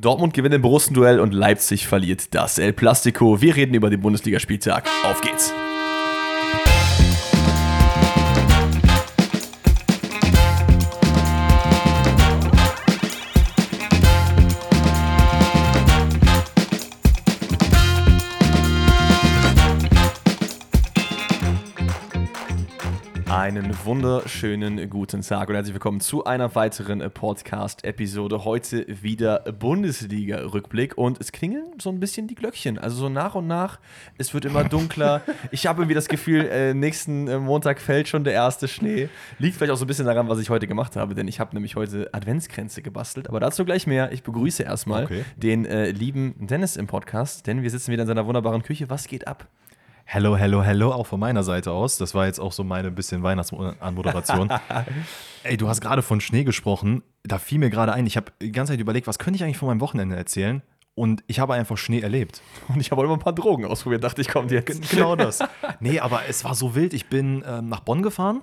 Dortmund gewinnt im Borussen-Duell und Leipzig verliert das El Plastico. Wir reden über den Bundesligaspieltag. Auf geht's! Einen wunderschönen guten Tag und herzlich willkommen zu einer weiteren Podcast-Episode. Heute wieder Bundesliga-Rückblick und es klingeln so ein bisschen die Glöckchen. Also so nach und nach, es wird immer dunkler. Ich habe irgendwie das Gefühl, äh, nächsten äh, Montag fällt schon der erste Schnee. Liegt vielleicht auch so ein bisschen daran, was ich heute gemacht habe, denn ich habe nämlich heute Adventskränze gebastelt. Aber dazu gleich mehr. Ich begrüße erstmal Okay. den äh, lieben Dennis im Podcast, denn wir sitzen wieder in seiner wunderbaren Küche. Was geht ab? Hello, hello, hello, auch von meiner Seite aus. Das war jetzt auch so meine bisschen Weihnachtsanmoderation. Ey, du hast gerade von Schnee gesprochen. Da fiel mir gerade ein, ich habe die ganze Zeit überlegt, was könnte ich eigentlich von meinem Wochenende erzählen? Und ich habe einfach Schnee erlebt. Und ich habe auch immer ein paar Drogen ausprobiert. Dachte ich, kommt jetzt. Genau das. Nee, aber es war so wild. Ich bin ähm, nach Bonn gefahren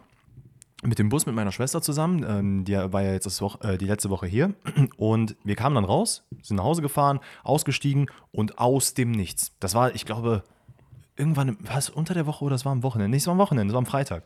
mit dem Bus mit meiner Schwester zusammen. Ähm, die war ja jetzt Woche, äh, die letzte Woche hier. Und wir kamen dann raus, sind nach Hause gefahren, ausgestiegen und aus dem Nichts. Das war, ich glaube, irgendwann, was, unter der Woche oder das war am Wochenende? Nee, es war am Wochenende, es war am Freitag.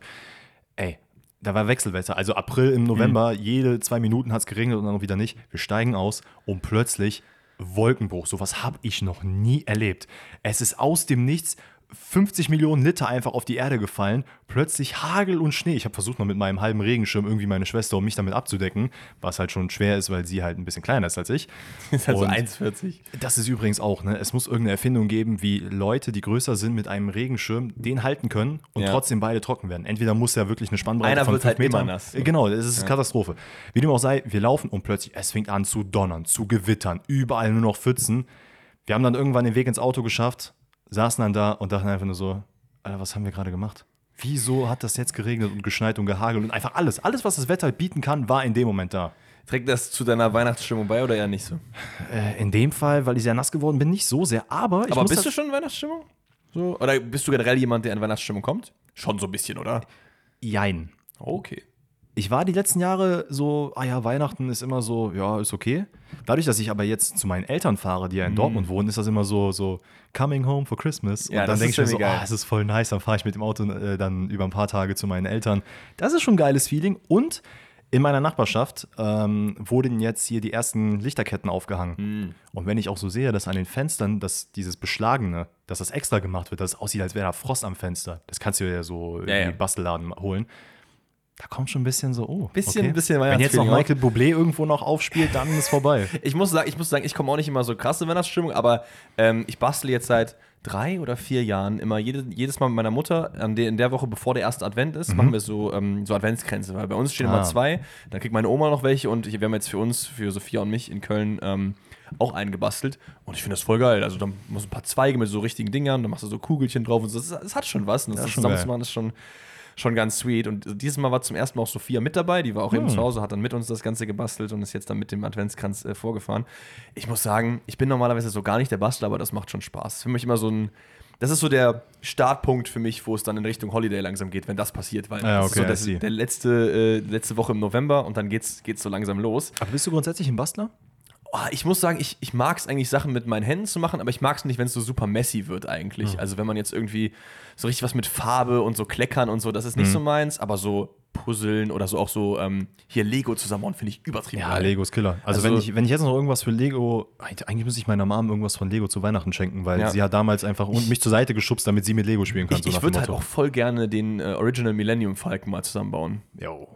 Ey, da war Wechselwetter. Also April im November, jede zwei Minuten hat es geregnet und dann auch wieder nicht. Wir steigen aus und plötzlich Wolkenbruch. Sowas habe ich noch nie erlebt. Es ist aus dem Nichts 50 Millionen Liter einfach auf die Erde gefallen. Plötzlich Hagel und Schnee. Ich habe versucht, mal mit meinem halben Regenschirm irgendwie meine Schwester und mich damit abzudecken, was halt schon schwer ist, weil sie halt ein bisschen kleiner ist als ich. Das ist halt so Und 1,40. das ist übrigens auch, ne? Es muss irgendeine Erfindung geben, wie Leute, die größer sind, mit einem Regenschirm den halten können und Ja. trotzdem beide trocken werden. Entweder muss ja wirklich eine Spannbreite Einer von wird halt immer Metern. nass. Äh, Genau, das ist Katastrophe. Wie dem auch sei, wir laufen und plötzlich, es fängt an zu donnern, zu gewittern, überall nur noch Pfützen. Wir haben dann irgendwann den Weg ins Auto geschafft, saßen dann da und dachten einfach nur so, Alter, was haben wir gerade gemacht? Wieso hat das jetzt geregnet und geschneit und gehagelt und einfach alles, alles, was das Wetter bieten kann, war in dem Moment da. Trägt das zu deiner Weihnachtsstimmung bei oder eher nicht so? Äh, in dem Fall, weil ich sehr nass geworden bin, nicht so sehr, aber ich Aber muss bist du das- schon in Weihnachtsstimmung? So? Oder bist du generell jemand, der in Weihnachtsstimmung kommt? Schon so ein bisschen, oder? Jein. Okay. Ich war die letzten Jahre so, ah ja, Weihnachten ist immer so, ja, ist okay. Dadurch, dass ich aber jetzt zu meinen Eltern fahre, die ja in Dortmund wohnen, ist das immer so, so coming home for Christmas. Mhm. Ja, und das dann denke ich mir so, ah, es ist voll nice, dann fahre ich mit dem Auto äh, dann über ein paar Tage zu meinen Eltern. Das ist schon ein geiles Feeling. Und in meiner Nachbarschaft ähm, wurden jetzt hier die ersten Lichterketten aufgehangen. Mhm. Und wenn ich auch so sehe, dass an den Fenstern, dass dieses Beschlagene, dass das extra gemacht wird, dass es aussieht, als wäre da Frost am Fenster. Das kannst du ja so Ja, ja. im Bastelladen holen. Da kommt schon ein bisschen so, oh. Bisschen- bisschen Wenn jetzt noch Michael Bublé irgendwo noch aufspielt, dann ist vorbei. Ich muss sagen, ich, muss sagen, ich komme auch nicht immer so krass in Weihnachtsstimmung, aber ähm, ich bastle jetzt seit drei oder vier Jahren immer jede, jedes Mal mit meiner Mutter an der, in der Woche, bevor der erste Advent ist, machen wir so, ähm, so Adventskränze, weil bei uns stehen immer Ah. zwei, dann kriegt meine Oma noch welche und ich, wir haben jetzt für uns, für Sophia und mich in Köln ähm, auch einen gebastelt und ich finde das voll geil. Also da muss ein paar Zweige mit so richtigen Dingern, dann machst du so Kugelchen drauf und so. Das, das hat schon was. Und das, Das ist schon zusammen geil. zu machen ist schon schon ganz sweet. Und dieses Mal war zum ersten Mal auch Sophia mit dabei. Die war auch eben Hm. zu Hause, hat dann mit uns das Ganze gebastelt und ist jetzt dann mit dem Adventskranz äh, vorgefahren. Ich muss sagen, ich bin normalerweise so gar nicht der Bastler, aber das macht schon Spaß. Das ist für mich immer so ein. Das ist so der Startpunkt für mich, wo es dann in Richtung Holiday langsam geht, wenn das passiert, weil Ja, das okay, I ist so das, der letzte, äh, letzte Woche im November und dann geht's, geht's so langsam los. Aber bist du grundsätzlich ein Bastler? Oh, ich muss sagen, ich, ich mag es eigentlich, Sachen mit meinen Händen zu machen, aber ich mag es nicht, wenn es so super messy wird eigentlich. Hm. Also wenn man jetzt irgendwie so richtig was mit Farbe und so kleckern und so, das ist nicht so meins, aber so Puzzeln oder so auch so ähm, hier Lego zusammenbauen, finde ich übertrieben Ja, geil. Lego ist Killer. Also, Also- wenn, ich, wenn ich jetzt noch irgendwas für Lego, eigentlich müsste ich meiner Mom irgendwas von Lego zu Weihnachten schenken, weil Ja. sie hat damals einfach und mich zur Seite geschubst, damit sie mit Lego spielen kann. Ich, so ich würde halt auch voll gerne den äh, Original Millennium Falcon mal zusammenbauen. Jo.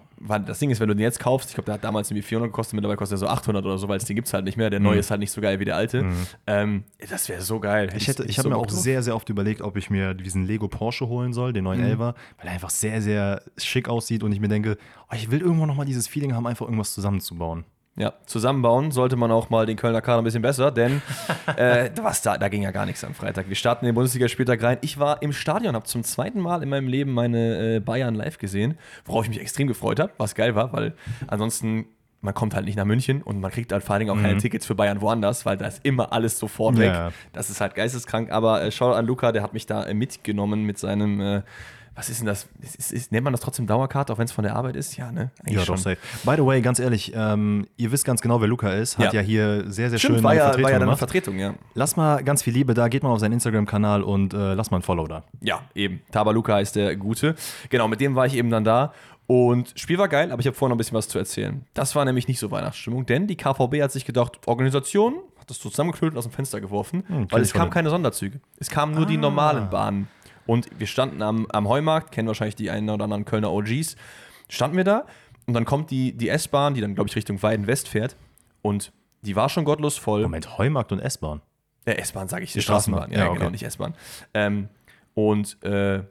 Das Ding ist, wenn du den jetzt kaufst, ich glaube, der hat damals irgendwie 400 gekostet, mittlerweile kostet er so 800 oder so, weil es den gibt es halt nicht mehr. Der neue ist halt nicht so geil wie der alte. Ähm, das wäre so geil. Mhm. Ich, hätte, ich habe so mir auch drauf. sehr, sehr oft überlegt, ob ich mir diesen Lego Porsche holen soll, den Mhm. 911er, weil er einfach sehr, sehr schick aussieht und ich mir denke, oh, ich will irgendwo nochmal dieses Feeling haben, einfach irgendwas zusammenzubauen. Ja, zusammenbauen sollte man auch mal den Kölner Kader ein bisschen besser, denn äh, was da, da ging ja gar nichts am Freitag. Wir starten den Bundesligaspieltag rein. Ich war im Stadion, habe zum zweiten Mal in meinem Leben meine äh, Bayern live gesehen, worauf ich mich extrem gefreut habe, was geil war, weil ansonsten man kommt halt nicht nach München und man kriegt halt vor allen Dingen auch keine Tickets für Bayern woanders, weil da ist immer alles sofort weg. Ja. Das ist halt geisteskrank. Aber äh, schau an Luca, der hat mich da äh, mitgenommen mit seinem, äh, was ist denn das? Ist, ist, ist, nennt man das trotzdem Dauerkarte, auch wenn es von der Arbeit ist? Ja, ne? Eigentlich Ja, doch, safe. By the way, ganz ehrlich, ähm, ihr wisst ganz genau, wer Luca ist. Hat ja, Ja. hier sehr, sehr Stimmt, schön war eine ja, Vertretung war ja dann eine gemacht. Vertretung, ja. Lass mal ganz viel Liebe da, geht mal auf seinen Instagram-Kanal und äh, lass mal ein Follow da. Ja, eben. Tabaluka heißt der Gute. Genau, mit dem war ich eben dann da. Und Spiel war geil, aber ich habe vorher noch ein bisschen was zu erzählen. Das war nämlich nicht so Weihnachtsstimmung, denn die KVB hat sich gedacht, Organisation, hat das so zusammengeknüllt und aus dem Fenster geworfen, kenn weil es kamen keine Sonderzüge. Es kamen nur die normalen Bahnen. Und wir standen am, am Heumarkt, kennen wahrscheinlich die einen oder anderen Kölner OGs, standen wir da und dann kommt die, die S-Bahn, die dann, glaube ich, Richtung Weiden-West fährt und die war schon gottlos voll. Moment, Heumarkt und S-Bahn. Äh, S-Bahn sage ich, die Straßenbahn. Straßenbahn. Ja, Ja, okay. genau, nicht S-Bahn. Ähm, und äh,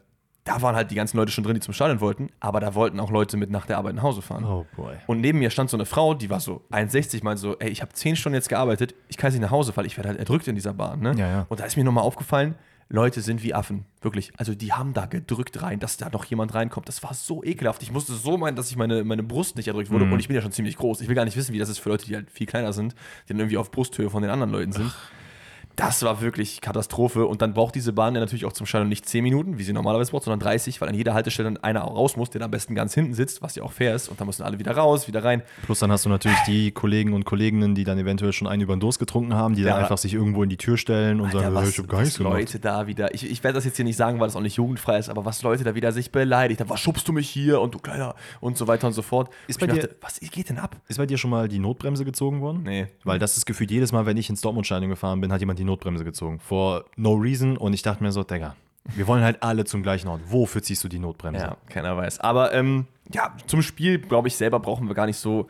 da waren halt die ganzen Leute schon drin, die zum Stadion wollten, aber da wollten auch Leute mit nach der Arbeit nach Hause fahren. Oh boy. Und neben mir stand so eine Frau, die war so 1,60, meinte so, ey, ich habe 10 Stunden jetzt gearbeitet, ich kann jetzt nicht nach Hause, weil ich werde halt erdrückt in dieser Bahn. Ne? Ja, ja. Und da ist mir nochmal aufgefallen, Leute sind wie Affen, wirklich. Also die haben da gedrückt rein, dass da noch jemand reinkommt. Das war so ekelhaft. Ich musste so meinen, dass ich meine, meine Brust nicht erdrückt wurde. Und ich bin ja schon ziemlich groß. Ich will gar nicht wissen, wie das ist für Leute, die halt viel kleiner sind, die dann irgendwie auf Brusthöhe von den anderen Leuten sind. Das war wirklich Katastrophe. Und dann braucht diese Bahn ja natürlich auch zum Stadion nicht 10 Minuten, wie sie normalerweise braucht, sondern 30, weil an jeder Haltestelle dann einer auch raus muss, der dann am besten ganz hinten sitzt, was ja auch fair ist. Und dann müssen alle wieder raus, wieder rein. Plus dann hast du natürlich die Kollegen und Kolleginnen, die dann eventuell schon einen über den Durst getrunken haben, die dann Ja. einfach sich irgendwo in die Tür stellen und Alter, sagen, was, ich hab gar nichts was gemacht. Leute da wieder, ich, ich werde das jetzt hier nicht sagen, weil das auch nicht jugendfrei ist, aber was Leute da wieder sich beleidigt haben, was schubst du mich hier und du Kleiner und so weiter und so fort. Ist Und bei ich dir- dachte, was geht denn ab? Ist bei dir schon mal die Notbremse gezogen worden? Nee. Weil das ist gefühlt jedes Mal, wenn ich ins Dortmund-Stadion gefahren bin, hat jemand die Notbremse gezogen. For no reason. Und ich dachte mir so, Digga, wir wollen halt alle zum gleichen Ort. Wofür ziehst du die Notbremse? Ja, keiner weiß. Aber ähm, ja, zum Spiel, glaube ich, selber brauchen wir gar nicht so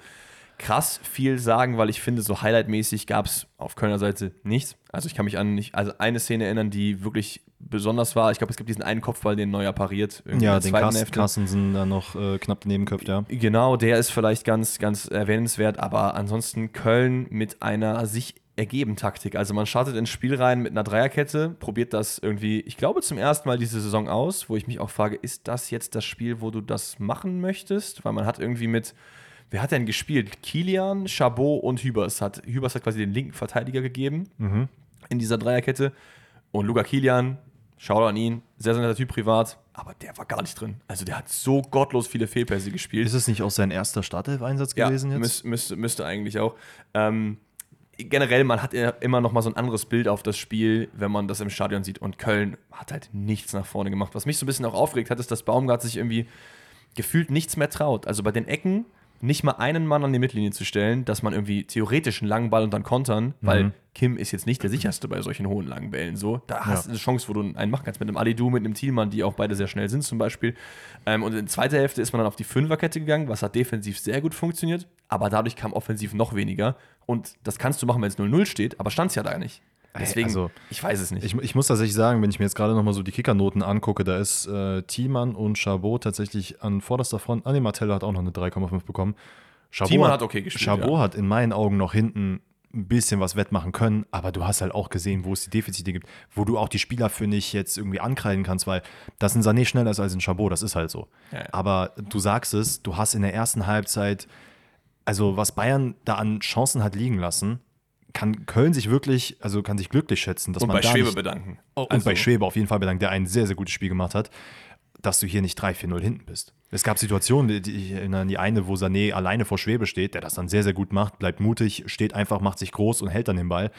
krass viel sagen, weil ich finde, so highlightmäßig gab es auf Kölner Seite nichts. Also ich kann mich an nicht, also eine Szene erinnern, die wirklich besonders war. Ich glaube, es gibt diesen einen Kopfball, den Neuer pariert. Ja, den zweiten Kass. Kassensen da noch äh, knapp daneben köpft, ja. Genau, der ist vielleicht ganz, ganz erwähnenswert, aber ansonsten Köln mit einer sich ergeben Taktik. Also man startet ins Spiel rein mit einer Dreierkette, probiert das irgendwie, ich glaube zum ersten Mal diese Saison aus, wo ich mich auch frage, ist das jetzt das Spiel, wo du das machen möchtest? Weil man hat irgendwie mit, wer hat denn gespielt? Kilian, Chabot und Hübers hat, Hübers hat quasi den linken Verteidiger gegeben in dieser Dreierkette und Luca Kilian, schau an ihn, sehr, sehr netter Typ privat, aber der war gar nicht drin. Also der hat so gottlos viele Fehlpässe gespielt. Ist es nicht auch sein erster Startelf-Einsatz Ja, gewesen jetzt? müß, müsste, müsste eigentlich auch. Ähm, generell, man hat ja immer noch mal so ein anderes Bild auf das Spiel, wenn man das im Stadion sieht. Und Köln hat halt nichts nach vorne gemacht. Was mich so ein bisschen auch aufgeregt hat, ist, dass Baumgart sich irgendwie gefühlt nichts mehr traut. Also bei den Ecken nicht mal einen Mann an die Mittellinie zu stellen, dass man irgendwie theoretisch einen langen Ball und dann kontern, weil Kim ist jetzt nicht der sicherste bei solchen hohen langen Bällen. So, da hast du eine Chance, wo du einen machen kannst mit einem Alidu, mit einem Thielmann, die auch beide sehr schnell sind zum Beispiel. Ähm, und in der zweiten Hälfte ist man dann auf die Fünferkette gegangen, was hat defensiv sehr gut funktioniert, aber dadurch kam offensiv noch weniger. Und das kannst du machen, wenn es 0-0 steht, aber stand es ja da nicht. Deswegen, also, ich weiß es nicht. Ich, ich muss tatsächlich sagen, wenn ich mir jetzt gerade nochmal so die Kickernoten angucke, da ist äh, Thiemann und Chabot tatsächlich an vorderster Front. Ah, nee, Martello hat auch noch eine 3,5 bekommen. Chabot Thiemann hat okay gespielt, Chabot ja. hat in meinen Augen noch hinten ein bisschen was wettmachen können, aber du hast halt auch gesehen, wo es die Defizite gibt, wo du auch die Spieler für nicht jetzt irgendwie ankreiden kannst, weil das ein Sané schneller ist als ein Chabot, das ist halt so. Ja, ja. Aber du sagst es, du hast in der ersten Halbzeit, also was Bayern da an Chancen hat liegen lassen, kann Köln sich wirklich, also kann sich glücklich schätzen, dass und man bei da Schwebe nicht, bedanken. Oh, und Also- bei Schwebe auf jeden Fall bedankt, der ein sehr, sehr gutes Spiel gemacht hat, dass du hier nicht 3-4-0 hinten bist. Es gab Situationen, die, die ich erinnere an die eine, wo Sané alleine vor Schwebe steht, der das dann sehr, sehr gut macht, bleibt mutig, steht einfach, macht sich groß und hält dann den Ball.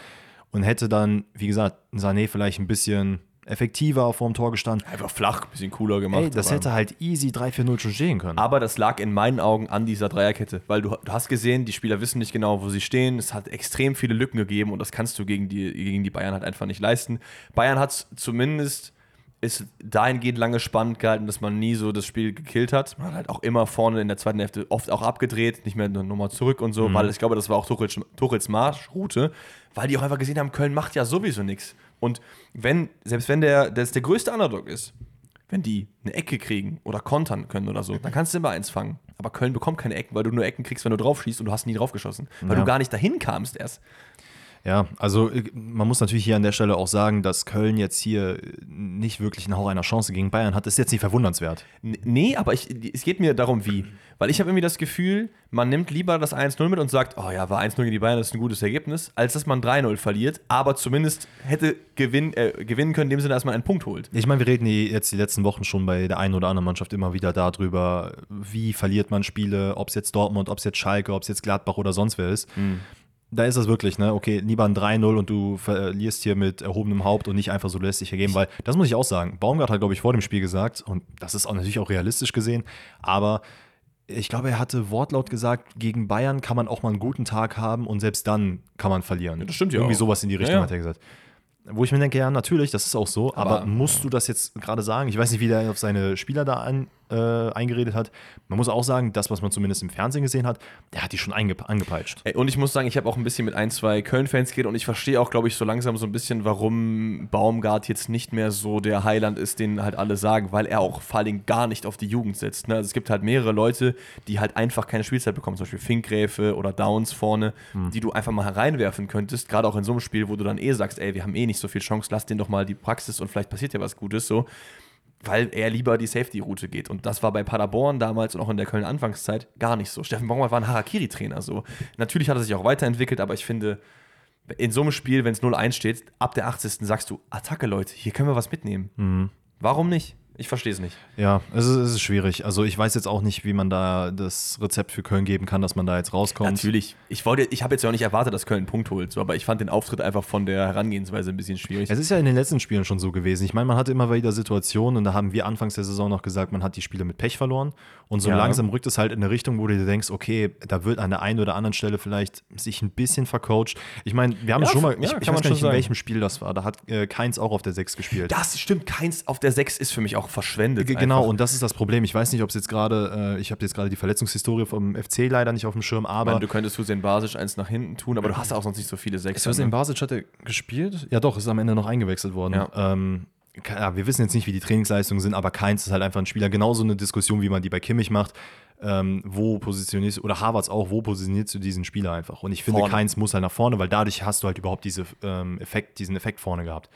Und hätte dann, wie gesagt, Sané vielleicht ein bisschen effektiver vorm Tor gestanden. Einfach flach, bisschen cooler gemacht. Ey, das hätte halt easy 3-4-0 schon stehen können. Aber das lag in meinen Augen an dieser Dreierkette, weil du, du hast gesehen, die Spieler wissen nicht genau, wo sie stehen. Es hat extrem viele Lücken gegeben und das kannst du gegen die, gegen die Bayern halt einfach nicht leisten. Bayern hat zumindest ist dahingehend lange spannend gehalten, dass man nie so das Spiel gekillt hat. Man hat halt auch immer vorne in der zweiten Hälfte oft auch abgedreht, nicht mehr nur nochmal zurück und so, weil ich glaube, das war auch Tuchels, Tuchels Marschroute, weil die auch einfach gesehen haben, Köln macht ja sowieso nichts. Und wenn, selbst wenn der, das der größte Underdog ist, wenn die eine Ecke kriegen oder kontern können oder so, dann kannst du immer eins fangen. Aber Köln bekommt keine Ecken, weil du nur Ecken kriegst, wenn du drauf schießt und du hast nie draufgeschossen. Weil Ja. du gar nicht dahin kamst erst. Ja, also äh, man muss natürlich hier an der Stelle auch sagen, dass Köln jetzt hier nicht wirklich einen Hauch einer Chance gegen Bayern hat. Das ist jetzt nicht verwundernswert. Nee, aber ich, es geht mir darum, wie. Weil ich habe irgendwie das Gefühl, man nimmt lieber das 1-0 mit und sagt, oh ja, war 1-0 gegen die Bayern, das ist ein gutes Ergebnis, als dass man 3-0 verliert, aber zumindest hätte gewinn, äh, gewinnen können, in dem Sinne, dass man einen Punkt holt. Ich meine, wir reden jetzt die letzten Wochen schon bei der einen oder anderen Mannschaft immer wieder darüber, wie verliert man Spiele, ob es jetzt Dortmund, ob es jetzt Schalke, ob es jetzt Gladbach oder sonst wer ist. Da ist es wirklich, ne? Okay, lieber ein 3-0 und du verlierst hier mit erhobenem Haupt und nicht einfach so lästig ergeben, weil das muss ich auch sagen. Baumgart hat, glaube ich, vor dem Spiel gesagt, und das ist auch natürlich auch realistisch gesehen, aber ich glaube, er hatte wortlaut gesagt, gegen Bayern kann man auch mal einen guten Tag haben und selbst dann kann man verlieren. das stimmt ja Irgendwie auch. sowas in die Richtung Ja, ja. hat er gesagt. Wo ich mir denke, ja, natürlich, das ist auch so, aber, Aber, musst du das jetzt gerade sagen? Ich weiß nicht, wie der auf seine Spieler da an, äh, eingeredet hat. Man muss auch sagen, das, was man zumindest im Fernsehen gesehen hat, der hat die schon angepeitscht. Ey, Und ich muss sagen, ich habe auch ein bisschen mit ein, zwei Köln-Fans geredet und ich verstehe auch, glaube ich, so langsam so ein bisschen, warum Baumgart jetzt nicht mehr so der Heiland ist, den halt alle sagen, weil er auch vor allen Dingen gar nicht auf die Jugend setzt. Ne? Also es gibt halt mehrere Leute, die halt einfach keine Spielzeit bekommen, zum Beispiel Finkgräfe oder Downs vorne, die du einfach mal hereinwerfen könntest, gerade auch in so einem Spiel, wo du dann eh sagst, ey, wir haben eh nicht so viel Chance, lass den doch mal die Praxis und vielleicht passiert ja was Gutes, so weil er lieber die Safety-Route geht. Und das war bei Paderborn damals und auch in der Köln-Anfangszeit gar nicht so. Steffen Baumgart war ein Harakiri-Trainer. So. Natürlich hat er sich auch weiterentwickelt, aber ich finde, in so einem Spiel, wenn es 0-1 steht, ab der 80. sagst du, Attacke, Leute, hier können wir was mitnehmen. Warum nicht? Ich verstehe es nicht. Ja, es ist, es ist schwierig. Also ich weiß jetzt auch nicht, wie man da das Rezept für Köln geben kann, dass man da jetzt rauskommt. Natürlich. Ich, wollte, ich habe jetzt ja auch nicht erwartet, dass Köln einen Punkt holt, so, aber ich fand den Auftritt einfach von der Herangehensweise ein bisschen schwierig. Es ist ja in den letzten Spielen schon so gewesen. Ich meine, man hatte immer wieder Situationen und da haben wir anfangs der Saison noch gesagt, man hat die Spiele mit Pech verloren. Und so Ja. langsam rückt es halt in eine Richtung, wo du dir denkst, okay, da wird an der einen oder anderen Stelle vielleicht sich ein bisschen vercoacht. Ich meine, wir haben Ja, es schon mal, ja, ich, kann ich weiß gar nicht, in welchem Spiel das war. Da hat äh, Keins auch auf der 6 gespielt. das stimmt, keins auf der 6 ist für mich auch verschwendet. Ge- Genau, einfach. und das ist das Problem. Ich weiß nicht, ob es jetzt gerade, äh, ich habe jetzt gerade die Verletzungshistorie vom FC leider nicht auf dem Schirm, Ich aber meine, du könntest Hussein Basic eins nach hinten tun, aber du hast auch sonst nicht so viele Ist Sechser. was in Ne? Basic hat er gespielt? Ja, doch, ist am Ende noch eingewechselt worden. Ja. Ähm, ja, wir wissen jetzt nicht, wie die Trainingsleistungen sind, aber Keins ist halt einfach ein Spieler. Genauso eine Diskussion, wie man die bei Kimmich macht. Ähm, wo positionierst du, oder Harvards auch, wo positionierst du diesen Spieler einfach? Und ich finde, Vorne. Keins muss halt nach vorne, weil dadurch hast du halt überhaupt diese, ähm, Effekt, diesen Effekt vorne gehabt.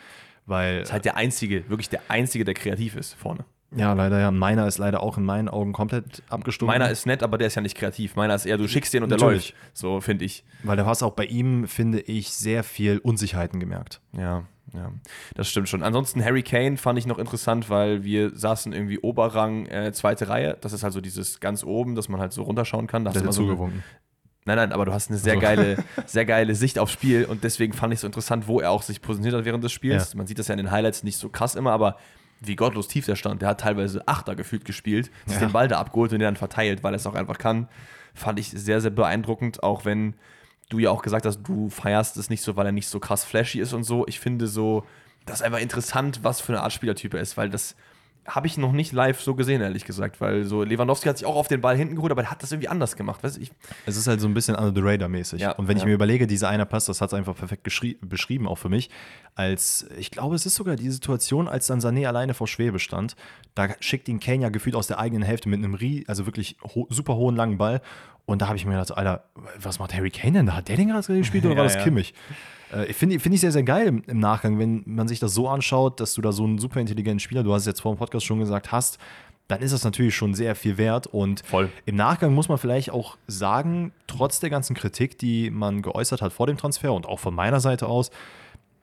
Weil, ist halt der einzige, wirklich der einzige, der kreativ ist vorne. ja, leider, ja, meiner ist leider auch in meinen Augen komplett abgestummt. Meiner ist nett, aber der ist ja nicht kreativ. Meiner ist eher, du schickst den und der Natürlich. läuft. So finde ich. Weil du hast auch bei ihm, finde ich, sehr viel Unsicherheiten gemerkt. Ja, ja, das stimmt schon. Ansonsten Harry Kane fand ich noch interessant, weil wir saßen irgendwie Oberrang, äh, zweite Reihe. Das ist also dieses ganz oben, dass man halt so runterschauen kann. Da Der so eine- zugewunken. Nein, nein, aber du hast eine sehr So. geile, sehr geile Sicht aufs Spiel und deswegen fand ich es so interessant, wo er auch sich positioniert hat während des Spiels. Ja. Man sieht das ja in den Highlights nicht so krass immer, aber wie gottlos tief der stand. Der hat teilweise Achter gefühlt gespielt, sich Ja. den Ball da abgeholt und den dann verteilt, weil er es auch einfach kann. Fand ich sehr, sehr beeindruckend, auch wenn du ja auch gesagt hast, du feierst es nicht so, weil er nicht so krass flashy ist und so. Ich finde so, das ist einfach interessant, was für eine Art Spielertyp er ist, weil das habe ich noch nicht live so gesehen, ehrlich gesagt, weil so Lewandowski hat sich auch auf den Ball hinten geholt, aber er hat das irgendwie anders gemacht. Weißt du, ich, Es ist halt so ein bisschen under the radar mäßig. Ja, und wenn ich ja. mir überlege, dieser eine Pass, das hat es einfach perfekt beschrieben, auch für mich, als, ich glaube, es ist sogar die Situation, als dann Sané alleine vor Schwebe stand, da schickt ihn Kane ja gefühlt aus der eigenen Hälfte mit einem Rie, also wirklich ho super hohen langen Ball. Und da habe ich mir gedacht, Alter, was macht Harry Kane denn da? Hat der den gerade gespielt oder Ja, war das ja. Äh, ich Finde find ich sehr, sehr geil im, im Nachgang, wenn man sich das so anschaut, dass du da so einen super intelligenten Spieler, du hast es jetzt vor dem Podcast schon gesagt, hast, dann ist das natürlich schon sehr viel wert. Und Voll. im Nachgang muss man vielleicht auch sagen, trotz der ganzen Kritik, die man geäußert hat vor dem Transfer und auch von meiner Seite aus,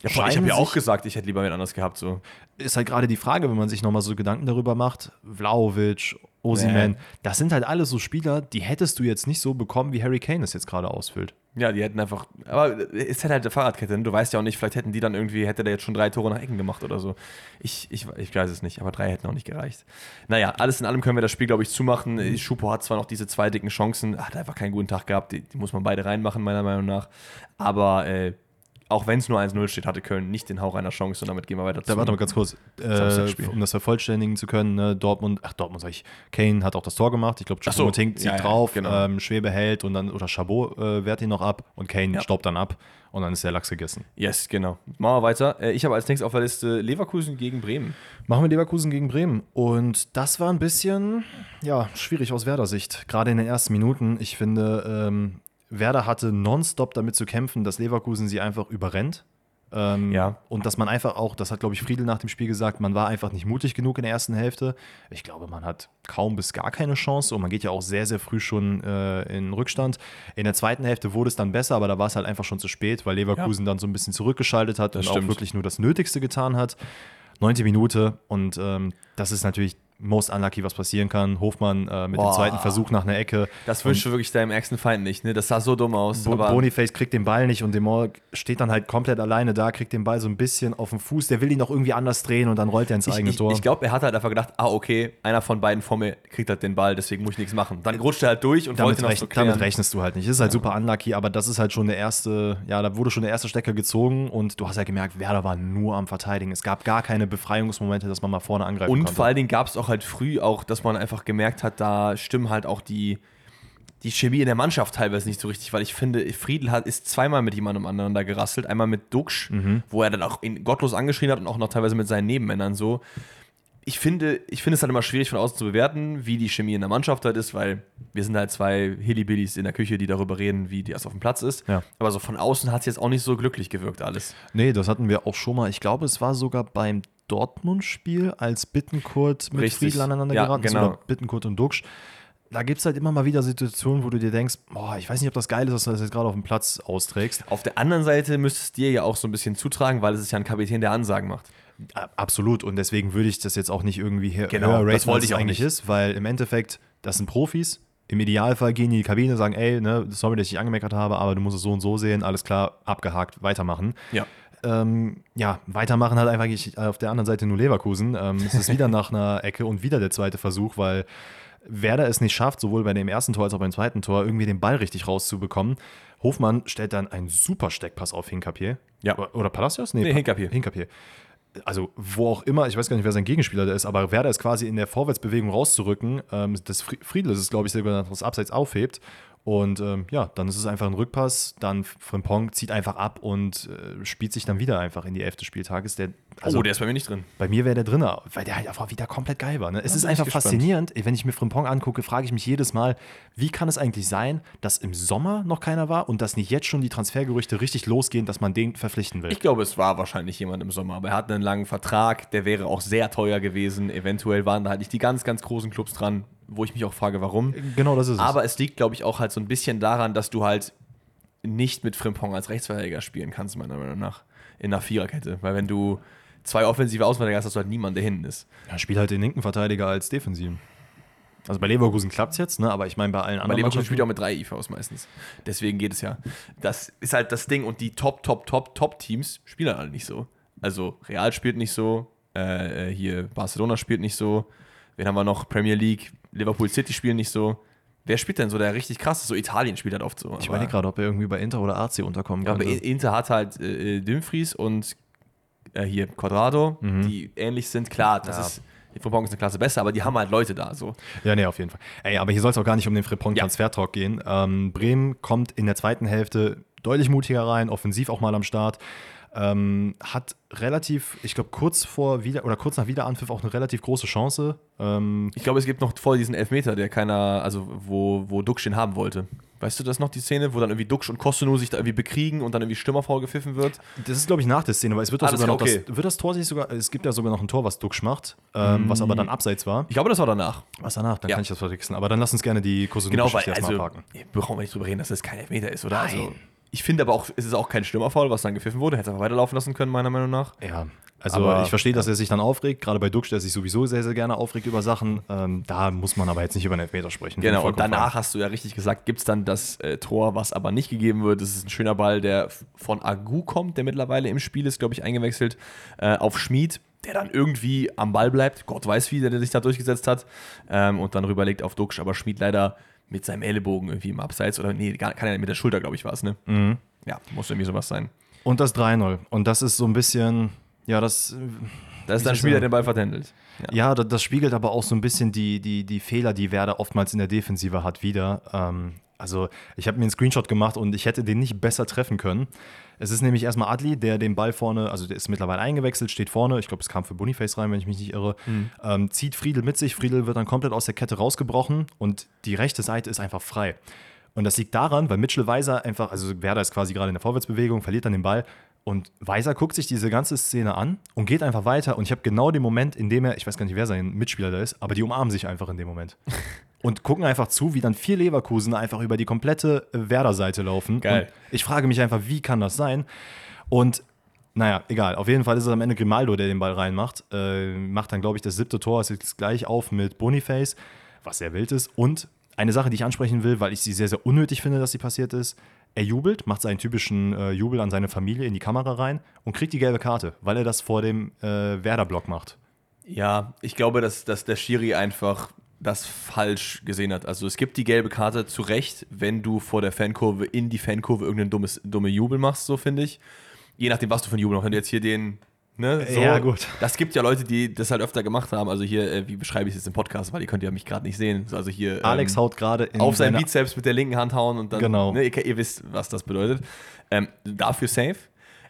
Ja, ich habe ja auch gesagt, ich hätte lieber wen anders gehabt. So. ist halt gerade die Frage, wenn man sich nochmal so Gedanken darüber macht, Vlaovic, Osiman, Nee. das sind halt alles so Spieler, die hättest du jetzt nicht so bekommen, wie Harry Kane es jetzt gerade ausfüllt. Ja, die hätten einfach. Aber es hätte halt eine Fahrradkette. ne? Du weißt ja auch nicht, vielleicht hätten die dann irgendwie, hätte der jetzt schon drei Tore nach Ecken gemacht oder so. Ich, ich, ich weiß es nicht, aber drei hätten auch nicht gereicht. Naja, alles in allem können wir das Spiel, glaube ich, zumachen. Schupo hat zwar noch diese zwei dicken Chancen, hat einfach keinen guten Tag gehabt. Die, die muss man beide reinmachen, meiner Meinung nach. Aber äh, auch wenn es nur 1-0 steht, hatte Köln nicht den Hauch einer Chance und damit gehen wir weiter Da warte mal ganz kurz, äh, um das vervollständigen zu können, ne, Dortmund, ach Dortmund sag ich, Kane hat auch das Tor gemacht, ich glaube, so, Choupo-Moting zieht ja, ja, drauf, genau. ähm, Schwebe hält und dann, oder Chabot äh, wehrt ihn noch ab und Kane Ja. staubt dann ab und dann ist der Lachs gegessen. Yes, genau. Machen wir weiter. Äh, ich habe als nächstes auf der Liste Leverkusen gegen Bremen. Machen wir Leverkusen gegen Bremen. Und das war ein bisschen, ja, schwierig aus Werder Sicht. Gerade in den ersten Minuten. Ich finde, ähm, Werder hatte nonstop damit zu kämpfen, dass Leverkusen sie einfach überrennt. Ähm, Ja. Und dass man einfach auch, das hat, glaube ich, Friedel nach dem Spiel gesagt, man war einfach nicht mutig genug in der ersten Hälfte. Ich glaube, man hat kaum bis gar keine Chance und man geht ja auch sehr, sehr früh schon äh, in Rückstand. In der zweiten Hälfte wurde es dann besser, aber da war es halt einfach schon zu spät, weil Leverkusen dann so ein bisschen zurückgeschaltet hat und stimmt. auch wirklich nur das Nötigste getan hat. 90 Minute und ähm, das ist natürlich most unlucky, was passieren kann. Hofmann äh, mit Boah. dem zweiten Versuch nach einer Ecke. Das wünschst du wirklich deinem ärgsten Feind nicht, ne? Das sah so dumm aus. Bo aber Boniface kriegt den Ball nicht und Demol steht dann halt komplett alleine da, kriegt den Ball so ein bisschen auf den Fuß. Der will ihn noch irgendwie anders drehen und dann rollt er ins ich, eigene ich, Tor. ich glaube, er hat halt einfach gedacht, ah, okay, einer von beiden vor mir kriegt halt den Ball, deswegen muss ich nichts machen. Dann rutscht er halt durch und damit, wollte rechn so damit rechnest du halt nicht. Ist halt super unlucky, aber das ist halt schon der erste, ja, da wurde schon der erste Stecker gezogen und du hast ja gemerkt, Werder war nur am Verteidigen. Es gab gar keine Befreiungsmomente, dass man mal vorne angreifen Und konnte. vor allen Dingen gab es auch halt früh auch, dass man einfach gemerkt hat, da stimmen halt auch die, die Chemie in der Mannschaft teilweise nicht so richtig, weil ich finde, Friedel hat, ist zweimal mit jemandem aneinander gerasselt. Einmal mit Duxch, Mhm. wo er dann auch ihn gottlos angeschrien hat und auch noch teilweise mit seinen Nebenmännern so. Ich finde, ich finde es halt immer schwierig von außen zu bewerten, wie die Chemie in der Mannschaft halt ist, weil wir sind halt zwei Hillybillies in der Küche, die darüber reden, wie das auf dem Platz ist. Ja. Aber so von außen hat es jetzt auch nicht so glücklich gewirkt alles. Nee, das hatten wir auch schon mal. Ich glaube, es war sogar beim Dortmund-Spiel, als Bittenkurt mit Richtig. Friedel aneinander Ja, geraten ist, genau. oder Bittenkurt und Duxch. Da gibt es halt immer mal wieder Situationen, wo du dir denkst, boah, ich weiß nicht, ob das geil ist, dass du das jetzt gerade auf dem Platz austrägst. Auf der anderen Seite müsste es dir ja auch so ein bisschen zutragen, weil es ist ja ein Kapitän, der Ansagen macht. Absolut. Und deswegen würde ich das jetzt auch nicht irgendwie her Genau, höher das wollte ich es eigentlich nicht. ist, weil im Endeffekt, das sind Profis. Im Idealfall gehen die in die Kabine, sagen, ey, ne, sorry, dass ich dich angemeckert habe, aber du musst es so und so sehen, alles klar, abgehakt, weitermachen. Ja. Ähm, ja, weitermachen hat einfach eigentlich auf der anderen Seite nur Leverkusen. Ähm, es ist wieder nach einer Ecke und wieder der zweite Versuch, weil Werder es nicht schafft, sowohl bei dem ersten Tor als auch beim zweiten Tor, irgendwie den Ball richtig rauszubekommen. Hofmann stellt dann einen super Steckpass auf Hinkapier. Ja. Oder, Palacios? Nee, Hinkapier. Hinkapier. Also, wo auch immer, ich weiß gar nicht, wer sein Gegenspieler da ist, aber Werder ist quasi in der Vorwärtsbewegung rauszurücken. Ähm, das Fri- Friedel ist es, glaube ich, sogar das Abseits aufhebt. Und ähm, ja, dann ist es einfach ein Rückpass. Dann Frimpong zieht einfach ab und äh, spielt sich dann wieder einfach in die elfte Spieltages. Der, also oh, der ist bei mir nicht drin. bei mir wäre der drin, weil der halt einfach wieder komplett geil war. Ne? Es ist einfach faszinierend. Wenn ich mir Frimpong angucke, frage ich mich jedes Mal, wie kann es eigentlich sein, dass im Sommer noch keiner war und dass nicht jetzt schon die Transfergerüchte richtig losgehen, dass man den verpflichten will? Ich glaube, es war wahrscheinlich jemand im Sommer, aber er hat einen langen Vertrag, der wäre auch sehr teuer gewesen. Eventuell waren da halt nicht die ganz, ganz großen Clubs dran, wo ich mich auch frage, warum. genau das ist es. Aber es liegt, glaube ich, auch halt so ein bisschen daran, dass du halt nicht mit Frimpong als Rechtsverteidiger spielen kannst, meiner Meinung nach, in einer Viererkette. Weil wenn du zwei offensive Außenverteidiger hast, hast du halt niemanden, der hinten ist. Ja, spiel halt den linken Verteidiger als Defensiven. Also bei Leverkusen klappt es jetzt, ne? aber ich meine bei allen Bei anderen Leverkusen Mannschaften- spielt auch mit drei IVs meistens. Deswegen geht es ja. Das ist halt das Ding und die Top, Top, Top, Top-Teams spielen halt alle nicht so. Also Real spielt nicht so, äh, äh, hier Barcelona spielt nicht so. Wen haben wir noch? Premier League, Liverpool City spielen nicht so. Wer spielt denn so, der richtig krass ist? So Italien spielt halt oft so. Ich aber- überlege gerade, ob er irgendwie bei Inter oder AC unterkommen Ja, aber. Inter hat halt äh, Dumfries und äh, hier Quadrado, die ähnlich sind. Klar, das Ja. ist, die Frimpong ist eine Klasse besser, aber die haben halt Leute da. So. Ja, nee, auf jeden Fall. Ey, aber hier soll es auch gar nicht um den Frimpong-Transfer-Talk gehen. Ähm, Bremen kommt in der zweiten Hälfte deutlich mutiger rein, offensiv auch mal am Start. Ähm, hat relativ, ich glaube, kurz vor wieder oder kurz nach Wiederanpfiff auch eine relativ große Chance. Ähm, Ich glaube, es gibt noch vor diesen Elfmeter, der keiner, also wo, wo Duxch ihn haben wollte. Weißt du das noch, die Szene, wo dann irgendwie Duxch und Kostenu sich da irgendwie bekriegen und dann irgendwie Stürmer vorgepfiffen wird? das ist, glaube ich, nach der Szene, weil es wird doch Ah, sogar noch okay. das, wird das Tor sich sogar, es gibt ja sogar noch ein Tor, was Duxch macht, ähm, was aber dann abseits war. Ich glaube, das war danach. Was danach? Dann Ja. kann ich das verwechseln. Aber dann lass uns gerne die kurse Genau, erstmal also, wir brauchen wir nicht drüber reden, dass das kein Elfmeter ist, oder? Also, Nein. Ich finde aber auch, es ist auch kein Stürmerfoul, was dann gepfiffen wurde. Hätte es einfach weiterlaufen lassen können, meiner Meinung nach. Ja, also Aber- ich verstehe, dass er sich dann aufregt, gerade bei Duxch, der sich sowieso sehr, sehr gerne aufregt über Sachen. Ähm, da muss man aber jetzt nicht über einen Elfmeter sprechen. Genau, und danach hast du ja richtig gesagt, gibt es dann das äh, Tor, was aber nicht gegeben wird. Das ist ein schöner Ball, der von Agu kommt, der mittlerweile im Spiel ist, glaube ich, eingewechselt, äh, auf Schmid, der dann irgendwie am Ball bleibt. Gott weiß wie, der, der sich da durchgesetzt hat. Ähm, und dann rüberlegt auf Duxch, aber Schmid leider mit seinem Ellenbogen irgendwie im Abseits. Oder nee, kann ja mit der Schulter, glaube ich, war es, ne? Mhm. Ja, muss irgendwie sowas sein. Und das 3-0. Und das ist so ein bisschen, ja, das, Da ist dann Schmid, der den Ball vertändelt. Ja. ja, das, das spiegelt aber auch so ein bisschen die, die, die Fehler, die Werder oftmals in der Defensive hat, wieder. Ähm, also, ich habe mir einen Screenshot gemacht und ich hätte den nicht besser treffen können. Es ist nämlich erstmal Adli, der den Ball vorne, also der ist mittlerweile eingewechselt, steht vorne. Ich glaube, es kam für Boniface rein, wenn ich mich nicht irre. Ähm, zieht Friedel mit sich. Friedel wird dann komplett aus der Kette rausgebrochen und die rechte Seite ist einfach frei. Und das liegt daran, weil Mitchell Weiser einfach, also Werder ist quasi gerade in der Vorwärtsbewegung, verliert dann den Ball. Und Weiser guckt sich diese ganze Szene an und geht einfach weiter. Und ich habe genau den Moment, in dem er, ich weiß gar nicht, wer sein Mitspieler da ist, aber die umarmen sich einfach in dem Moment. und gucken einfach zu, wie dann vier Leverkusen einfach über die komplette äh, Werder-Seite laufen. Geil. Und ich frage mich einfach, wie kann das sein? Und naja, egal. Auf jeden Fall ist es am Ende Grimaldo, der den Ball reinmacht. Äh, macht dann, glaube ich, das siebte Tor. Ist jetzt gleich auf mit Boniface, was sehr wild ist. Und eine Sache, die ich ansprechen will, weil ich sie sehr, sehr unnötig finde, dass sie passiert ist. Er jubelt, macht seinen typischen äh, Jubel an seine Familie in die Kamera rein und kriegt die gelbe Karte, weil er das vor dem äh, Werder-Block macht. Ja, ich glaube, dass, dass der Schiri einfach das falsch gesehen hat. Also es gibt die gelbe Karte zu Recht, wenn du vor der Fankurve in die Fankurve irgendeinen dummes, dumme Jubel machst, so finde ich. Je nachdem, was du für einen Jubel machst. Wenn du jetzt hier den Ne, so, Ja, gut. Das gibt ja Leute, die das halt öfter gemacht haben. Also hier, äh, wie beschreibe ich es jetzt im Podcast, weil ihr könnt ja mich gerade nicht sehen. Also hier Alex ähm, haut gerade auf seinen seine- Bizeps mit der linken Hand hauen und dann, Genau. ne, ihr, ihr wisst, was das bedeutet. Ähm, dafür safe,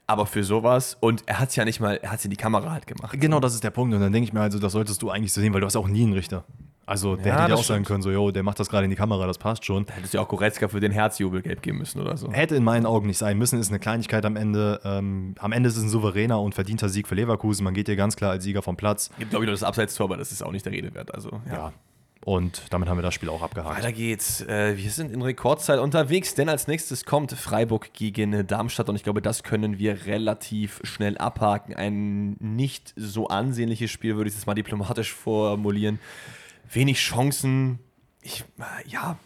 aber für sowas und er hat es ja nicht mal, er hat es in die Kamera halt gemacht. Genau, das ist der Punkt. Und dann denke ich mir also, das solltest du eigentlich so sehen, weil du hast auch nie einen Richter. Also der Ja, hätte das auch sagen können, so, yo, der macht das gerade in die Kamera, das passt schon. Da hättest du ja auch Goretzka für den Herzjubel gelb geben müssen oder so. Hätte in meinen Augen nicht sein müssen, ist eine Kleinigkeit am Ende. Ähm, am Ende ist es ein souveräner und verdienter Sieg für Leverkusen. Man geht hier ganz klar als Sieger vom Platz. Gibt, glaube ich, noch das Abseitstor, aber das ist auch nicht der Rede wert. Also, ja. Ja. Und damit haben wir das Spiel auch abgehakt. Weiter geht's. Äh, wir sind in Rekordzeit unterwegs, denn als nächstes kommt Freiburg gegen Darmstadt und ich glaube, das können wir relativ schnell abhaken. Ein nicht so ansehnliches Spiel, würde ich es mal diplomatisch formulieren. Wenig Chancen. Ich, äh, ja,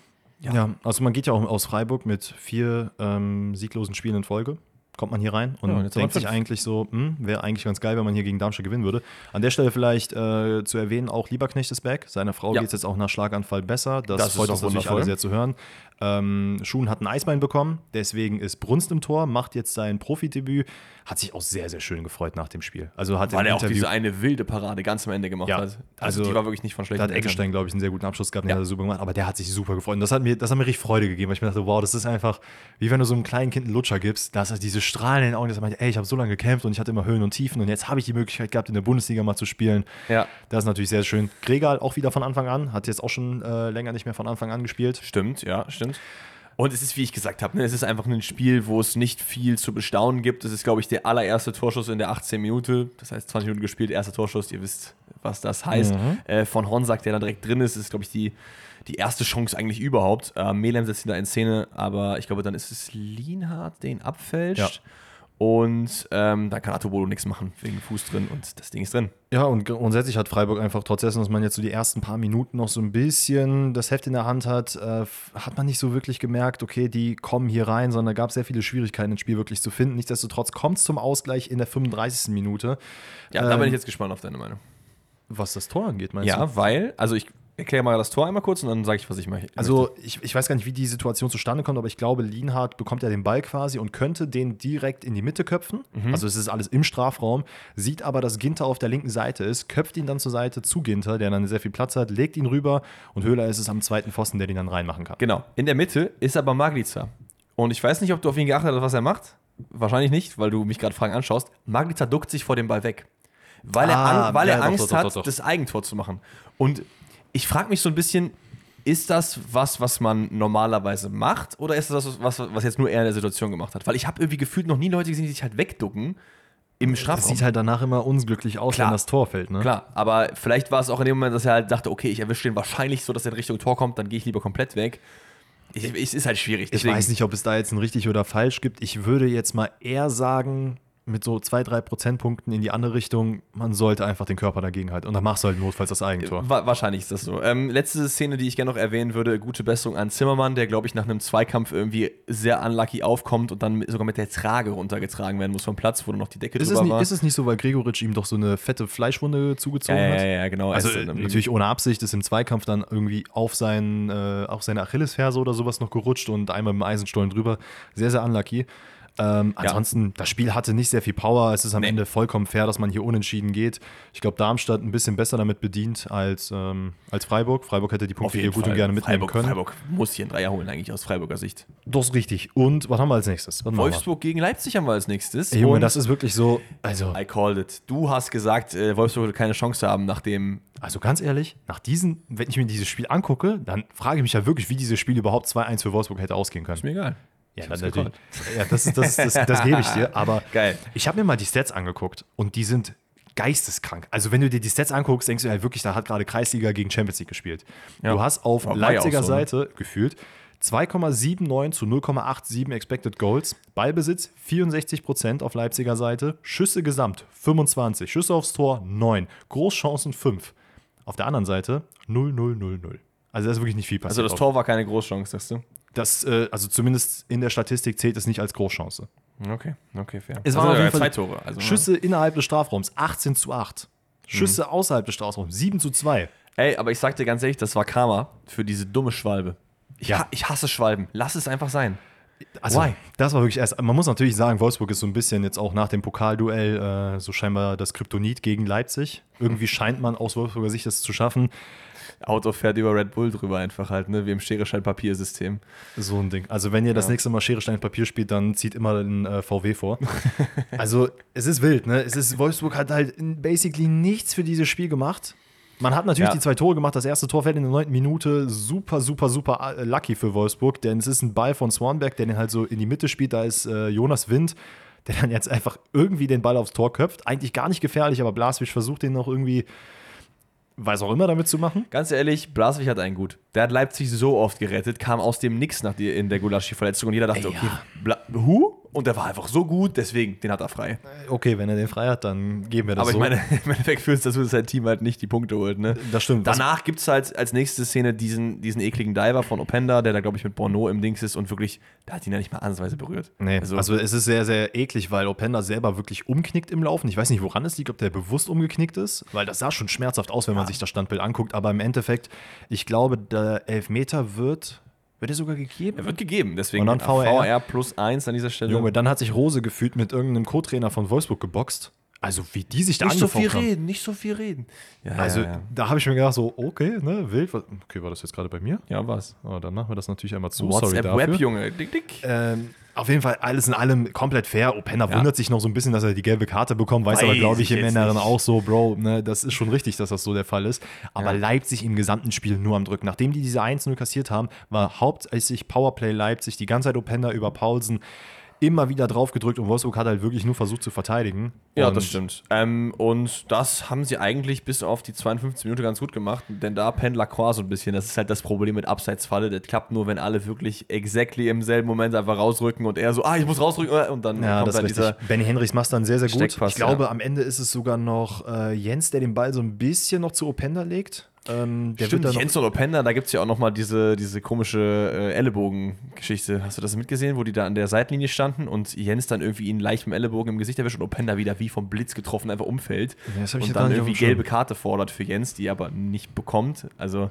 ja. Ja. also man geht ja auch aus Freiburg mit vier ähm, sieglosen Spielen in Folge. Kommt man hier rein und Ja, denkt sich eigentlich so, hm, wäre eigentlich ganz geil, wenn man hier gegen Darmstadt gewinnen würde. An der Stelle vielleicht äh, zu erwähnen, auch Lieberknecht ist back. Seiner Frau Ja. geht es jetzt auch nach Schlaganfall besser. Das, Das ist freut uns natürlich alle sehr zu hören. Ähm, Schuhen hat ein Eisbein bekommen, deswegen ist Brunst im Tor, macht jetzt sein Profidebüt. Hat sich auch sehr, sehr schön gefreut nach dem Spiel. Also hat Weil er auch Interview diese eine wilde Parade ganz am Ende gemacht Ja, hat. also die war wirklich nicht von schlechten Da hat. Eggestein, glaube ich, einen sehr guten Abschluss gehabt, den Ja. hat er super gemacht, aber der hat sich super gefreut. Und das hat mir, das hat mir richtig Freude gegeben, weil ich mir dachte, wow, das ist einfach, wie wenn du so einem kleinen Kind einen Lutscher gibst, da ist halt diese Strahlen in den Augen, dass er meinte, ey, ich habe so lange gekämpft und ich hatte immer Höhen und Tiefen und jetzt habe ich die Möglichkeit gehabt, in der Bundesliga mal zu spielen. Ja. Das ist natürlich sehr schön. Gregal auch wieder von Anfang an, hat jetzt auch schon äh, länger nicht mehr von Anfang an gespielt. Stimmt, ja, stimmt. Und es ist, wie ich gesagt habe, ne, es ist einfach ein Spiel, wo es nicht viel zu bestaunen gibt. Es ist, glaube ich, der allererste Torschuss in der 18 Minute. Das heißt, 20 Minuten gespielt, erster Torschuss. Ihr wisst, was das heißt. Mhm. Äh, von Honsack, der da direkt drin ist, ist, glaube ich, die, die erste Chance eigentlich überhaupt. Äh, Melem setzt ihn da in Szene, aber ich glaube, dann ist es Lienhardt, der ihn abfälscht. Ja. Und ähm, dann kann Atobolo nichts machen, wegen Fuß drin und das Ding ist drin. Ja, und gr- grundsätzlich hat Freiburg einfach, trotz dessen, dass man jetzt so die ersten paar Minuten noch so ein bisschen das Heft in der Hand hat, äh, hat man nicht so wirklich gemerkt, okay, die kommen hier rein, sondern da gab es sehr viele Schwierigkeiten, das Spiel wirklich zu finden. Nichtsdestotrotz kommt es zum Ausgleich in der 35. Minute. Ja, da bin Ähm, ich jetzt gespannt auf deine Meinung. Was das Tor angeht, meinst Ja, du? weil, also ich erkläre mal das Tor einmal kurz und dann sage ich, was ich mache. Also ich, ich weiß gar nicht, wie die Situation zustande kommt, aber ich glaube, Lienhardt bekommt ja den Ball quasi und könnte den direkt in die Mitte köpfen. Also es ist alles im Strafraum, sieht aber, dass Ginter auf der linken Seite ist, köpft ihn dann zur Seite zu Ginter, der dann sehr viel Platz hat, legt ihn rüber und Höhler ist es am zweiten Pfosten, der den dann reinmachen kann. Genau. In der Mitte ist aber Maglica. Und ich weiß nicht, ob du auf ihn geachtet hast, was er macht. Wahrscheinlich nicht, weil du mich gerade Fragen anschaust. Maglica duckt sich vor dem Ball weg. Weil er, Ah, an, weil er ja, doch, Angst doch, doch, hat, doch, doch. das Eigentor zu machen. Und ich frage mich so ein bisschen, ist das was, was man normalerweise macht? Oder ist das was, was jetzt nur er in der Situation gemacht hat? Weil ich habe irgendwie gefühlt noch nie Leute gesehen, die sich halt wegducken im Das Strafraum. sieht halt danach immer unglücklich aus, Klar. wenn das Tor fällt. Ne? Klar, aber vielleicht war es auch in dem Moment, dass er halt dachte, okay, ich erwische den wahrscheinlich so, dass er in Richtung Tor kommt, dann gehe ich lieber komplett weg. Ich, ich, es ist halt schwierig. Ich weiß nicht, ob es da jetzt ein richtig oder falsch gibt. Ich würde jetzt mal eher sagen, mit so zwei, drei Prozentpunkten in die andere Richtung, man sollte einfach den Körper dagegen halten. Und dann machst du halt notfalls das Eigentor. Wa wahrscheinlich ist das so. Ähm, letzte Szene, die ich gerne noch erwähnen würde: gute Besserung an Zimmermann, der, glaube ich, nach einem Zweikampf irgendwie sehr unlucky aufkommt und dann sogar mit der Trage runtergetragen werden muss vom Platz, wo noch die Decke Ist es, drüber nicht, war. ist es nicht so, weil Gregoritsch ihm doch so eine fette Fleischwunde zugezogen ja, hat? ja, ja, genau. Also Es äh, natürlich ohne Absicht ist im Zweikampf dann irgendwie auf, sein, äh, auf seine Achillesferse oder sowas noch gerutscht und einmal mit dem Eisenstollen drüber. Sehr, sehr unlucky. Ähm, ansonsten, das Spiel hatte nicht sehr viel Power. Es ist am Nee. Ende vollkommen fair, dass man hier unentschieden geht. Ich glaube, Darmstadt ein bisschen besser damit bedient als, ähm, als Freiburg. Freiburg hätte die Punkte hier gut und gerne mitnehmen Freiburg, können. Freiburg muss hier einen Dreier holen, eigentlich aus Freiburger Sicht. Das ist richtig. Und was haben wir als nächstes? Was? Wolfsburg gegen Leipzig haben wir als nächstes. Ey, Junge, Und das ist wirklich so. Also, I called it. Du hast gesagt, äh, Wolfsburg würde keine Chance haben, nachdem. also ganz ehrlich, nach diesen, wenn ich mir dieses Spiel angucke, dann frage ich mich ja wirklich, wie dieses Spiel überhaupt 2-1 für Wolfsburg hätte ausgehen können. Ist mir egal. Ja, das, natürlich. ja das, ist- das, ist- das, das gebe ich dir. Aber Geil. ich habe mir mal die Stats angeguckt und die sind geisteskrank. Also wenn du dir die Stats anguckst, denkst du halt wirklich, da hat gerade Kreisliga gegen Champions League gespielt. Ja. Du hast auf War- Leipziger so, ne? Seite gefühlt 2,79 zu 0,87 Expected Goals. Ballbesitz 64% auf Leipziger Seite. Schüsse gesamt 25. Schüsse aufs Tor 9. Großchancen 5. Auf der anderen Seite 0, 0, 0, 0. Also da ist wirklich nicht viel passiert. Also das Tor war keine Großchance, sagst du? Das, äh, also zumindest in der Statistik zählt es nicht als Großchance. Okay, okay, fair. Es Also waren auf ja jeden Fall zwei Tore. Also, Schüsse innerhalb des Strafraums 18 zu 8. Schüsse Mhm. außerhalb des Strafraums 7 zu 2. Ey, aber ich sag dir ganz ehrlich, das war Karma für diese dumme Schwalbe. Ich, Ja. ha ich hasse Schwalben. Lass es einfach sein. Also, Why? das war wirklich erst. Man muss natürlich sagen, Wolfsburg ist so ein bisschen jetzt auch nach dem Pokalduell äh, so scheinbar das Kryptonit gegen Leipzig. Irgendwie scheint man aus Wolfsburger Sicht das zu schaffen. Auto fährt über Red Bull drüber einfach halt, ne? Wie im Schere-Stein-Papier-System. So ein Ding. Also, wenn ihr das Ja. nächste Mal Schere, Stein, Papier spielt, dann zieht immer ein äh, VW vor. also, es ist wild, ne? Es ist, Wolfsburg hat halt basically nichts für dieses Spiel gemacht. Man hat natürlich Ja. die zwei Tore gemacht. Das erste Tor fällt in der neunten Minute. Super, super, super äh, lucky für Wolfsburg, denn es ist ein Ball von Swanberg, der den halt so in die Mitte spielt. Da ist äh, Jonas Wind, der dann jetzt einfach irgendwie den Ball aufs Tor köpft. Eigentlich gar nicht gefährlich, aber Blaswig versucht den noch irgendwie, weiß auch immer, damit zu machen. Ganz ehrlich, Blaswig hat einen gut. Der hat Leipzig so oft gerettet, kam aus dem Nix nach die, in der Gulaschi-Verletzung und jeder dachte, Ey, okay, ja. Bla Hu? Und der war einfach so gut, deswegen, den hat er frei. Okay, wenn er den frei hat, dann geben wir das Aber so. ich meine, im Endeffekt führt es dazu, dass sein Team halt nicht die Punkte holt, ne? das stimmt. Danach gibt es halt als nächste Szene diesen, diesen ekligen Diver von Openda, der da, glaube ich, mit Bono im Dings ist und wirklich, der hat ihn ja nicht mal ansatzweise berührt. Nee, also, Also, es ist sehr, sehr eklig, weil Openda selber wirklich umknickt im Laufen. Ich weiß nicht, woran es liegt, ob der bewusst umgeknickt ist, weil das sah schon schmerzhaft aus, wenn man sich das Standbild anguckt. Aber im Endeffekt, ich glaube, der Elfmeter wird, wird er sogar gegeben? er wird gegeben, deswegen Und dann VR. VR plus 1 an dieser Stelle. Junge, dann hat sich Rose gefühlt mit irgendeinem Co-Trainer von Wolfsburg geboxt. Also wie die sich da nicht so viel haben. reden, nicht so viel reden. Ja, Also ja, ja. da habe ich mir gedacht, so, okay, ne, wild. Okay, war das jetzt gerade bei mir? ja was? Oh, dann machen wir das natürlich einmal zu. Sorry WhatsApp dafür. Web, Junge. Dick, dick. Ähm, auf jeden Fall alles in allem komplett fair. Openda Ja. wundert sich noch so ein bisschen, dass er die gelbe Karte bekommt, weiß, aber, Weiß glaube ich, im Inneren auch so, Bro, ne, das ist schon richtig, dass das so der Fall ist. Aber Ja. Leipzig im gesamten Spiel nur am Drücken. Nachdem die diese 1-0 kassiert haben, war hauptsächlich Powerplay Leipzig, die ganze Zeit Openda über Paulsen immer wieder drauf gedrückt und Wolfsburg hat halt wirklich nur versucht zu verteidigen. Ja, das stimmt. Ähm, und das haben sie eigentlich bis auf die 52 Minuten ganz gut gemacht, denn da pennt Lacroix so ein bisschen. Das ist halt das Problem mit Abseitsfalle. Das klappt nur, wenn alle wirklich exactly im selben Moment einfach rausrücken und er so, ah, ich muss rausrücken und dann Ja, kommt das ist halt richtig. dieser. Benny Henrichs macht dann sehr, sehr gut. Steckpass, ich glaube, ja. am Ende ist es sogar noch äh, Jens, der den Ball so ein bisschen noch zu Openda legt. Ähm, der Stimmt, wird Jens und Openda, da gibt es ja auch nochmal diese, diese komische äh, Ellenbogen-Geschichte. Hast du das mitgesehen, wo die da an der Seitenlinie standen und Jens dann irgendwie ihn leicht mit dem Ellenbogen im Gesicht erwischt und Openda wieder wie vom Blitz getroffen einfach umfällt Ja, das hab ich und dann irgendwie gelbe Karte fordert für Jens, die er aber nicht bekommt. Also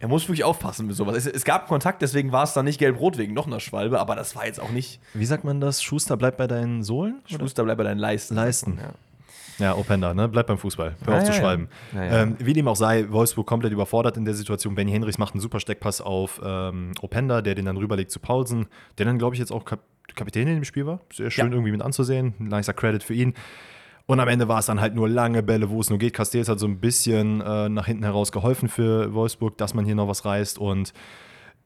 er muss wirklich aufpassen mit sowas. Es, es gab Kontakt, deswegen war es dann nicht gelb-rot wegen noch einer Schwalbe, aber das war jetzt auch nicht Wie sagt man das? Schuster bleibt bei deinen Sohlen? Schuster bleibt bei deinen Leisten. Leisten. Ja. Ja, Openda, ne? Bleib beim Fußball. Hör Ja, auf zu ja, ja. schreiben. Ja, ja. Ähm, wie dem auch sei, Wolfsburg komplett überfordert in der Situation. Benny Henrichs macht einen super Steckpass auf ähm, Openda, der den dann rüberlegt zu Paulsen, der dann, glaube ich, jetzt auch Kap Kapitän in dem Spiel war. Sehr schön irgendwie mit anzusehen. Nicer Credit für ihn. Und am Ende war es dann halt nur lange Bälle, wo es nur geht. Castells hat so ein bisschen äh, nach hinten heraus geholfen für Wolfsburg, dass man hier noch was reißt. Und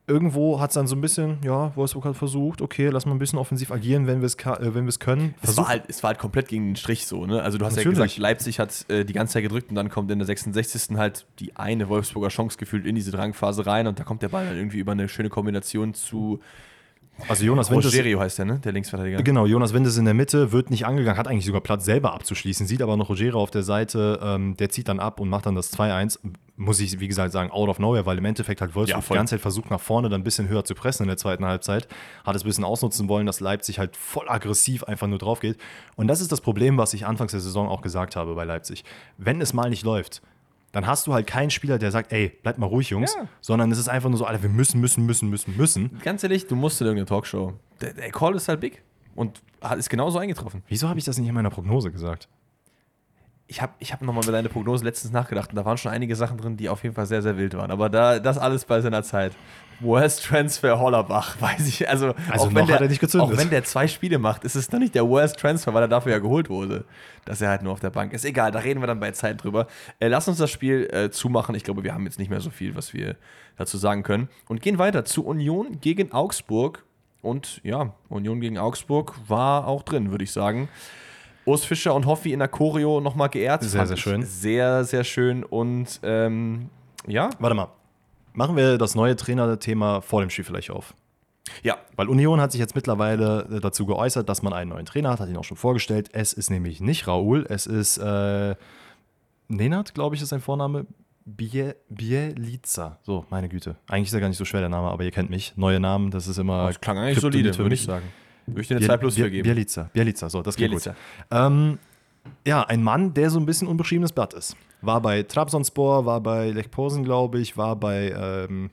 irgendwo hat es dann so ein bisschen, ja, Wolfsburg hat versucht, okay, lass mal ein bisschen offensiv agieren, wenn wir es äh, wenn können. Es war, halt, es war halt komplett gegen den Strich so, ne? Also du hast Natürlich. ja gesagt, Leipzig hat äh, die ganze Zeit gedrückt und dann kommt in der 66. halt die eine Wolfsburger Chance gefühlt in diese Drangphase rein und da kommt der Ball dann irgendwie über eine schöne Kombination zu also Jonas Wind ist, Rogerio heißt der, ne? Der Linksverteidiger. Genau, Jonas Wind ist in der Mitte, wird nicht angegangen, hat eigentlich sogar Platz selber abzuschließen, sieht aber noch Rogero auf der Seite, ähm, der zieht dann ab und macht dann das 2-1. Muss ich, wie gesagt, sagen, out of nowhere, weil im Endeffekt hat Wolfsburg Ja, die ganze Zeit versucht, nach vorne dann ein bisschen höher zu pressen in der zweiten Halbzeit. Hat es ein bisschen ausnutzen wollen, dass Leipzig halt voll aggressiv einfach nur drauf geht. Und das ist das Problem, was ich anfangs der Saison auch gesagt habe bei Leipzig. Wenn es mal nicht läuft, dann hast du halt keinen Spieler, der sagt, ey, bleib mal ruhig, Jungs, Ja. sondern es ist einfach nur so, Alter, wir müssen, müssen, müssen, müssen, müssen. Ganz ehrlich, du musst in irgendeine Talkshow. Der, der Call ist halt big. Und hat- ist genauso eingetroffen. Wieso habe ich das nicht in meiner Prognose gesagt? Ich habe ich hab nochmal über deine Prognose letztens nachgedacht und da waren schon einige Sachen drin, die auf jeden Fall sehr, sehr wild waren. Aber da, das alles bei seiner Zeit. Worst Transfer Hollerbach, weiß ich. Also, Also auch, wenn der, er auch wenn der zwei Spiele macht, ist es noch nicht der Worst Transfer, weil er dafür ja geholt wurde. Dass er halt nur auf der Bank ist. Egal, da reden wir dann bei Zeit drüber. Äh, lass uns das Spiel äh, zumachen. Ich glaube, wir haben jetzt nicht mehr so viel, was wir dazu sagen können. Und gehen weiter zu Union gegen Augsburg. Und ja, Union gegen Augsburg war auch drin, würde ich sagen. Urs Fischer und Hoffi in der Choreo nochmal geehrt. Sehr, sehr schön. Sehr, sehr schön. Und ähm, ja, Warte mal. Machen wir das neue Trainerthema vor dem Spiel vielleicht auf. ja, Weil Union hat sich jetzt mittlerweile äh, dazu geäußert, dass man einen neuen Trainer hat, hat ihn auch schon vorgestellt. Es ist nämlich nicht Raoul, es ist äh, Nenad, glaube ich, ist sein Vorname. Bie- Bielica. So, meine Güte. Eigentlich ist er gar nicht so schwer, der Name, aber ihr kennt mich. Neue Namen, das ist immer. das klang eigentlich solide, würde ich sagen. Dir eine Biel- 2 plus Biel- geben. Bielica, Bielica, so, das geht Bielica. gut. Ähm, ja, ein Mann, der so ein bisschen unbeschriebenes Blatt ist. War bei Trabzonspor, war bei Lech Posen, glaube ich, war bei ähm,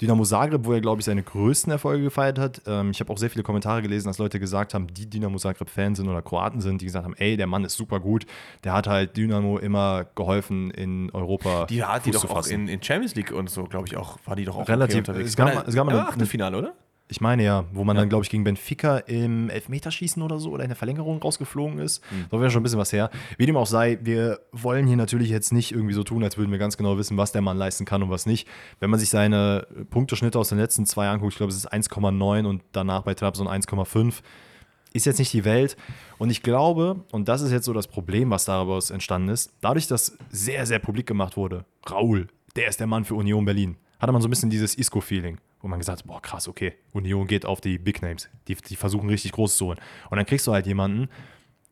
Dynamo Zagreb, wo er, glaube ich, seine größten Erfolge gefeiert hat. Ähm, ich habe auch sehr viele Kommentare gelesen, dass Leute gesagt haben, die Dynamo Zagreb-Fans sind oder Kroaten sind, die gesagt haben, ey, der Mann ist super gut. Der hat halt Dynamo immer geholfen, in Europa Die hat die Fuß doch zu auch in, in Champions League und so, glaube ich, auch, war die doch auch Relativ- okay unterwegs. es gab es gab mal ja, eine- Achtelfinale, oder? Ich meine ja, wo man Ja. dann, glaube ich, gegen Benfica im Elfmeterschießen oder so oder in der Verlängerung rausgeflogen ist. Hm. So wäre schon ein bisschen was her. Wie dem auch sei, wir wollen hier natürlich jetzt nicht irgendwie so tun, als würden wir ganz genau wissen, was der Mann leisten kann und was nicht. Wenn man sich seine Punkteschnitte aus den letzten zwei anguckt, ich glaube, es ist 1,9 und danach bei Trabzon 1,5. Ist jetzt nicht die Welt. Und ich glaube, und das ist jetzt so das Problem, was daraus entstanden ist, dadurch, dass sehr, sehr publik gemacht wurde, Raul, der ist der Mann für Union Berlin, hatte man so ein bisschen dieses Isco-Feeling, wo man gesagt hat, boah, krass, okay, Union geht auf die Big Names. Die, die versuchen richtig groß zu holen. Und dann kriegst du halt jemanden,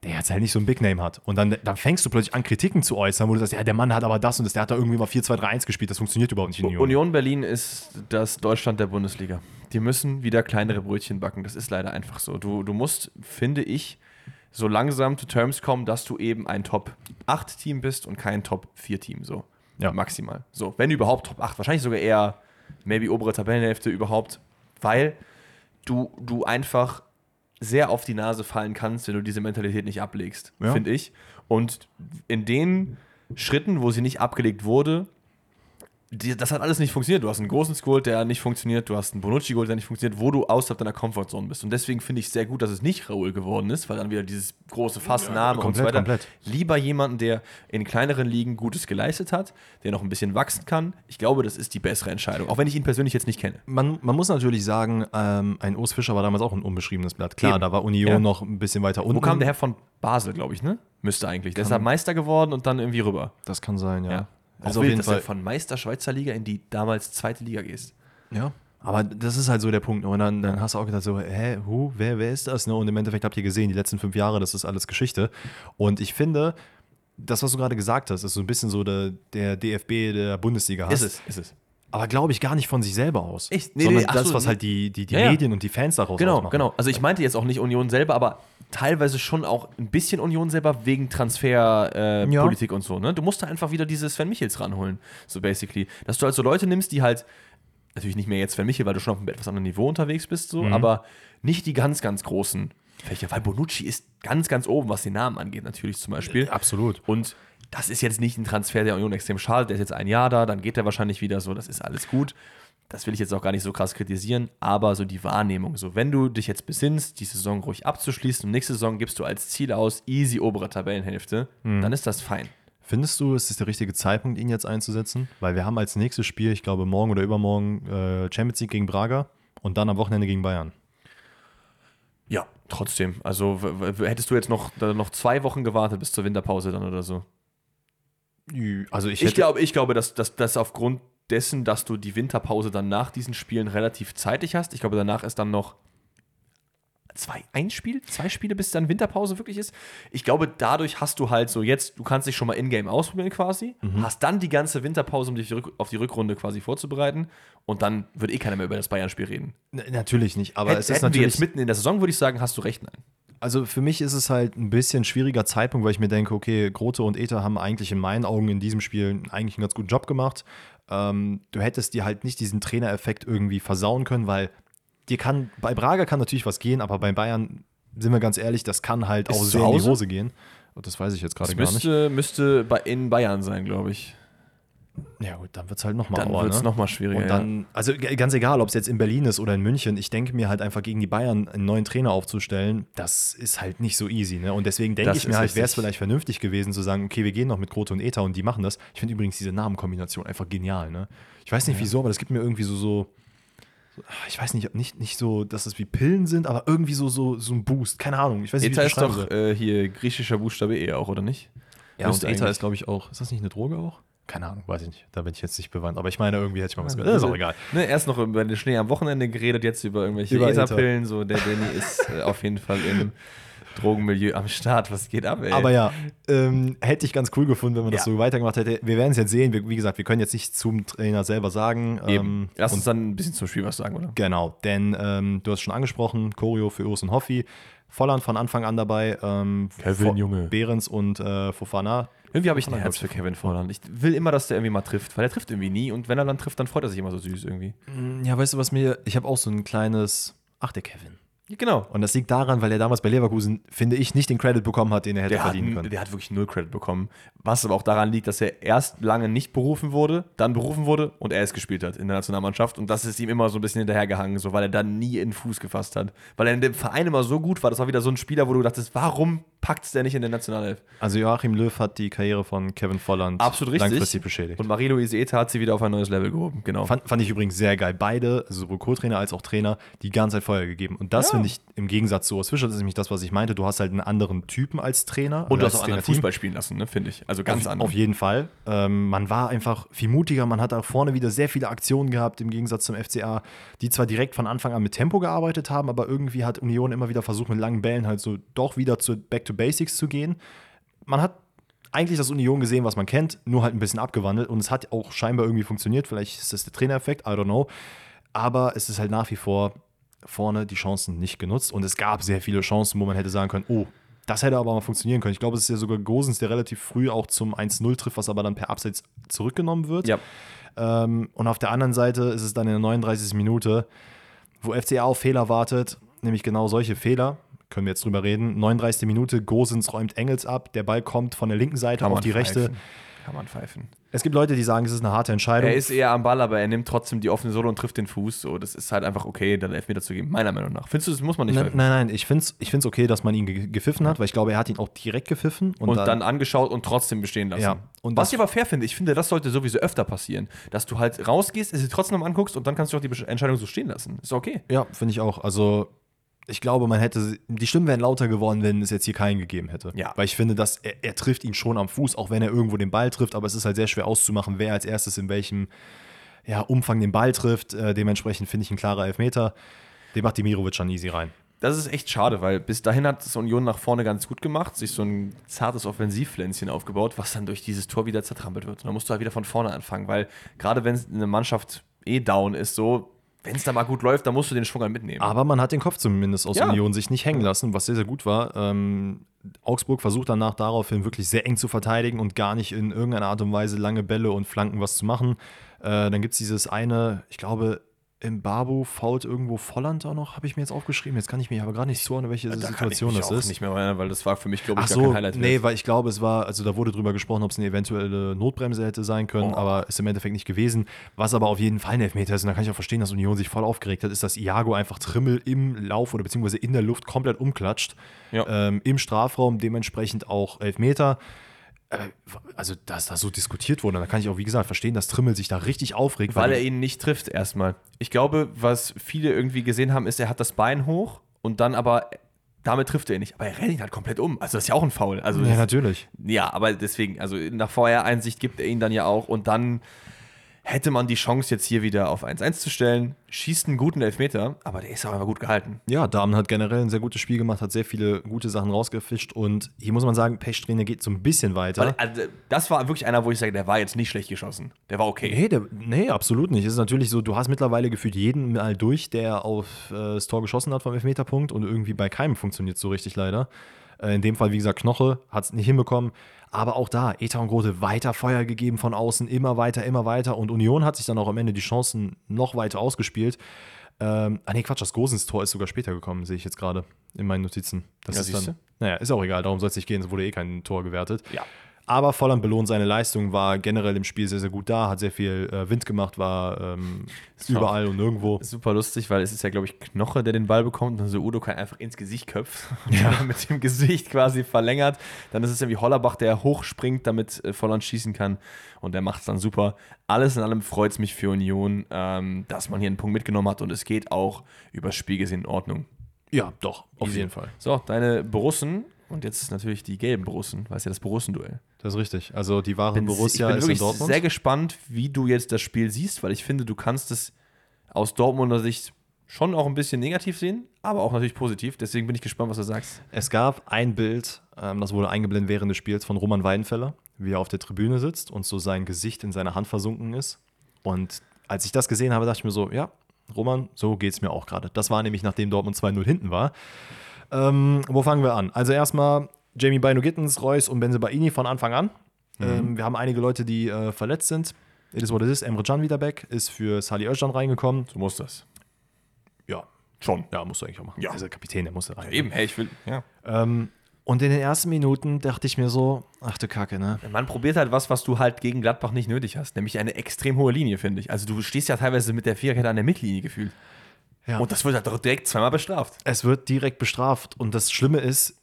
der jetzt halt nicht so ein Big Name hat. Und dann, dann fängst du plötzlich an, Kritiken zu äußern, wo du sagst, ja, der Mann hat aber das und das, der hat da irgendwie mal 4-2-3-1 gespielt, das funktioniert überhaupt nicht in Union. Union Berlin ist das Deutschland der Bundesliga. Die müssen wieder kleinere Brötchen backen. Das ist leider einfach so. Du, du musst, finde ich, so langsam zu Terms kommen, dass du eben ein Top-8-Team bist und kein Top-4-Team. So. Ja. Maximal. So, wenn überhaupt Top 8. Wahrscheinlich sogar eher, maybe obere Tabellenhälfte überhaupt, weil du, du einfach sehr auf die Nase fallen kannst, wenn du diese Mentalität nicht ablegst, Ja. finde ich. Und in den Schritten, wo sie nicht abgelegt wurde, die, das hat alles nicht funktioniert. Du hast einen großen geholt, der nicht funktioniert. Du hast einen Bonucci geholt, der nicht funktioniert, wo du außerhalb deiner Comfortzone bist. Und deswegen finde ich es sehr gut, dass es nicht Raoul geworden ist, weil dann wieder dieses große Fass, Name und so komplett, weiter. komplett. Lieber jemanden, der in kleineren Ligen Gutes geleistet hat, der noch ein bisschen wachsen kann. Ich glaube, das ist die bessere Entscheidung. Auch wenn ich ihn persönlich jetzt nicht kenne. Man, man muss natürlich sagen, ähm, ein Urs Fischer war damals auch ein unbeschriebenes Blatt. Klar, Eben. da war Union Ja. noch ein bisschen weiter unten. Wo kam der her von Basel, glaube ich, ne? Müsste eigentlich. Der ist da Meister geworden und dann irgendwie rüber. Das kann sein, ja. Ja. Also auf jeden dass du Fall. von Meister Schweizer Liga in die damals zweite Liga gehst. Ja. Aber das ist halt so der Punkt. Und dann, dann hast du auch gedacht, so, hä, hu, wer, wer ist das? Ne? Und im Endeffekt habt ihr gesehen, die letzten fünf Jahre, das ist alles Geschichte. Und ich finde, das, was du gerade gesagt hast, ist so ein bisschen so der, der DFB der Bundesliga. Ist es, ist es. Aber glaube ich gar nicht von sich selber aus. Echt? Nee, sondern nee, das, so, was nee. halt die, die, die Ja, ja. Medien und die Fans daraus Genau, ausmachen. genau. Also ich meinte jetzt auch nicht Union selber, aber teilweise schon auch ein bisschen Union selber wegen Transferpolitik äh, Ja. Und so. Ne? Du musst da einfach wieder diese Sven Michels ranholen, so basically. Dass du also Leute nimmst, die halt, natürlich nicht mehr jetzt Sven Michel, weil du schon auf einem etwas anderen Niveau unterwegs bist, Mhm. so, aber nicht die ganz, ganz großen Fächer. Weil Bonucci ist ganz, ganz oben, was den Namen angeht, natürlich zum Beispiel. Absolut. Und das ist jetzt nicht ein Transfer der Union extrem schade. Der ist jetzt ein Jahr da, dann geht er wahrscheinlich wieder so. Das ist alles gut. Das will ich jetzt auch gar nicht so krass kritisieren, aber so die Wahrnehmung. So, wenn du dich jetzt besinnst, die Saison ruhig abzuschließen und nächste Saison gibst du als Ziel aus, easy obere Tabellenhälfte, dann ist das fein. Findest du, es ist der richtige Zeitpunkt, ihn jetzt einzusetzen? Weil wir haben als nächstes Spiel, ich glaube morgen oder übermorgen, äh, Champions League gegen Braga und dann am Wochenende gegen Bayern. Ja, trotzdem. Also hättest du jetzt noch, noch zwei Wochen gewartet bis zur Winterpause dann oder so. Also ich Ich, glaube, ich glaube, dass, dass aufgrund dessen, dass du die Winterpause dann nach diesen Spielen relativ zeitig hast, ich glaube, danach ist dann noch zwei, ein Spiel, zwei Spiele, bis dann Winterpause wirklich ist. Ich glaube, dadurch hast du halt so jetzt, du kannst dich schon mal in-game ausprobieren quasi, Mhm. hast dann die ganze Winterpause, um dich auf die Rückrunde quasi vorzubereiten und dann wird eh keiner mehr über das Bayern-Spiel reden. N- natürlich nicht, aber Hätt- es ist hätten wir natürlich jetzt mitten in der Saison, würde ich sagen, hast du recht, nein. Also für mich ist es halt ein bisschen schwieriger Zeitpunkt, weil ich mir denke, okay, Grote und Ether haben eigentlich in meinen Augen in diesem Spiel eigentlich einen ganz guten Job gemacht. Ähm, du hättest dir halt nicht diesen Trainereffekt irgendwie versauen können, weil dir kann, bei Braga kann natürlich was gehen, aber bei Bayern sind wir ganz ehrlich, das kann halt Ist auch sehr in die? Hose gehen. Und das weiß ich jetzt gerade gar nicht. müsste, müsste bei, in Bayern sein, glaube ich. Ja gut, dann wird es halt nochmal Dann wird es ne? nochmal schwieriger. Und dann, also g- ganz egal, ob es jetzt in Berlin ist oder in München, ich denke mir halt einfach gegen die Bayern einen neuen Trainer aufzustellen, das ist halt nicht so easy. Ne? Und deswegen denke ich mir halt, wäre es vielleicht vernünftig gewesen zu sagen, okay, wir gehen noch mit Grote und Eta und die machen das. Ich finde übrigens diese Namenkombination einfach genial. Ne? Ich weiß nicht wieso, aber das gibt mir irgendwie so so- ich weiß nicht, nicht, nicht so, dass es wie Pillen sind, aber irgendwie so, so, so ein Boost. Keine Ahnung. Ich weiß nicht, ETA wie ich ist doch äh, hier griechischer Buchstabe E auch, oder nicht? Ja, müsste ETA ist, glaube ich, auch. Ist das nicht eine Droge auch? Keine Ahnung, weiß ich nicht. Da bin ich jetzt nicht bewandt. Aber ich meine, irgendwie hätte ich mal was gehört. Das ist auch egal. Ne, erst noch über den Schnee am Wochenende geredet, jetzt über irgendwelche. ETA-Pillen. So, der Danny ist äh, auf jeden Fall im Drogenmilieu am Start. Was geht ab, ey? Aber ja, ähm, hätte ich ganz cool gefunden, wenn man das Ja. so weitergemacht hätte. Wir werden es jetzt sehen. Wir, wie gesagt, wir können jetzt nicht zum Trainer selber sagen. Eben. Ähm, Lass und uns dann ein bisschen zum Spiel was sagen, oder? Genau, denn ähm, du hast schon angesprochen, Choreo für Urs und Hoffi. Volland von Anfang an dabei. Ähm, Kevin, Vo- Junge. Behrens und äh, Fofana. Irgendwie habe ich ein Herz für Kevin Volland. Ich will immer, dass der irgendwie mal trifft, weil er trifft irgendwie nie. Und wenn er dann trifft, dann freut er sich immer so süß irgendwie. Ja, weißt du, was mir. Ich habe auch so ein kleines. Ach, der Kevin. Genau. Und das liegt daran, weil er damals bei Leverkusen, finde ich, nicht den Credit bekommen hat, den er hätte Der hat, verdienen können. der hat wirklich null Credit bekommen. Was aber auch daran liegt, dass er erst lange nicht berufen wurde, dann berufen wurde und er es gespielt hat in der Nationalmannschaft. Und das ist ihm immer so ein bisschen hinterhergehangen, so, weil er dann nie in den Fuß gefasst hat. Weil er in dem Verein immer so gut war. Das war wieder so ein Spieler, wo du dachtest, warum packt es der nicht in der Nationalelf? Also Joachim Löw hat die Karriere von Kevin Volland Absolut richtig. langfristig beschädigt. Und Marie-Louise Eta hat sie wieder auf ein neues Level gehoben. Genau. Fand, fand ich übrigens sehr geil. Beide, also sowohl Co-Trainer als auch Trainer, die ganze Zeit Feuer gegeben. Und das Ja. Finde ich im Gegensatz zu Fischer, das ist nämlich das, was ich meinte. Du hast halt einen anderen Typen als Trainer. und du hast auch anderen. Fußball spielen lassen, ne, finde ich. Also ganz anders. Auf jeden Fall. Ähm, man war einfach viel mutiger. Man hat auch vorne wieder sehr viele Aktionen gehabt, im Gegensatz zum FCA, die zwar direkt von Anfang an mit Tempo gearbeitet haben, aber irgendwie hat Union immer wieder versucht, mit langen Bällen halt so doch wieder zu Back to Basics zu gehen. Man hat eigentlich das Union gesehen, was man kennt, nur halt ein bisschen abgewandelt und es hat auch scheinbar irgendwie funktioniert. Vielleicht ist das der Trainereffekt, I don't know. Aber es ist halt nach wie vor vorne die Chancen nicht genutzt und es gab sehr viele Chancen, wo man hätte sagen können, oh, das hätte aber mal funktionieren können. Ich glaube, es ist ja sogar Gosens, der relativ früh auch zum 1-0 trifft, was aber dann per Abseits zurückgenommen wird. ja. Ähm, und auf der anderen Seite ist es dann in der 39. Minute, wo FCA auf Fehler wartet, nämlich genau solche Fehler. Können wir jetzt drüber reden. 39. Minute, Gosens räumt Engels ab, der Ball kommt von der linken Seite Kann auf die rechte. Kann man pfeifen. Es gibt Leute, die sagen, es ist eine harte Entscheidung. Er ist eher am Ball, aber er nimmt trotzdem die offene Sohle und trifft den Fuß. So, das ist halt einfach okay, dann Elfmeter zu geben, meiner Meinung nach. Findest du, das muss man nicht Nein, pfeifen? nein, nein, ich finde es ich find's okay, dass man ihn ge gepfiffen hat, weil ich glaube, er hat ihn auch direkt gepfiffen. Und, dann, angeschaut und trotzdem bestehen lassen. Ja, und Was das- ich aber fair finde, ich finde, das sollte sowieso öfter passieren. Dass du halt rausgehst, es dir trotzdem noch anguckst und dann kannst du auch die Besch- Entscheidung so stehen lassen. Ist okay. Ja, finde ich auch. Also, ich glaube, man hätte, die Stimmen wären lauter geworden, wenn es jetzt hier keinen gegeben hätte. Ja. Weil ich finde, dass er, er trifft ihn schon am Fuß, auch wenn er irgendwo den Ball trifft, aber es ist halt sehr schwer auszumachen, wer als erstes in welchem ja, Umfang den Ball trifft. Äh, dementsprechend finde ich ein klarer Elfmeter. Den macht Dimirovic schon easy rein. Das ist echt schade, weil bis dahin hat das Union nach vorne ganz gut gemacht, sich so ein zartes Offensivpflänzchen aufgebaut, was dann durch dieses Tor wieder zertrampelt wird. Und dann musst du halt wieder von vorne anfangen, weil gerade wenn eine Mannschaft eh down ist, so, wenn es da mal gut läuft, dann musst du den Schwung halt mitnehmen. Aber man hat den Kopf zumindest aus Ja. Union sich nicht hängen lassen, was sehr, sehr gut war. Ähm, Augsburg versucht danach daraufhin wirklich sehr eng zu verteidigen und gar nicht in irgendeiner Art und Weise lange Bälle und Flanken was zu machen. Äh, dann gibt es dieses eine, ich glaube, im Babu fault irgendwo Volland auch noch, habe ich mir jetzt aufgeschrieben. Jetzt kann ich mich aber gerade nicht zuordnen, welche Da Situation mich das auch ist. nicht mehr erinnern, weil das war für mich, glaube ich, Ach gar so, kein Highlight. nee, weil ich glaube, es war, also da wurde drüber gesprochen, ob es eine eventuelle Notbremse hätte sein können, Oh. aber ist im Endeffekt nicht gewesen. Was aber auf jeden Fall ein Elfmeter ist, und da kann ich auch verstehen, dass Union sich voll aufgeregt hat, ist, dass Iago einfach Trimmel im Lauf oder beziehungsweise in der Luft komplett umklatscht. Ja. Ähm, Im Strafraum, dementsprechend auch Elfmeter. Äh, also, dass da so diskutiert wurde, da kann ich auch, wie gesagt, verstehen, dass Trimmel sich da richtig aufregt. Weil er ihn nicht trifft erstmal. Ich glaube, was viele irgendwie gesehen haben, ist, er hat das Bein hoch und dann aber, damit trifft er ihn nicht. Aber er rennt ihn halt komplett um. Also das ist ja auch ein Foul. Also ja, natürlich. ja, aber deswegen, also nach VR-Einsicht gibt er ihn dann ja auch und dann hätte man die Chance, jetzt hier wieder auf 1-1 zu stellen, schießt einen guten Elfmeter, aber der ist auch einfach gut gehalten. Ja, Damen hat generell ein sehr gutes Spiel gemacht, hat sehr viele gute Sachen rausgefischt und hier muss man sagen, Pechsträhne geht so ein bisschen weiter. Weil, also, das war wirklich einer, wo ich sage, der war jetzt nicht schlecht geschossen. Der war okay. Nee, der, nee, absolut nicht. Es ist natürlich so, du hast mittlerweile gefühlt jeden mal durch, der auf äh, das Tor geschossen hat vom Elfmeterpunkt und irgendwie bei keinem funktioniert so richtig leider. Äh, in dem Fall, wie gesagt, Knoche hat es nicht hinbekommen. Aber auch da, Eta und Grote weiter Feuer gegeben von außen, immer weiter, immer weiter. Und Union hat sich dann auch am Ende die Chancen noch weiter ausgespielt. Ähm, ah nee, Quatsch, das Gosens-Tor ist sogar später gekommen, sehe ich jetzt gerade in meinen Notizen. Das Ja, ist siehste. dann, naja, ist auch egal, darum soll es nicht gehen, es wurde eh kein Tor gewertet. Ja. Aber Volland belohnt seine Leistung, war generell im Spiel sehr, sehr gut da, hat sehr viel äh, Wind gemacht, war ähm, überall und nirgendwo. Super lustig, weil es ist ja, glaube ich, Knoche, der den Ball bekommt und dann so Udo kann einfach ins Gesicht köpft und dann mit dem Gesicht quasi verlängert. Dann ist es ja wie Hollerbach, der hochspringt, damit äh, Volland schießen kann und der macht es dann super. Alles in allem freut es mich für Union, ähm, dass man hier einen Punkt mitgenommen hat und es geht auch übers Spiel gesehen in Ordnung. Ja, doch, auf Easy. jeden Fall. So, deine Borussen und jetzt ist natürlich die gelben Borussen, weil es ja das Borussenduell. Das ist richtig. Also die wahre bin, Borussia ich bin ist in Dortmund. sehr gespannt, wie du jetzt das Spiel siehst, weil ich finde, du kannst es aus Dortmunder Sicht schon auch ein bisschen negativ sehen, aber auch natürlich positiv. Deswegen bin ich gespannt, was du sagst. Es gab ein Bild, ähm, das wurde eingeblendet während des Spiels von Roman Weidenfeller, wie er auf der Tribüne sitzt und so sein Gesicht in seine Hand versunken ist. Und als ich das gesehen habe, dachte ich mir so, ja, Roman, so geht es mir auch gerade. Das war nämlich, nachdem Dortmund 2-0 hinten war. Ähm, wo fangen wir an? Also erstmal Jamie Bino Gittens, Reus und Benzebaini von Anfang an. Ähm, wir haben einige Leute, die äh, verletzt sind. It is what it is. Emre Can wieder back, ist für Salih Özcan reingekommen. So muss das. Ja, Schon. ja, musst du eigentlich auch machen. Ja. Also Kapitän, der musste rein. Eben, hey, ich will. Ja. Ähm, und in den ersten Minuten dachte ich mir so, ach du Kacke, ne? Man probiert halt was, was du halt gegen Gladbach nicht nötig hast, nämlich eine extrem hohe Linie, finde ich. Also du stehst ja teilweise mit der Viererkette an der Mittellinie gefühlt. Ja. Und das wird halt direkt zweimal bestraft. Es wird direkt bestraft. Und das Schlimme ist,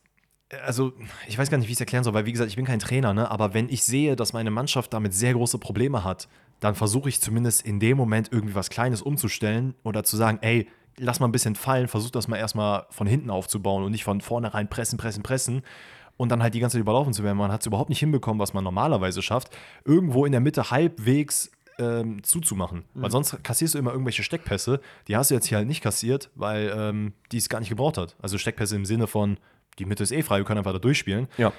also ich weiß gar nicht, wie ich es erklären soll, weil wie gesagt, ich bin kein Trainer, ne? aber wenn ich sehe, dass meine Mannschaft damit sehr große Probleme hat, dann versuche ich zumindest in dem Moment irgendwie was Kleines umzustellen oder zu sagen, ey, lass mal ein bisschen fallen, versuch das mal erstmal von hinten aufzubauen und nicht von vornherein pressen, pressen, pressen und dann halt die ganze Zeit überlaufen zu werden. Man hat es überhaupt nicht hinbekommen, was man normalerweise schafft, irgendwo in der Mitte halbwegs ähm, zuzumachen. Weil sonst kassierst du immer irgendwelche Steckpässe. Die hast du jetzt hier halt nicht kassiert, weil ähm, die es gar nicht gebraucht hat. Also Steckpässe im Sinne von, die Mitte ist eh frei, wir können einfach da durchspielen. Ja.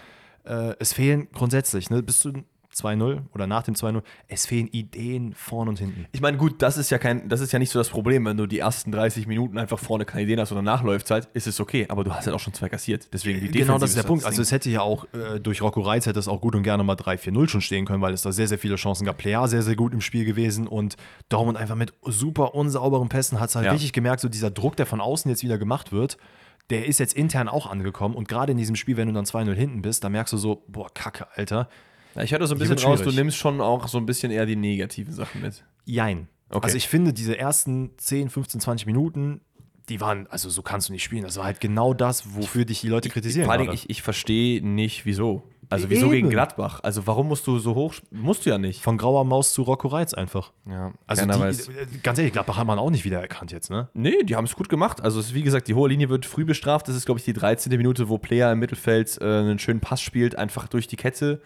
Äh, es fehlen grundsätzlich, ne, bis zu 2-0 oder nach dem 2-0, es fehlen Ideen vorn und hinten. Ich meine, gut, das ist ja kein, das ist ja nicht so das Problem, wenn du die ersten 30 Minuten einfach vorne keine Ideen hast oder Nachläufzeit, ist es okay, aber du hast halt auch schon zwei kassiert. Deswegen die Genau, das ist der Punkt. Also es hätte ja auch äh, durch Rocco Reitz hätte es auch gut und gerne mal 3-4-0 schon stehen können, weil es da sehr, sehr viele Chancen gab. Plea sehr, sehr gut im Spiel gewesen und Dortmund einfach mit super unsauberen Pässen hat es halt Ja. richtig gemerkt, so dieser Druck, der von außen jetzt wieder gemacht wird, der ist jetzt intern auch angekommen und gerade in diesem Spiel, wenn du dann 2-0 hinten bist, da merkst du so, boah, Kacke, Alter. Ja, ich hatte so ein bisschen raus, du nimmst schon auch so ein bisschen eher die negativen Sachen mit. Jein. Okay. Also ich finde, diese ersten 10, 15, 20 Minuten, die waren, also so kannst du nicht spielen. Das war halt genau das, wofür dich die Leute kritisieren. Vor gerade. ich, ich verstehe nicht, wieso. Also wieso Eben. gegen Gladbach? Also warum musst du so hoch, musst du ja nicht. Von grauer Maus zu Rocco Reitz einfach. Ja, Also keiner die, weiß. äh, ganz ehrlich, Gladbach hat man auch nicht wiedererkannt jetzt, ne? Nee, die haben es gut gemacht. Also, es ist, wie gesagt, die hohe Linie wird früh bestraft. Das ist, glaube ich, die 13. Minute, wo Player im Mittelfeld äh, einen schönen Pass spielt, einfach durch die Kette.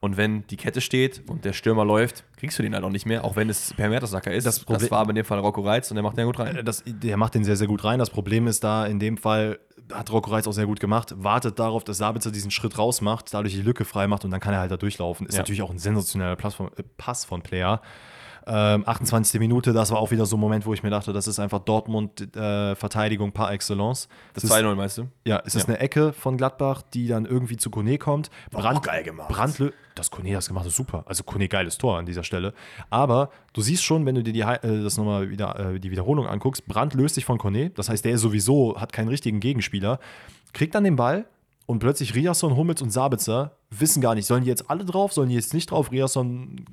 Und wenn die Kette steht und der Stürmer läuft, kriegst du den halt auch nicht mehr, auch wenn es per Mertesacker ist. Das Das, Problem- war aber in dem Fall Rocco Reitz und der macht den gut rein. Das, der macht den sehr, sehr gut rein. Das Problem ist da, in dem Fall hat Rocco Reitz auch sehr gut gemacht, wartet darauf, dass Sabitzer diesen Schritt raus macht, dadurch die Lücke frei macht und dann kann er halt da durchlaufen. Ist Ja. natürlich auch ein sensationeller Pass von, äh, Pass von Player. Ähm, 28. Minute, das war auch wieder so ein Moment, wo ich mir dachte, das ist einfach Dortmund-Verteidigung par excellence. Das ist- 2-0, meinst du? Ja, es ist Ja. eine Ecke von Gladbach, die dann irgendwie zu Kone kommt. auch geil gemacht. Brandlö das Kone das gemacht ist super. Also Kone geiles Tor an dieser Stelle. Aber du siehst schon, wenn du dir die, äh, das nochmal wieder äh, die Wiederholung anguckst, Brand löst sich von Kone. Das heißt, der ist sowieso hat keinen richtigen Gegenspieler, kriegt dann den Ball und plötzlich Riasson, Hummels und Sabitzer wissen gar nicht, sollen die jetzt alle drauf, sollen die jetzt nicht drauf? Riasson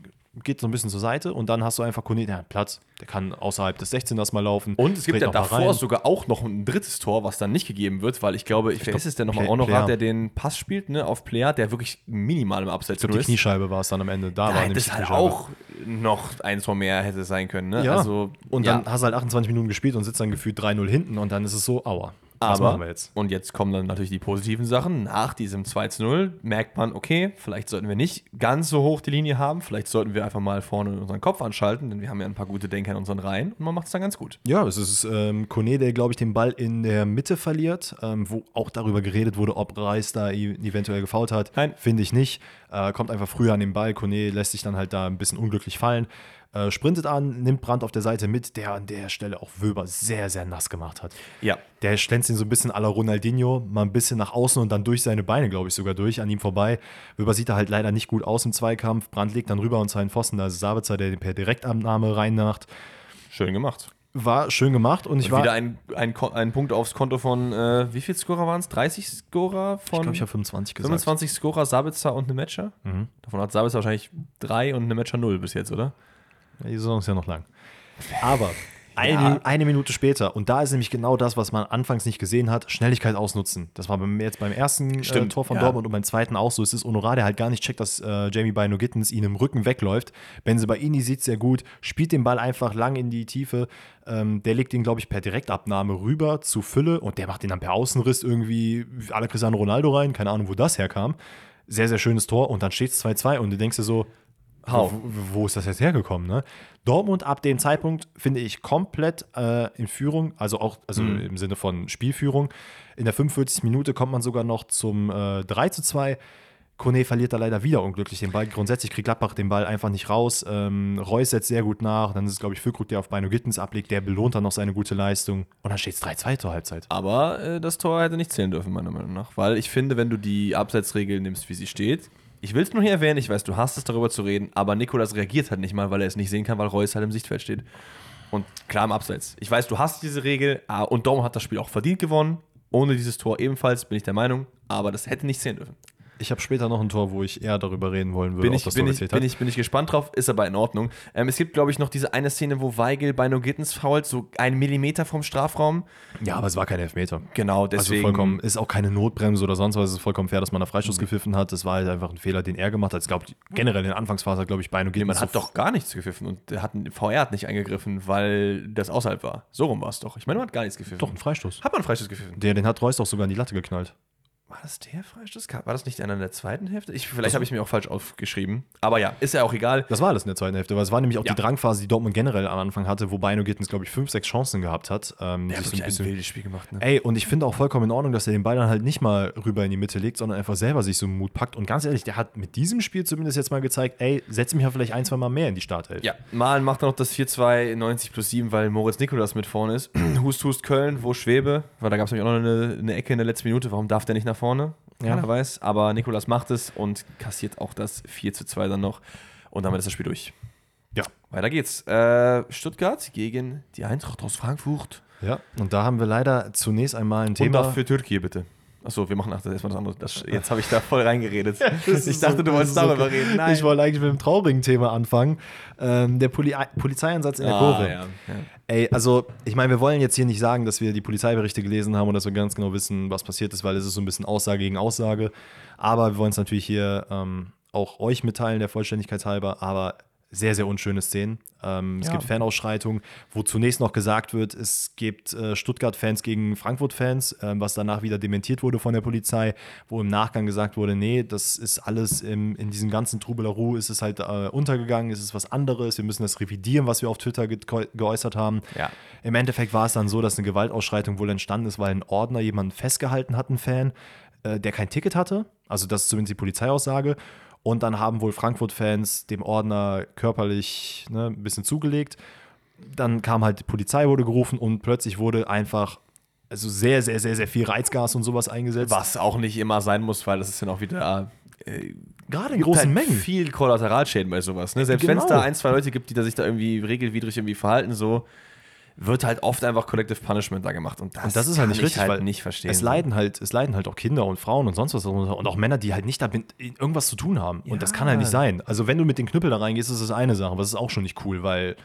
geht so ein bisschen zur Seite und dann hast du einfach Kone, der hat Platz, der kann außerhalb des 16ers mal laufen. Und es gibt ja davor sogar auch noch ein drittes Tor, was dann nicht gegeben wird, weil ich glaube, ich, wer ist es denn nochmal hat, der den Pass spielt, ne, auf Player, der wirklich minimal im Abseits die ist. Kniescheibe war es dann am Ende. Da Da war nämlich die halt auch noch ein Tor mehr hätte sein können. Ne? Ja, Also, und ja. dann hast du halt 28 Minuten gespielt und sitzt dann gefühlt 3-0 hinten und dann ist es so, aua. Aber, machen wir jetzt? und jetzt kommen dann natürlich die positiven Sachen. Nach diesem 2-0 merkt man, okay, vielleicht sollten wir nicht ganz so hoch die Linie haben. Vielleicht sollten wir einfach mal vorne unseren Kopf anschalten, denn wir haben ja ein paar gute Denker in unseren Reihen und man macht es dann ganz gut. Ja, es ist ähm, Kone, der, glaube ich, den Ball in der Mitte verliert, ähm, wo auch darüber geredet wurde, ob Reis da e- eventuell gefault hat. Nein. Finde ich nicht. Äh, kommt einfach früher an den Ball. Kone lässt sich dann halt da ein bisschen unglücklich fallen. Äh, sprintet an, nimmt Brand auf der Seite mit, der an der Stelle auch Wöber sehr, sehr nass gemacht hat. Ja. Der schlänzt ihn so ein bisschen à la Ronaldinho, mal ein bisschen nach außen und dann durch seine Beine, glaube ich, sogar durch, an ihm vorbei. Wöber sieht da halt leider nicht gut aus im Zweikampf. Brand legt dann rüber und seinen Pfosten, da ist Sabitzer, der den per Direktabnahme reinmacht. Schön gemacht. war schön gemacht und ich Und war. wieder ein, ein, ein Punkt aufs Konto von, äh, wie viel Scorer waren es? 30 Scorer von ich glaube, ich habe 25 gesagt. 25 Scorer, Sabitzer und eine Matcher? Mhm. Davon hat Sabitzer wahrscheinlich drei und eine Matcher null bis jetzt, oder? Die Saison ist ja noch lang. Aber eine, Ja. eine Minute später, und da ist nämlich genau das, was man anfangs nicht gesehen hat, Schnelligkeit ausnutzen. Das war beim, jetzt beim ersten äh, Tor von ja. Dortmund und beim zweiten auch so. Es ist Honorar, der halt gar nicht checkt, dass äh, Jamie Bino Gittens ihn im Rücken wegläuft. Benzebaini sieht sehr gut, spielt den Ball einfach lang in die Tiefe. Ähm, der legt ihn, glaube ich, per Direktabnahme rüber zu Fülle und der macht ihn dann per Außenriss irgendwie la Cristiano Ronaldo rein. Keine Ahnung, wo das herkam. Sehr, sehr schönes Tor und dann steht es 2-2 und du denkst dir so, Wo, wo ist das jetzt hergekommen? Ne? Dortmund ab dem Zeitpunkt finde ich komplett äh, in Führung, also auch also Mhm. im Sinne von Spielführung. In der 45. Minute kommt man sogar noch zum äh, 3 zu 2. Kone verliert da leider wieder unglücklich den Ball. Grundsätzlich kriegt Gladbach den Ball einfach nicht raus. Ähm, Reus setzt sehr gut nach. Dann ist es, glaube ich, Füllkrug, der auf Beino Gittens ablegt. Der belohnt dann noch seine gute Leistung. Und dann steht es 3-2 zur Halbzeit. Aber äh, das Tor hätte nicht zählen dürfen, meiner Meinung nach. Weil ich finde, wenn du die Abseitsregel nimmst, wie sie steht, ich will es nur hier erwähnen, ich weiß, du hast es darüber zu reden, aber Nikolas reagiert halt nicht mal, weil er es nicht sehen kann, weil Reus halt im Sichtfeld steht. Und klar im Abseits. Ich weiß, du hast diese Regel ah, und Dortmund hat das Spiel auch verdient gewonnen. Ohne dieses Tor ebenfalls, bin ich der Meinung. Aber das hätte nicht zählen dürfen. Ich habe später noch ein Tor, wo ich eher darüber reden wollen würde, Bin ich, das bin, ich, bin, ich, bin ich gespannt drauf, ist aber in Ordnung. Ähm, es gibt, glaube ich, noch diese eine Szene, wo Weigel bei No Gittens fault, so einen Millimeter vom Strafraum. Ja, aber es war kein Elfmeter. Genau, deswegen. Also vollkommen, ist auch keine Notbremse oder sonst was. Es ist vollkommen fair, dass man einen Freistoß gepfiffen hat. Das war halt einfach ein Fehler, den er gemacht hat. Ich glaube, generell in der Anfangsphase, glaube ich, Beino geht Nee, man hat doch gar nichts gepfiffen und hat, VR hat nicht eingegriffen, weil das außerhalb war. So rum war es doch. Ich meine, man hat gar nichts gepfiffen. Doch einen Freistoß. Hat man einen Freistoß gepfiffen? Der, den hat Reus doch sogar in die Latte geknallt. War das der Freistoß? War das nicht einer in der zweiten Hälfte? Ich, vielleicht habe ich mir auch falsch aufgeschrieben. Aber ja, ist ja auch egal. Das war alles in der zweiten Hälfte, weil es war nämlich auch Ja. die Drangphase, die Dortmund generell am Anfang hatte, wo Beino Gittens, glaube ich, fünf, sechs Chancen gehabt hat. Ähm, Der hat so wirklich ein wildes Spiel gemacht. Ne? Ey, und ich finde auch vollkommen in Ordnung, dass er den Ball dann halt nicht mal rüber in die Mitte legt, sondern einfach selber sich so einen Mut packt. Und ganz ehrlich, der hat mit diesem Spiel zumindest jetzt mal gezeigt, ey, setz mich ja vielleicht ein, zwei Mal mehr in die Startelf. Ja, Malen macht dann noch das 4-2 90 plus 7, weil Moritz Nikolas mit vorne ist. hust, hust, Köln, wo Schwebe? Weil da gab es nämlich auch noch eine, eine Ecke in der letzten Minute. Warum darf der nicht nach vorne? Keiner Ja. weiß. Aber Nikolas macht es und kassiert auch das 4-2 dann noch. Und damit ist das Spiel durch. Ja. Weiter geht's. Äh, Stuttgart gegen die Eintracht aus Frankfurt. Ja, und da haben wir leider zunächst einmal ein Und Thema. auch für Türkei, bitte. Achso, wir machen nachher erstmal das andere. Das, jetzt habe ich da voll reingeredet. Das ich dachte, so- du wolltest darüber reden. Nein. Ich wollte eigentlich mit einem traurigen Thema anfangen. Ähm, der Poli Polizeieinsatz in der ah, Kurve. ja, ja. Ey, also ich meine, wir wollen jetzt hier nicht sagen, dass wir die Polizeiberichte gelesen haben und dass wir ganz genau wissen, was passiert ist, weil es ist so ein bisschen Aussage gegen Aussage. Aber wir wollen es natürlich hier ähm, auch euch mitteilen, der Vollständigkeit halber. Aber sehr, sehr unschöne Szenen. Ähm, Es Ja. gibt Fanausschreitungen, wo zunächst noch gesagt wird, es gibt äh, Stuttgart-Fans gegen Frankfurt-Fans, ähm, was danach wieder dementiert wurde von der Polizei, wo im Nachgang gesagt wurde, nee, das ist alles im, in diesem ganzen Trubelaru, ist es halt äh, untergegangen, ist es was anderes, wir müssen das revidieren, was wir auf Twitter ge geäußert haben. Ja. Im Endeffekt war es dann so, dass eine Gewaltausschreitung wohl entstanden ist, weil ein Ordner jemanden festgehalten hat, ein Fan, äh, der kein Ticket hatte. Also das ist zumindest die Polizeiaussage. Und dann haben wohl Frankfurt-Fans dem Ordner körperlich ne, ein bisschen zugelegt. Dann kam halt die Polizei, wurde gerufen und plötzlich wurde einfach also sehr, sehr, sehr, sehr viel Reizgas und sowas eingesetzt. Was auch nicht immer sein muss, weil das ist dann auch wieder. Äh, Gerade in großen halt Mengen. Viel Kollateralschäden bei sowas. Ne? Selbst wenn es Genau. da ein, zwei Leute gibt, die da sich da irgendwie regelwidrig irgendwie verhalten, so wird halt oft einfach Collective Punishment da gemacht. Und das, Und das ist halt nicht ich richtig, halt weil nicht verstehen. Es leiden, halt, es leiden halt auch Kinder und Frauen und sonst was und auch Männer, die halt nicht damit irgendwas zu tun haben. Und das Ja. kann halt nicht sein. Also wenn du mit den Knüppel da reingehst, ist das eine Sache, aber das ist auch schon nicht cool, weil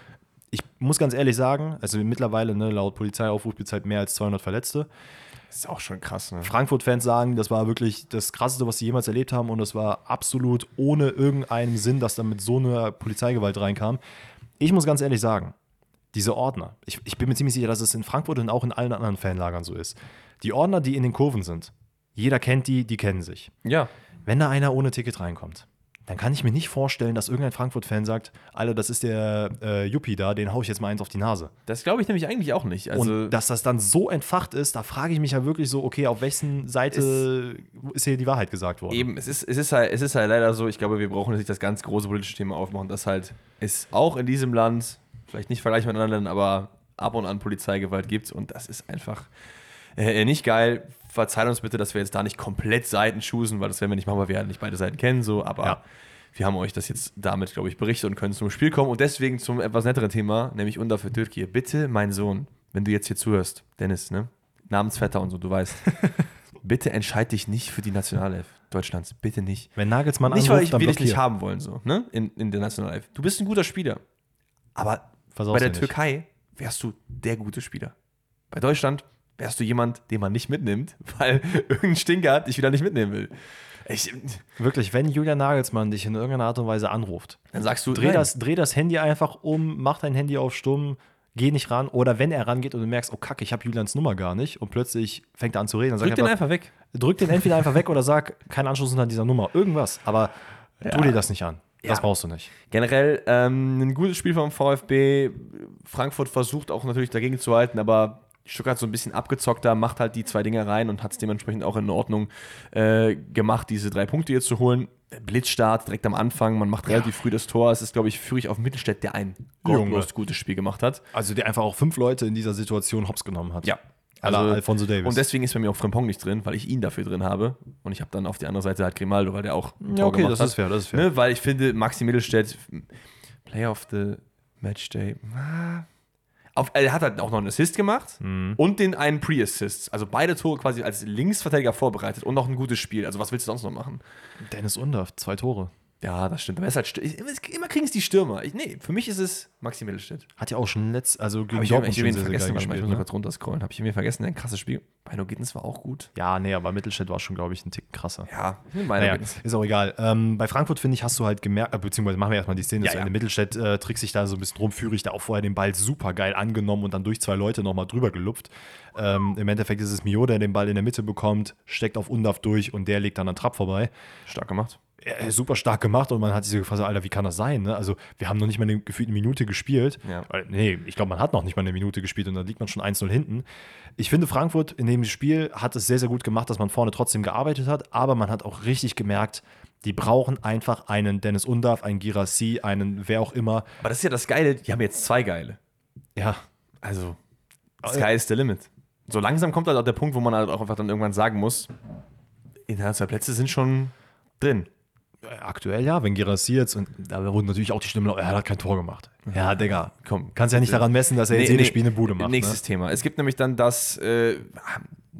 ich muss ganz ehrlich sagen, also mittlerweile ne, laut Polizeiaufruf gibt es halt mehr als 200 Verletzte. Das ist auch schon krass. Ne? Frankfurt-Fans sagen, das war wirklich das Krasseste, was sie jemals erlebt haben und das war absolut ohne irgendeinen Sinn, dass da mit so einer Polizeigewalt reinkam. Ich muss ganz ehrlich sagen, diese Ordner, ich, ich bin mir ziemlich sicher, dass es in Frankfurt und auch in allen anderen Fanlagern so ist. Die Ordner, die in den Kurven sind, jeder kennt die, die kennen sich. Ja. Wenn da einer ohne Ticket reinkommt, dann kann ich mir nicht vorstellen, dass irgendein Frankfurt-Fan sagt, Alter, das ist der äh, Yuppie da, den hau ich jetzt mal eins auf die Nase. Das glaube ich nämlich eigentlich auch nicht. Also, und dass das dann so entfacht ist, da frage ich mich ja wirklich so, okay, auf wessen Seite ist hier die Wahrheit gesagt worden? Eben, es ist, es, ist halt, es ist halt leider so, ich glaube, wir brauchen nicht das ganz große politische Thema aufmachen, dass halt es auch in diesem Land, vielleicht nicht vergleichbar mit anderen Ländern, aber ab und an Polizeigewalt gibt und das ist einfach äh, nicht geil. Verzeiht uns bitte, dass wir jetzt da nicht komplett Seiten choosen, weil das werden wir nicht machen, weil wir halt nicht beide Seiten kennen, so, aber Ja. wir haben euch das jetzt damit, glaube ich, berichtet und können zum Spiel kommen. Und deswegen zum etwas netteren Thema, nämlich Unter für Türkei. Bitte, mein Sohn, wenn du jetzt hier zuhörst, Dennis, ne? Namensvetter und so, du weißt. bitte entscheid dich nicht für die Nationalelf Deutschlands. Bitte nicht. Wenn Nagelsmann Nicht, weil anruft, ich dann will dich nicht haben wollen, so, ne? In, in der Nationalelf. Du bist ein guter Spieler. Aber Versaust bei der. Türkei wärst du der gute Spieler. Bei Deutschland wärst du jemand, den man nicht mitnimmt, weil irgendein Stinker dich wieder nicht mitnehmen will. Ich, Wirklich, wenn Julian Nagelsmann dich in irgendeiner Art und Weise anruft, dann sagst du, dreh nein. das, dreh das Handy einfach um, mach dein Handy auf stumm, geh nicht ran. Oder wenn er rangeht und du merkst, oh Kacke, ich habe Julians Nummer gar nicht und plötzlich fängt er an zu reden, dann sag Drück den einfach, einfach weg. drück den entweder einfach weg oder sag, kein Anschluss unter dieser Nummer. Irgendwas. Aber tu dir das nicht an. Das Ja. brauchst du nicht. Generell ähm, ein gutes Spiel vom VfB. Frankfurt versucht auch natürlich dagegen zu halten, aber Stuttgart so ein bisschen abgezockter, macht halt die zwei Dinge rein und hat es dementsprechend auch in Ordnung äh, gemacht, diese drei Punkte hier zu holen. Blitzstart direkt am Anfang, man macht relativ früh das Tor. Es ist, glaube ich, Führig auf Mittelstädt, der ein gottlos gutes Spiel gemacht hat. Also der einfach auch fünf Leute in dieser Situation hops genommen hat. Ja. Also, Alfonso Davis. Und deswegen ist bei mir auch Frimpong nicht drin, weil ich ihn dafür drin habe. Und ich habe dann auf die andere Seite halt Grimaldo, weil der auch ein ja, Tor okay, gemacht das hat. ist fair, das ist fair. Ne, weil ich finde, Maxi Mittelstädt, Player of the Matchday, ah. auf, er hat halt auch noch einen Assist gemacht Mhm. und den einen Pre-Assist. Also beide Tore quasi als Linksverteidiger vorbereitet und noch ein gutes Spiel. Also was willst du sonst noch machen? Dennis Undaff, zwei Tore. Ja, das stimmt. Aber er ist halt immer kriegen es die Stürmer. Ich, nee, für mich ist es Maxi Mittelstädt. Hat ja auch schon letzt, also gegen Habe ich, Dortmund ich schon sehr, sehr vergessen, geil warte mal, ich gespielt, muss ne? kurz runterscrollen. Habe ich irgendwie vergessen, ein krasses Spiel. Bei No Gittens war auch gut. Ja, nee, aber Mittelstädt war schon, glaube ich, ein Tick krasser. Ja, Naja, ist auch egal. Ähm, bei Frankfurt, finde ich, hast du halt gemerkt, äh, beziehungsweise machen wir erstmal die Szene, Ja, dass ja. Ende Mittelstädt äh, trickst sich da so ein bisschen rum, Führig da auch vorher den Ball super geil angenommen und dann durch zwei Leute nochmal drüber gelupft. Ähm, Im Endeffekt ist es Mio, der den Ball in der Mitte bekommt, steckt auf Undav durch und der legt dann an Trapp vorbei. Stark gemacht. Äh, super stark gemacht und man hat sich so gefragt, Alter, wie kann das sein? Ne? Also, wir haben noch nicht mal eine, gefühlt eine Minute gespielt. Ja. Nee, ich glaube, man hat noch nicht mal eine Minute gespielt und dann liegt man schon 1-0 hinten. Ich finde, Frankfurt in dem Spiel hat es sehr, sehr gut gemacht, dass man vorne trotzdem gearbeitet hat, aber man hat auch richtig gemerkt, die brauchen einfach einen Dennis Undav, einen Girassi, einen wer auch immer. Aber das ist ja das Geile, die haben jetzt zwei Geile. Ja, Also, Sky is the limit. So langsam kommt halt auch der Punkt, wo man halt auch einfach dann irgendwann sagen muss, internationale Plätze sind schon drin. Äh, aktuell ja, wenn Girassi jetzt, und da wurden natürlich auch die Stimmen, laut, er hat kein Tor gemacht. Ja, Digga, Komm. kannst ja nicht daran messen, dass er jetzt Nee, jedes nee, Spiel eine Bude macht. Nächstes Ne? Thema. Es gibt nämlich dann das, äh,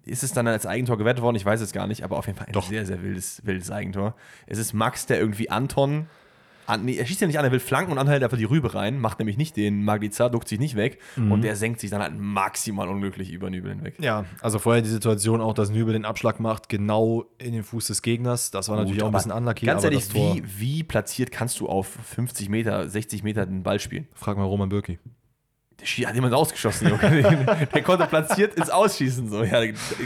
ist es dann als Eigentor gewertet worden? Ich weiß es gar nicht, aber auf jeden Fall ein Doch. sehr, sehr wildes, wildes Eigentor. Es ist Max, der irgendwie Anton. An, nee, er schießt ja nicht an, er will flanken und Anton hält einfach die Rübe rein, macht nämlich nicht den Magliza, duckt sich nicht weg Mhm. und der senkt sich dann halt maximal unglücklich über Nübel hinweg. Ja, also vorher die Situation auch, dass Nübel den Abschlag macht, genau in den Fuß des Gegners. Das war natürlich Gut, auch ein bisschen unlucky. Ganz ehrlich, wie, wie platziert kannst du auf 50 Meter, 60 Meter den Ball spielen? frag mal Roman Birki. Der hat jemand ausgeschossen, Junge. der konnte platziert ins Ausschießen. So. Ja,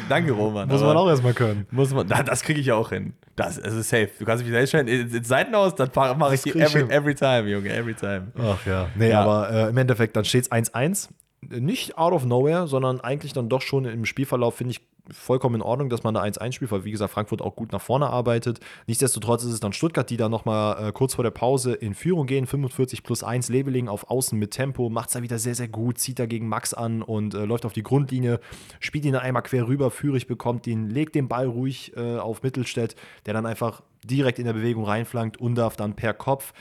danke, Roman. aber- erstmal können. Muss man, das kriege ich ja auch hin. Das ist also safe. Du kannst mich da hinstellen, ins Seitenhaus, dann mache ich ich every, every time, Junge, every time. Ach ja. Nee, Ja. aber äh, im Endeffekt, dann steht es 1-1. Nicht out of nowhere, sondern eigentlich dann doch schon im Spielverlauf, finde ich, vollkommen in Ordnung, dass man da 1-1 spielt, weil wie gesagt, Frankfurt auch gut nach vorne arbeitet. Nichtsdestotrotz ist es dann Stuttgart, die da nochmal äh, kurz vor der Pause in Führung gehen. 45 plus 1, Leveling auf Außen mit Tempo, macht es da wieder sehr, sehr gut, zieht da gegen Max an und äh, läuft auf die Grundlinie, spielt ihn einmal quer rüber, Führig bekommt ihn, legt den Ball ruhig äh, auf Mittelstädt, der dann einfach direkt in der Bewegung reinflankt und darf dann per Kopf.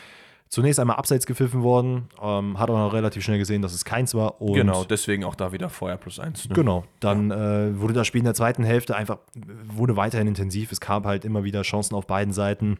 Zunächst einmal abseits gepfiffen worden, ähm, hat aber noch relativ schnell gesehen, dass es keins war. Genau, deswegen auch da wieder Feuer plus eins. Ne? Genau, dann äh, wurde das Spiel in der zweiten Hälfte einfach, wurde weiterhin intensiv. Es gab halt immer wieder Chancen auf beiden Seiten.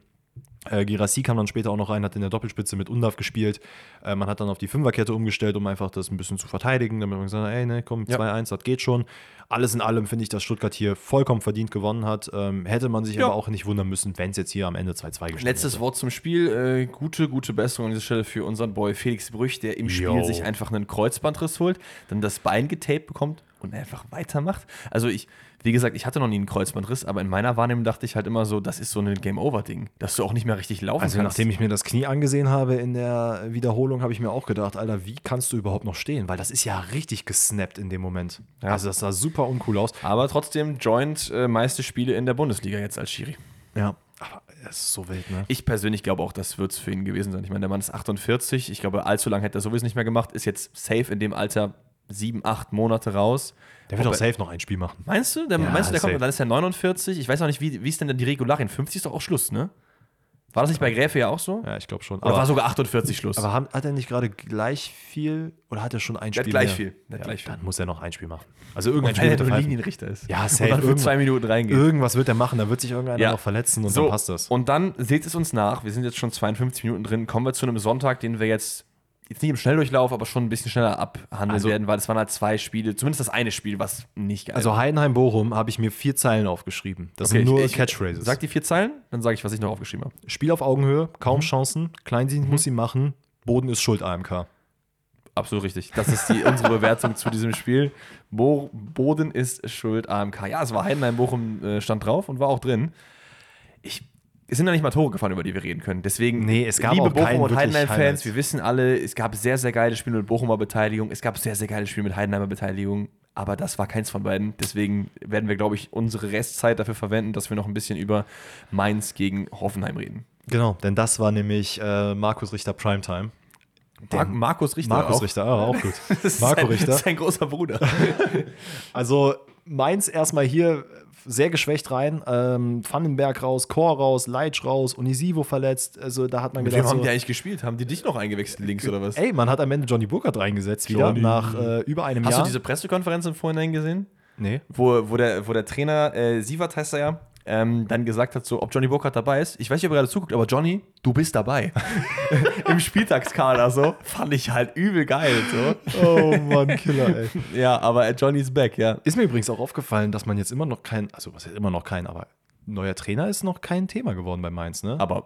Äh, Girassi kam dann später auch noch rein, hat in der Doppelspitze mit Undav gespielt. Äh, man hat dann auf die Fünferkette umgestellt, um einfach das ein bisschen zu verteidigen, damit man gesagt hat, ey, ne, komm, Ja. 2-1, das geht schon. Alles in allem finde ich, dass Stuttgart hier vollkommen verdient gewonnen hat. Ähm, hätte man sich Ja. aber auch nicht wundern müssen, wenn es jetzt hier am Ende 2-2 gestanden Letztes hätte. Wort zum Spiel. Äh, gute, gute Besserung an dieser Stelle für unseren Boy Felix Brüch, der im Spiel Jo. sich einfach einen Kreuzbandriss holt, dann das Bein getaped bekommt und einfach weitermacht. Also ich, wie gesagt, ich hatte noch nie einen Kreuzbandriss, aber in meiner Wahrnehmung dachte ich halt immer so, das ist so ein Game-Over-Ding, dass du auch nicht mehr richtig laufen Also kannst. nachdem ich mir das Knie angesehen habe in der Wiederholung, habe ich mir auch gedacht, Alter, wie kannst du überhaupt noch stehen? Weil das ist ja richtig gesnappt in dem Moment. Ja. Also das sah super uncool aus. aber trotzdem Joint äh, meiste Spiele in der Bundesliga jetzt als Schiri. Ja. Aber es ist so wild, ne? Ich persönlich glaube auch, das wird es für ihn gewesen sein. Ich meine, der Mann ist 48. Ich glaube, allzu lange hätte er sowieso nicht mehr gemacht. Ist jetzt safe in dem Alter sieben, acht Monate raus. Der wird Ob auch er- safe noch ein Spiel machen. Meinst du? Der, Ja, meinst du, der kommt, dann ist er 49. Ich weiß auch nicht, wie, wie ist denn die Regularien? 50 ist doch auch Schluss, ne? War das nicht bei Gräfe ja auch so? Ja, ich glaube schon. Oder war sogar 48 Schluss? aber haben, hat er nicht gerade gleich viel oder hat er schon ein Der hat Spiel? gleich mehr? viel. Der hat Ja, gleich viel. Dann muss er noch ein Spiel machen. Also irgendein Spiel er wird er nur. Linienrichter ist. Ja, und safe. dann für Irgendwas- zwei Minuten reingeht. Irgendwas wird er machen, da wird sich irgendeiner Ja. noch verletzen und So, dann passt das. Und dann seht es uns nach. Wir sind jetzt schon 52 Minuten drin. Kommen wir zu einem Sonntag, den wir jetzt, jetzt nicht im Schnelldurchlauf, aber schon ein bisschen schneller abhandeln Also- werden, weil es waren halt zwei Spiele, zumindest das eine Spiel, was nicht geil Also. Heidenheim-Bochum habe ich mir vier Zeilen aufgeschrieben. Das Okay, sind nur ich- ich- Catchphrases. Sag die vier Zeilen, dann sage ich, was ich noch aufgeschrieben habe. Spiel auf Augenhöhe, Mhm. kaum Chancen, Kleindienst muss sie machen, Boden ist schuld AMK. Absolut richtig. Das ist die, unsere Bewertung zu diesem Spiel. Bo Boden ist schuld, AMK. Ja, es war Heidenheim, Bochum äh, stand drauf und war auch drin. Ich, es sind ja nicht mal Tore gefallen, über die wir reden können. Deswegen, Nee, es gab liebe Bochum und Heidenheim-Fans, wir wissen alle, es gab sehr, sehr geile Spiele mit Bochumer Beteiligung. Es gab sehr, sehr geile Spiele mit Heidenheimer Beteiligung. Aber das war keins von beiden. Deswegen werden wir, glaube ich, unsere Restzeit dafür verwenden, dass wir noch ein bisschen über Mainz gegen Hoffenheim reden. Genau, denn das war nämlich äh, Markus Richter Primetime. Mar Markus Richter. Markus auch. Richter, ah, auch gut. Das ist Marco Richter. Sein großer Bruder. Also Mainz erstmal hier sehr geschwächt rein. Ähm, Vandenberg raus, Chor raus, Leitsch raus, Unisivo verletzt. Also da hat man Mit gedacht, wem haben so, die eigentlich gespielt? Haben die dich noch eingewechselt links oder was? ey, man hat am Ende Johnny Burkhardt reingesetzt wieder Johnny. nach äh, über einem Hast Jahr. du diese Pressekonferenz im Vorhinein gesehen? nee. Wo, wo, der, wo der Trainer, äh, Sievert heißt er ja, ähm, dann gesagt hat, so, ob Johnny Burkhardt dabei ist. Ich weiß nicht, ob er gerade zuguckt, aber Johnny, du bist dabei. Im Spieltagskader so. Fand ich halt übel geil. So. Oh Mann, Killer, ey. Ja, aber Johnny ist back, ja. Ist mir übrigens auch aufgefallen, dass man jetzt immer noch kein, also was heißt immer noch kein, aber neuer Trainer ist noch kein Thema geworden bei Mainz, ne? Aber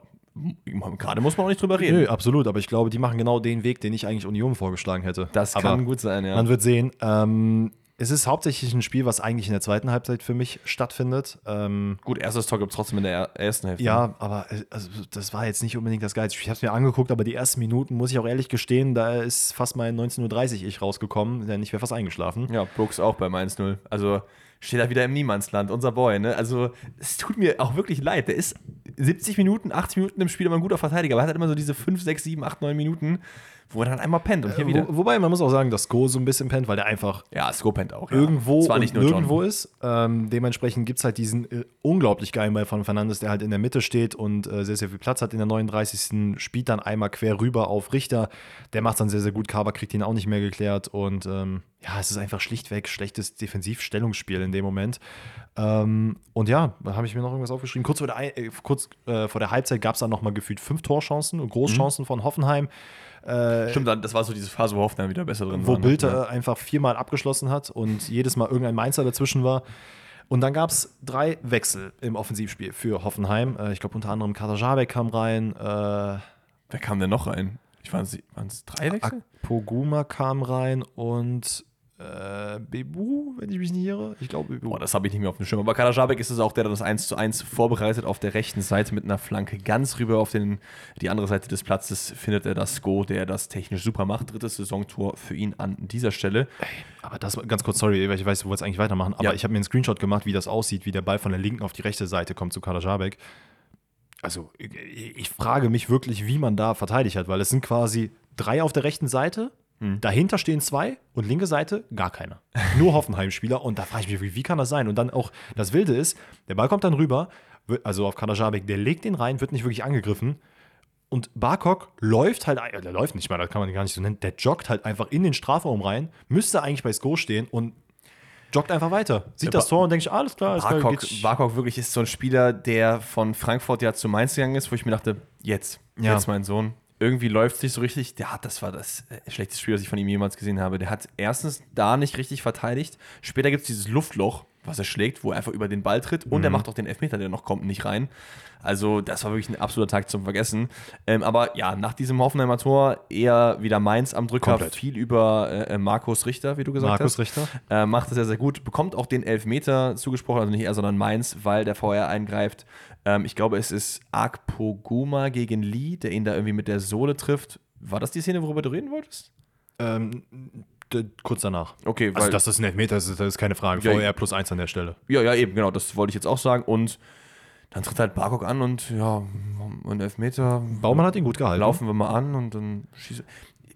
gerade muss man auch nicht drüber reden. Nö, absolut, aber ich glaube, die machen genau den Weg, den ich eigentlich Union vorgeschlagen hätte. Das aber kann gut sein, ja. Man wird sehen. Ähm, es ist hauptsächlich ein Spiel, was eigentlich in der zweiten Halbzeit für mich stattfindet. Ähm, Gut, erstes Tor gibt es trotzdem in der er- ersten Hälfte. ja, aber äh, also, das war jetzt nicht unbedingt das Geilste. Ich habe es mir angeguckt, aber die ersten Minuten, muss ich auch ehrlich gestehen, da ist fast mein 19.30 Uhr ich rausgekommen, denn ich wäre fast eingeschlafen. Ja, Brooks auch bei 1-0. Also steht er wieder im Niemandsland, unser Boy, ne? Also es tut mir auch wirklich leid. Der ist 70 Minuten, 80 Minuten im Spiel immer ein guter Verteidiger, aber er hat halt immer so diese 5, 6, 7, 8, 9 Minuten, wo er dann einmal pennt und hier wieder. Wo, wobei man muss auch sagen, dass Go so ein bisschen pennt, weil der einfach Ja, Sko pennt auch. Ja. irgendwo Zwar nicht nur nirgendwo John. ist. Ähm, dementsprechend gibt es halt diesen äh, unglaublich geilen Ball von Fernandes, der halt in der Mitte steht und äh, sehr, sehr viel Platz hat in der 39. Spielt dann einmal quer rüber auf Richter. Der macht dann sehr, sehr gut. Kaba kriegt ihn auch nicht mehr geklärt. Und ähm, ja, es ist einfach schlichtweg schlechtes Defensivstellungsspiel in dem Moment. Ähm, und ja, da habe ich mir noch irgendwas aufgeschrieben. Kurz vor der, äh, kurz, äh, vor der Halbzeit gab es dann nochmal gefühlt fünf Torchancen und Großchancen von Hoffenheim. Äh, Stimmt, dann- das war so diese Phase, wo Hoffenheim wieder besser drin wo war. ne? Bilder einfach viermal abgeschlossen hat und jedes Mal irgendein Mainzer dazwischen war. Und dann gab es drei Wechsel im Offensivspiel für Hoffenheim. Äh, ich glaube, unter anderem Jabek kam rein, äh, Wer kam denn noch rein? Ich waren es drei Wechsel? Poguma kam rein und äh, Bebu, wenn ich mich nicht irre. Ich glaube, Bebu. Boah, das habe ich nicht mehr auf dem Schirm. Aber Kadajabek ist es auch der, der das 1 zu 1 vorbereitet auf der rechten Seite mit einer Flanke ganz rüber auf den, die andere Seite des Platzes findet er das Go, der das technisch super macht. Drittes Saisontor für ihn an dieser Stelle. Aber das war ganz kurz, sorry, ich weiß, du wolltest eigentlich weitermachen, aber Ja. ich habe mir einen Screenshot gemacht, wie das aussieht, wie der Ball von der linken auf die rechte Seite kommt zu Kader Jabek. Also, ich, ich frage mich wirklich, wie man da verteidigt hat, weil es sind quasi drei auf der rechten Seite, dahinter stehen zwei und linke Seite gar keiner. Nur Hoffenheim-Spieler und da frage ich mich, wie, wie kann das sein? Und dann auch, das Wilde ist, der Ball kommt dann rüber, wird- also auf Kader Jabek, der legt den rein, wird nicht wirklich angegriffen. Und Barkok läuft halt, ein- der läuft nicht mal, das kann man gar nicht so nennen, der joggt halt einfach in den Strafraum rein, müsste eigentlich bei Sko stehen und joggt einfach weiter. Sieht Ja, das Tor und denkt alles klar, alles klar. Barkok, geht- Barkok wirklich ist so ein Spieler, der von Frankfurt ja zu Mainz gegangen ist, wo ich mir dachte, jetzt, Ja. jetzt mein Sohn. Irgendwie läuft es nicht so richtig. Der hat, das war das äh, schlechteste Spiel, das ich von ihm jemals gesehen habe. Der hat erstens da nicht richtig verteidigt. Später gibt es dieses Luftloch, was er schlägt, wo er einfach über den Ball tritt. Und er Mhm. macht auch den Elfmeter, der noch kommt, nicht rein. Also, das war wirklich ein absoluter Tag zum Vergessen. Ähm, aber ja, nach diesem Hoffenheimer Tor eher wieder Mainz am Drücker. Komplett. Viel über äh, Markus Richter, wie du gesagt Markus hast. Richter. Äh, macht es sehr, sehr gut. Bekommt auch den Elfmeter zugesprochen, also nicht er, sondern Mainz, weil der VR eingreift. Ähm, ich glaube, es ist Akpoguma gegen Lee, der ihn da irgendwie mit der Sohle trifft. War das die Szene, worüber du reden wolltest? Ähm, kurz danach. Okay, weil. Also, dass das ein Elfmeter ist, das ist keine Frage. Ja, VR plus eins an der Stelle. ja, ja, eben, genau, das wollte ich jetzt auch sagen. Und dann tritt halt Barkok an und ja, ein Elfmeter. Baumann hat ihn gut gehalten. Laufen wir mal an und dann schießen.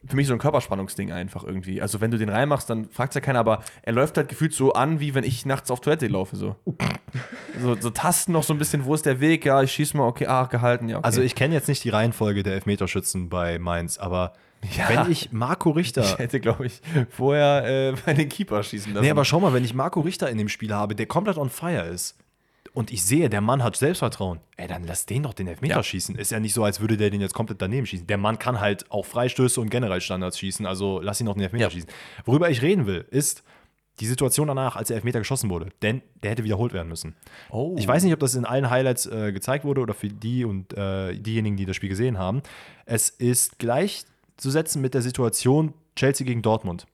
für mich so ein Körperspannungsding einfach irgendwie. Also wenn du den reinmachst, dann fragt ja keiner, aber er läuft halt gefühlt so an, wie wenn ich nachts auf Toilette laufe. So. so, so tasten noch so ein bisschen, wo ist der Weg? Ja, ich schieße mal, okay, ah, gehalten, ja. Okay. Also ich kenne jetzt nicht die Reihenfolge der Elfmeterschützen bei Mainz, aber Ja. wenn ich Marco Richter. ich hätte, glaube ich, vorher äh, bei den Keeper schießen lassen. Nee, aber schau mal, wenn ich Marco Richter in dem Spiel habe, der komplett on fire ist und ich sehe, der Mann hat Selbstvertrauen, ey, dann lass den doch den Elfmeter Ja. schießen. Ist ja nicht so, als würde der den jetzt komplett daneben schießen. Der Mann kann halt auch Freistöße und generell Standards schießen, also lass ihn doch den Elfmeter Ja. schießen. Worüber ich reden will, ist die Situation danach, als der Elfmeter geschossen wurde. Denn der hätte wiederholt werden müssen. Oh. Ich weiß nicht, ob das in allen Highlights äh, gezeigt wurde oder für die und äh, diejenigen, die das Spiel gesehen haben. Es ist gleichzusetzen mit der Situation Chelsea gegen Dortmund.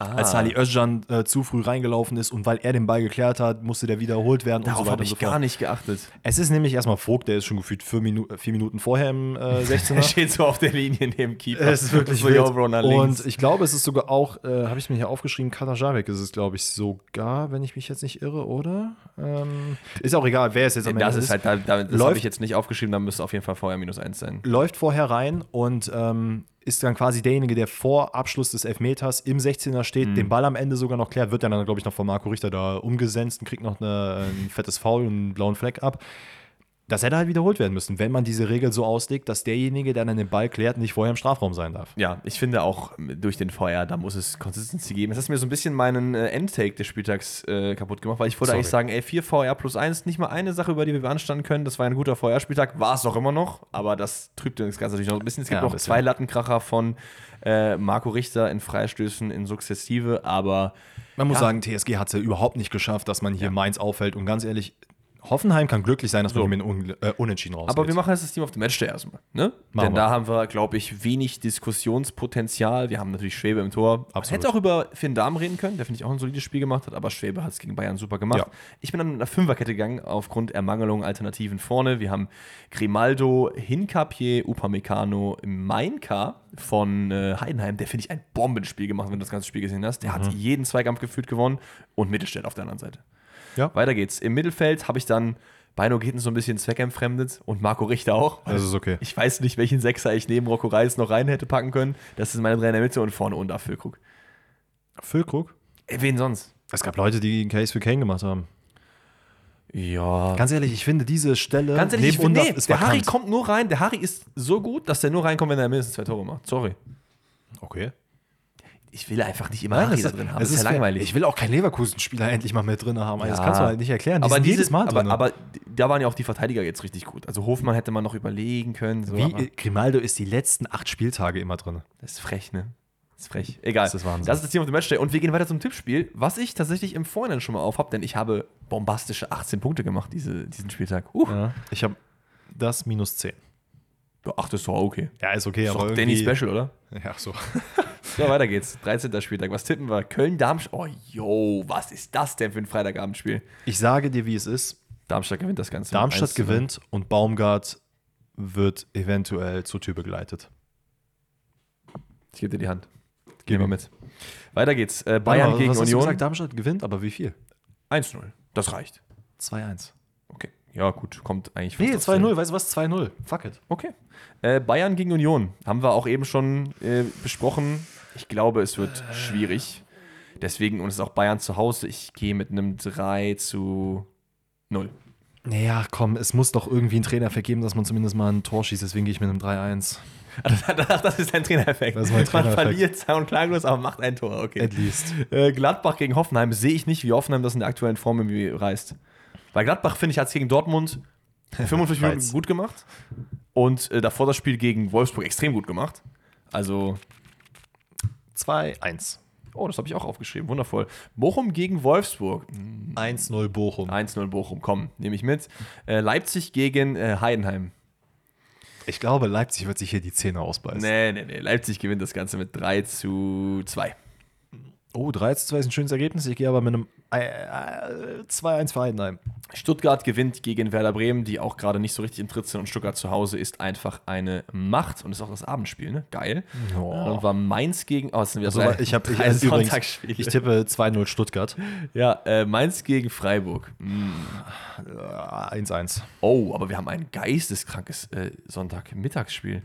ah. Als Salih Özcan äh, zu früh reingelaufen ist und weil er den Ball geklärt hat, musste der wiederholt werden und Darauf so weiter habe und so ich gar nicht geachtet. Es ist nämlich erstmal Vogt, der ist schon gefühlt vier, Minu vier Minuten vorher im äh, 16er. Er steht so auf der Linie neben Keeper. Es ist wirklich so. Und ich glaube, es ist sogar auch, äh, habe ich mir hier aufgeschrieben, Katajabek ist es, glaube ich, sogar, wenn ich mich jetzt nicht irre, oder? Ähm, ist auch egal, wer es jetzt am das Ende ist halt, da, da, das habe ich jetzt nicht aufgeschrieben, da müsste auf jeden Fall vorher minus eins sein. läuft vorher rein und ähm, ist dann quasi derjenige, der vor Abschluss des Elfmeters im 16er steht, Mhm. den Ball am Ende sogar noch klärt, wird dann, glaube ich, noch von Marco Richter da umgesetzt und kriegt noch eine, ein fettes Foul und einen blauen Fleck ab. Das hätte halt wiederholt werden müssen, wenn man diese Regel so auslegt, dass derjenige, der dann den Ball klärt, nicht vorher im Strafraum sein darf. Ja, ich finde auch durch den Feuer, da muss es Consistency geben. Das hat mir so ein bisschen meinen äh, Endtake des Spieltags äh, kaputt gemacht, weil ich wollte Sorry. eigentlich sagen, ey, 4 VR plus 1, nicht mal eine Sache, über die wir beanstanden können. Das war ein guter VR-Spieltag, war es auch immer noch, aber das trübt das Ganze natürlich noch ein bisschen. Es gibt Ja, noch zwei Lattenkracher von äh, Marco Richter in Freistößen in Sukzessive, aber Man muss Ja. sagen, TSG hat es ja überhaupt nicht geschafft, dass man hier Mainz auffällt. Und ganz ehrlich, Hoffenheim kann glücklich sein, dass So. man mit Un äh, Unentschieden rausgeht. Aber wir machen jetzt das Team auf dem Matchday erstmal. Ne? Machen Denn wir. da haben wir, glaube ich, wenig Diskussionspotenzial. Wir haben natürlich Schwebe im Tor. Absolut. hätte auch über Finn Dahm reden können, der finde ich auch ein solides Spiel gemacht hat, aber Schwebe hat es gegen Bayern super gemacht. Ja. Ich bin dann mit einer Fünferkette gegangen aufgrund Ermangelung Alternativen vorne. Wir haben Grimaldo, Hinkapier, Upamecano, Mainka von äh, Heidenheim. Der finde ich ein Bombenspiel gemacht, wenn du das ganze Spiel gesehen hast. Der Mhm. hat jeden Zweikampf gefühlt gewonnen und Mittelstädt auf der anderen Seite. Ja. Weiter geht's. Im Mittelfeld habe ich dann Beino Geten so ein bisschen zweckentfremdet und Marco Richter auch. Das ist okay. Ich weiß nicht, welchen Sechser ich neben Rocco Reis noch rein hätte packen können. Das ist meine drei in der Mitte und vorne unter Füllkrug. Füllkrug? Ey, wen sonst? Es gab Leute, die einen Case für Kane gemacht haben. Ja. Ganz ehrlich, ich finde diese Stelle Ganz ehrlich, ich finde, nee, ist der Harry kommt nur rein. Der Harry ist so gut, dass der nur reinkommt, wenn er mindestens zwei Tore macht. Sorry. Okay. Ich will einfach nicht immer Nein, drin haben. es Das ist ja langweilig. Ich will auch keinen Leverkusen-Spieler endlich mal mit drin haben. Das Ja. kannst du halt nicht erklären. Die aber dieses, jedes Mal aber, drin. aber da waren ja auch die Verteidiger jetzt richtig gut. Also Hofmann hätte man noch überlegen können. So, Wie Grimaldo ist die letzten acht Spieltage immer drin. das ist frech, ne? Das ist frech. Egal. Das ist Wahnsinn. Das ist das Team auf dem Matchday. Und wir gehen weiter zum Tippspiel, was ich tatsächlich im Vorhinein schon mal auf habe, denn ich habe bombastische 18 Punkte gemacht diese, diesen Spieltag. Uh. Ja. Ich habe das minus 10. Ach, das ist doch okay. Ja, ist okay, Das ist aber doch Danny Special, oder? Ja, so. So, weiter geht's. 13. Spieltag. Was tippen wir? Köln-Darmstadt. Oh, yo, was ist das denn für ein Freitagabendspiel? Ich sage dir, wie es ist. Darmstadt gewinnt das Ganze. Darmstadt 1 zu 0. gewinnt und Baumgart wird eventuell zur Tür begleitet. Ich gebe dir die Hand. Gehen wir mit. Weiter geht's. Äh, Bayern Aber gegen Union. gesagt, Darmstadt gewinnt, aber wie viel? 1-0. Das reicht. 2-1. Okay. Ja, gut. Kommt eigentlich Nee, fast aufs 2-0, weißt du was? 2-0. Fuck it. Okay. Äh, Bayern gegen Union haben wir auch eben schon äh, besprochen. Ich glaube, es wird schwierig. Deswegen, und es ist auch Bayern zu Hause, ich gehe mit einem 3 zu 0. Naja, komm, es muss doch irgendwie einen Trainer vergeben, dass man zumindest mal ein Tor schießt. Deswegen gehe ich mit einem 3-1. Ach, das ist dein Trainereffekt. Das ist mein Man Trainereffekt. verliert sang- und klanglos, aber macht ein Tor. Okay. At least. Äh, Gladbach gegen Hoffenheim sehe ich nicht, wie Hoffenheim das in der aktuellen Form irgendwie reißt. Weil Gladbach, finde ich, hat es gegen Dortmund 45 Minuten gut gemacht und äh, davor das Spiel gegen Wolfsburg extrem gut gemacht. Also, 2-1. oh, das habe ich auch aufgeschrieben, wundervoll. Bochum gegen Wolfsburg. 1-0 Bochum. 1-0 Bochum, komm, nehme ich mit. Äh, Leipzig gegen äh, Heidenheim. Ich glaube, Leipzig wird sich hier die Zähne ausbeißen. Nee, nee, nee. Leipzig gewinnt das Ganze mit 3 zu 2. Oh, 3 2 ist ein schönes Ergebnis. Ich gehe aber mit einem äh, äh, 2-1 für Heidenheim. Stuttgart gewinnt gegen Werder Bremen, die auch gerade nicht so richtig im Tritt sind. Und Stuttgart zu Hause ist einfach eine Macht und ist auch das Abendspiel, ne? Geil. Oh. Dann war Mainz gegen. Oh, sind wieder Also, drei, ich habe ich, also übrigens, ich tippe 2-0 Stuttgart. ja, äh, Mainz gegen Freiburg. Mm. Äh, 1-1. Oh, aber wir haben ein geisteskrankes äh, Sonntag-Mittagsspiel.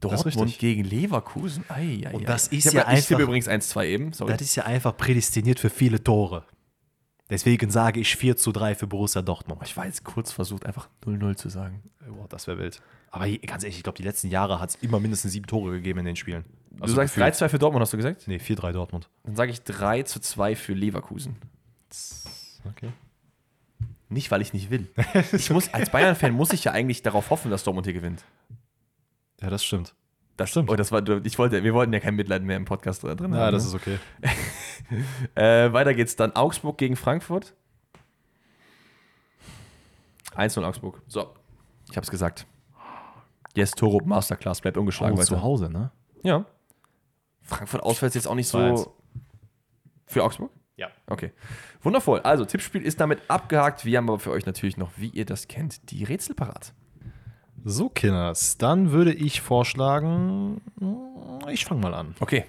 Dortmund gegen Leverkusen. Ei, ei, Und ei. das ist ich ja Ich tippe einfach- übrigens 1-2 eben. Sorry. Das ist ja einfach prädestiniert für viele Tore. Deswegen sage ich 4 zu 3 für Borussia Dortmund. ich war jetzt kurz versucht, einfach 0-0 zu sagen. Boah, das wäre wild. Aber ganz ehrlich, ich glaube, die letzten Jahre hat es immer mindestens sieben Tore gegeben in den Spielen. du sagst gefühlt. 3-2 für Dortmund, hast du gesagt? Nee, 4-3 Dortmund. Dann sage ich 3-2 für Leverkusen. Okay. Nicht, weil ich nicht will. Ich muss, als Bayern-Fan muss ich ja eigentlich darauf hoffen, dass Dortmund hier gewinnt. Ja, das stimmt. Das stimmt. Oh, das war, ich wollte, wir wollten ja kein Mitleid mehr im Podcast drin haben. Ja, das ne? ist okay. Äh, weiter geht's dann. Augsburg gegen Frankfurt. 1-0 Augsburg. So, ich hab's gesagt. Yes, Torup Masterclass bleibt ungeschlagen Oh, weiter. zu Hause, ne? Ja. Frankfurt auswärts jetzt auch nicht 2-1. so. Für Augsburg? Ja. Okay. Wundervoll. Also, Tippspiel ist damit abgehakt. Wir haben aber für euch natürlich noch, wie ihr das kennt, die Rätsel parat. So, Kinders, dann würde ich vorschlagen, ich fange mal an. Okay,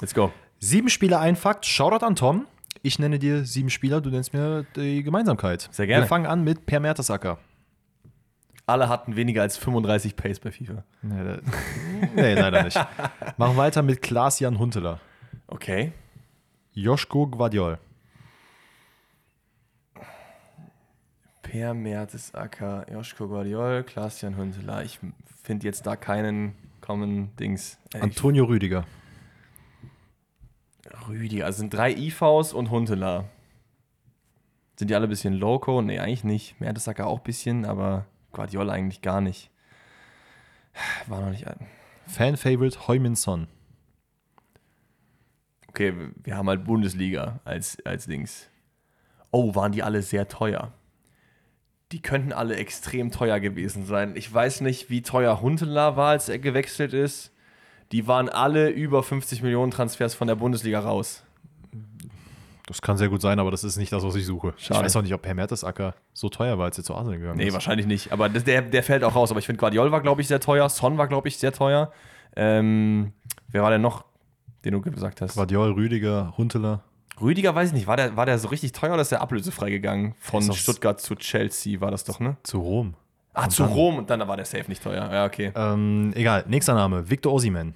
let's go. Sieben Spieler, ein Fakt. Shoutout an Tom. Ich nenne dir sieben Spieler, du nennst mir die Gemeinsamkeit. Sehr gerne. Wir fangen an mit Per Mertesacker. Alle hatten weniger als 35 Pace bei FIFA. Nee, da- nee, leider nicht. Machen weiter mit Klaas-Jan Hunteler. Okay. Joschko Guardiol. Per Mertesacker, Joschko Guardiol, Klaas-Jan Hünteler. Ich finde jetzt da keinen Common Dings. Äh, Antonio Rüdiger. Rüdiger. Also sind drei IVs und Huntela. Sind die alle ein bisschen loco? Nee, eigentlich nicht. Mertesacker auch ein bisschen, aber Guardiola eigentlich gar nicht. War noch nicht ein. Fan-Favorite Heumin Son. Okay, wir haben halt Bundesliga als, als Dings. Oh, waren die alle sehr teuer. Die könnten alle extrem teuer gewesen sein. Ich weiß nicht, wie teuer Huntela war, als er gewechselt ist. Die waren alle über 50 Millionen Transfers von der Bundesliga raus. Das kann sehr gut sein, aber das ist nicht das, was ich suche. Schade. Ich weiß auch nicht, ob Per Mertesacker so teuer war, als er zu Arsenal gegangen Nee, ist. wahrscheinlich nicht. Aber das, der, der fällt auch raus. Aber ich finde, Guardiol war, glaube ich, sehr teuer. Son war, glaube ich, sehr teuer. Ähm, wer war denn noch, den du gesagt hast? Guardiol, Rüdiger, Hunteler. Rüdiger, weiß ich nicht. War der, war der so richtig teuer oder ist der ablösefrei gegangen? Von Stuttgart zu Chelsea war das doch, ne? Zu Rom. Ah, zu Rom und dann war der safe nicht teuer. Ja, okay. Ähm, egal, nächster Name. Victor Osimen.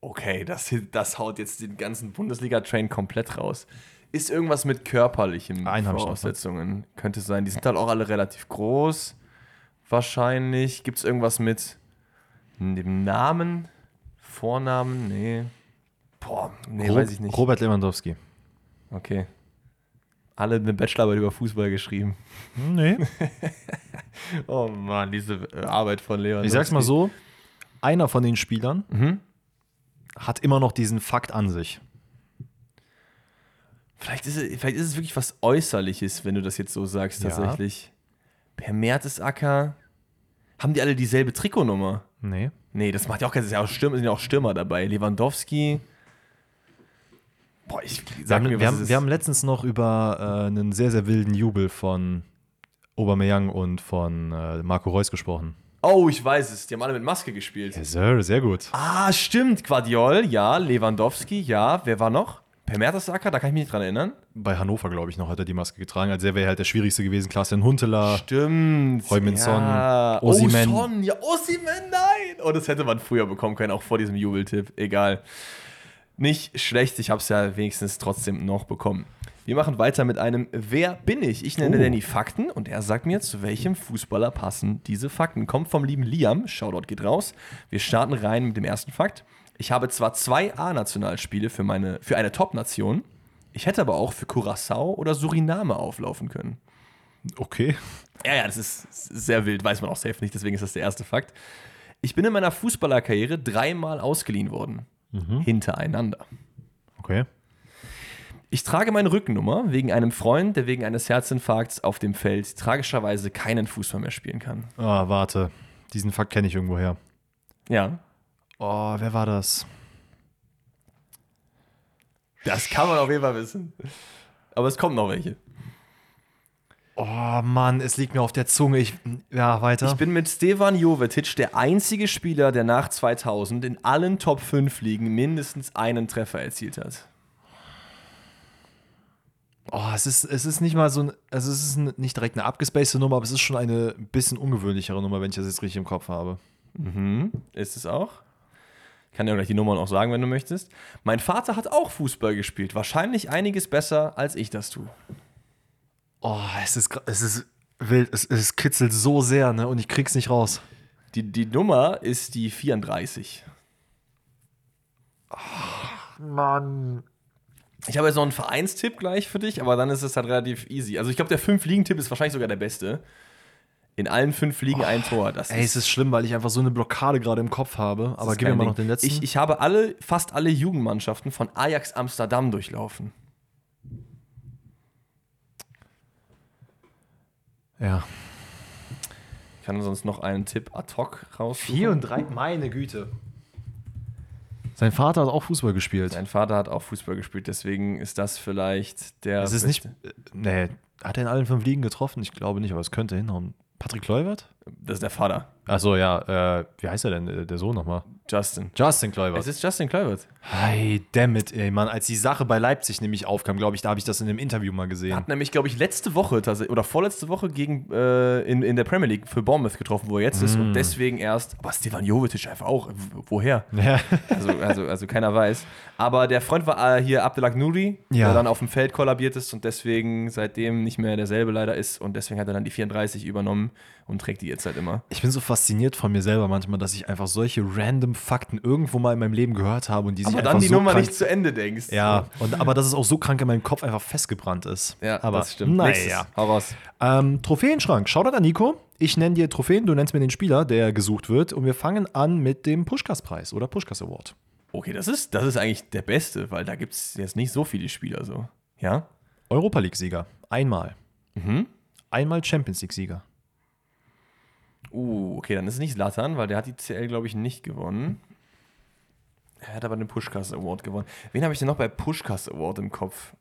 Okay, das, das haut jetzt den ganzen Bundesliga-Train komplett raus. Ist irgendwas mit körperlichen Einen noch, ne? Voraussetzungen? Könnte sein. Die sind halt auch alle relativ groß. Wahrscheinlich. Gibt es irgendwas mit dem Namen? Vornamen? Nee. Boah, nee, Ro- weiß ich nicht. Robert Lewandowski. Okay. Alle eine Bachelorarbeit über Fußball geschrieben. Nee. Oh Mann, diese äh, Arbeit von Leon. Ich sag's mal so: einer von den Spielern Mhm. hat immer noch diesen Fakt an sich. Vielleicht ist, es, vielleicht ist es wirklich was Äußerliches, wenn du das jetzt so sagst, Ja. tatsächlich. Per Mertesacker. Haben die alle dieselbe Trikotnummer? Nee. Nee, das macht ja auch keinen Sinn. Ja Stürmer, sind ja auch Stürmer dabei. Lewandowski. Boah, ich Wir sag haben, mir, wir, haben, wir haben letztens noch über äh, einen sehr, sehr wilden Jubel von Aubameyang und von äh, Marco Reus gesprochen. Oh, ich weiß es. Die haben alle mit Maske gespielt. Yes, sir, sehr gut. Ah, stimmt. Guardiol, ja. Lewandowski, ja. Wer war noch? Per Mertesacker, da kann ich mich nicht dran erinnern. Bei Hannover, glaube ich, noch hat er die Maske getragen. Also er wäre halt der schwierigste gewesen. Klaas-Jan Hunteler. Stimmt. Heumin Son, ja. Osimhen. Oh. Ja, Osimhen, nein. Oh, das hätte man früher bekommen können, auch vor diesem Jubeltipp. Egal. Nicht schlecht, ich habe es ja wenigstens trotzdem noch bekommen. Wir machen weiter mit einem Wer bin ich? Ich nenne Oh. Danny Fakten und er sagt mir, zu welchem Fußballer passen diese Fakten. Kommt vom lieben Liam, Shoutout geht raus. Wir starten rein mit dem ersten Fakt. Ich habe zwar zwei A-Nationalspiele für, meine, für eine Top-Nation, ich hätte aber auch für Curacao oder Suriname auflaufen können. Okay. Ja, ja, das ist sehr wild, weiß man auch safe nicht, deswegen ist das der erste Fakt. Ich bin in meiner Fußballerkarriere dreimal ausgeliehen worden. Hintereinander. Okay. Ich trage meine Rückennummer wegen einem Freund, der wegen eines Herzinfarkts auf dem Feld tragischerweise keinen Fußball mehr spielen kann. Ah, warte. Diesen Fakt kenne ich irgendwoher. Ja. Oh, wer war das? Das kann man auf jeden Fall wissen. Aber es kommen noch welche. Oh Mann, es liegt mir auf der Zunge. Ich, ja, weiter. Ich bin mit Stevan Jovetic der einzige Spieler, der nach 2000 in allen Top 5 Ligen mindestens einen Treffer erzielt hat. oh, es ist, es ist nicht mal so ein, also es ist nicht direkt eine abgespacede Nummer, aber es ist schon eine bisschen ungewöhnlichere Nummer, wenn ich das jetzt richtig im Kopf habe. Mhm. Ist es auch. Ich kann dir gleich die Nummern auch sagen, wenn du möchtest. Mein Vater hat auch Fußball gespielt. Wahrscheinlich einiges besser, als ich das tue. Oh, es ist, es ist wild. Es, es kitzelt so sehr, ne? Und ich krieg's nicht raus. Die, die Nummer ist die 34. Mann. Ich habe jetzt noch einen Vereinstipp gleich für dich, aber dann ist es halt relativ easy. Also ich glaube, der Fünf-Ligen-Tipp ist wahrscheinlich sogar der beste. In allen fünf Ligen ein Tor. Das Ey, es ist schlimm, weil ich einfach so eine Blockade gerade im Kopf habe. Aber ist gib mir mal Ding. noch den letzten. Ich, ich habe alle, fast alle Jugendmannschaften von Ajax Amsterdam durchlaufen. Ja. Ich kann sonst noch einen Tipp ad hoc raussuchen. 4 und 3, meine Güte. Sein Vater hat auch Fußball gespielt. Sein Vater hat auch Fußball gespielt, deswegen ist das vielleicht der. Es ist nicht. beste. äh, Nee, hat er in allen fünf Ligen getroffen? Ich glaube nicht, aber es könnte hinhauen. Patrick Kluivert? Das ist der Vater. Achso, ja. Äh, wie heißt er denn, äh, der Sohn nochmal? Justin. Justin Es Kluivert. ist Justin Kluivert. Hey, dammit, ey, Mann. Als die Sache bei Leipzig nämlich aufkam, glaube ich, da habe ich das in einem Interview mal gesehen. Hat nämlich, glaube ich, letzte Woche oder vorletzte Woche gegen äh, in, in der Premier League für Bournemouth getroffen, wo er jetzt ist. Und Mm. deswegen erst. Aber Stefan Jovetic einfach auch. Woher? Ja. Also, also, also keiner weiß. Aber der Freund war äh, hier Abdelak Nouri, Ja. der dann auf dem Feld kollabiert ist und deswegen seitdem nicht mehr derselbe leider ist. Und deswegen hat er dann die 34 übernommen und trägt die jetzt halt immer. Ich bin so fasziniert von mir selber manchmal, dass ich einfach solche random Fakten irgendwo mal in meinem Leben gehört habe und die sich Aber einfach dann die so Nummer krank, nicht zu Ende denkst. Ja, und, aber dass es auch so krank in meinem Kopf einfach festgebrannt ist. Ja, aber das stimmt. Naja. Hau raus. Ähm, Trophäenschrank. Shoutout an Nico. Ich nenne dir Trophäen, du nennst mir den Spieler, der gesucht wird. Und wir fangen an mit dem Pushkas-Preis oder Pushkas Award. Okay, das ist, das ist eigentlich der beste, weil da gibt es jetzt nicht so viele Spieler so. Ja? Europa League-Sieger. Einmal. Mhm. Einmal Champions League-Sieger. Uh, okay, dann ist es nicht Latan, weil der hat die CL, glaube ich, nicht gewonnen. Er hat aber den Pushkas Award gewonnen. Wen habe ich denn noch bei Pushkas Award im Kopf?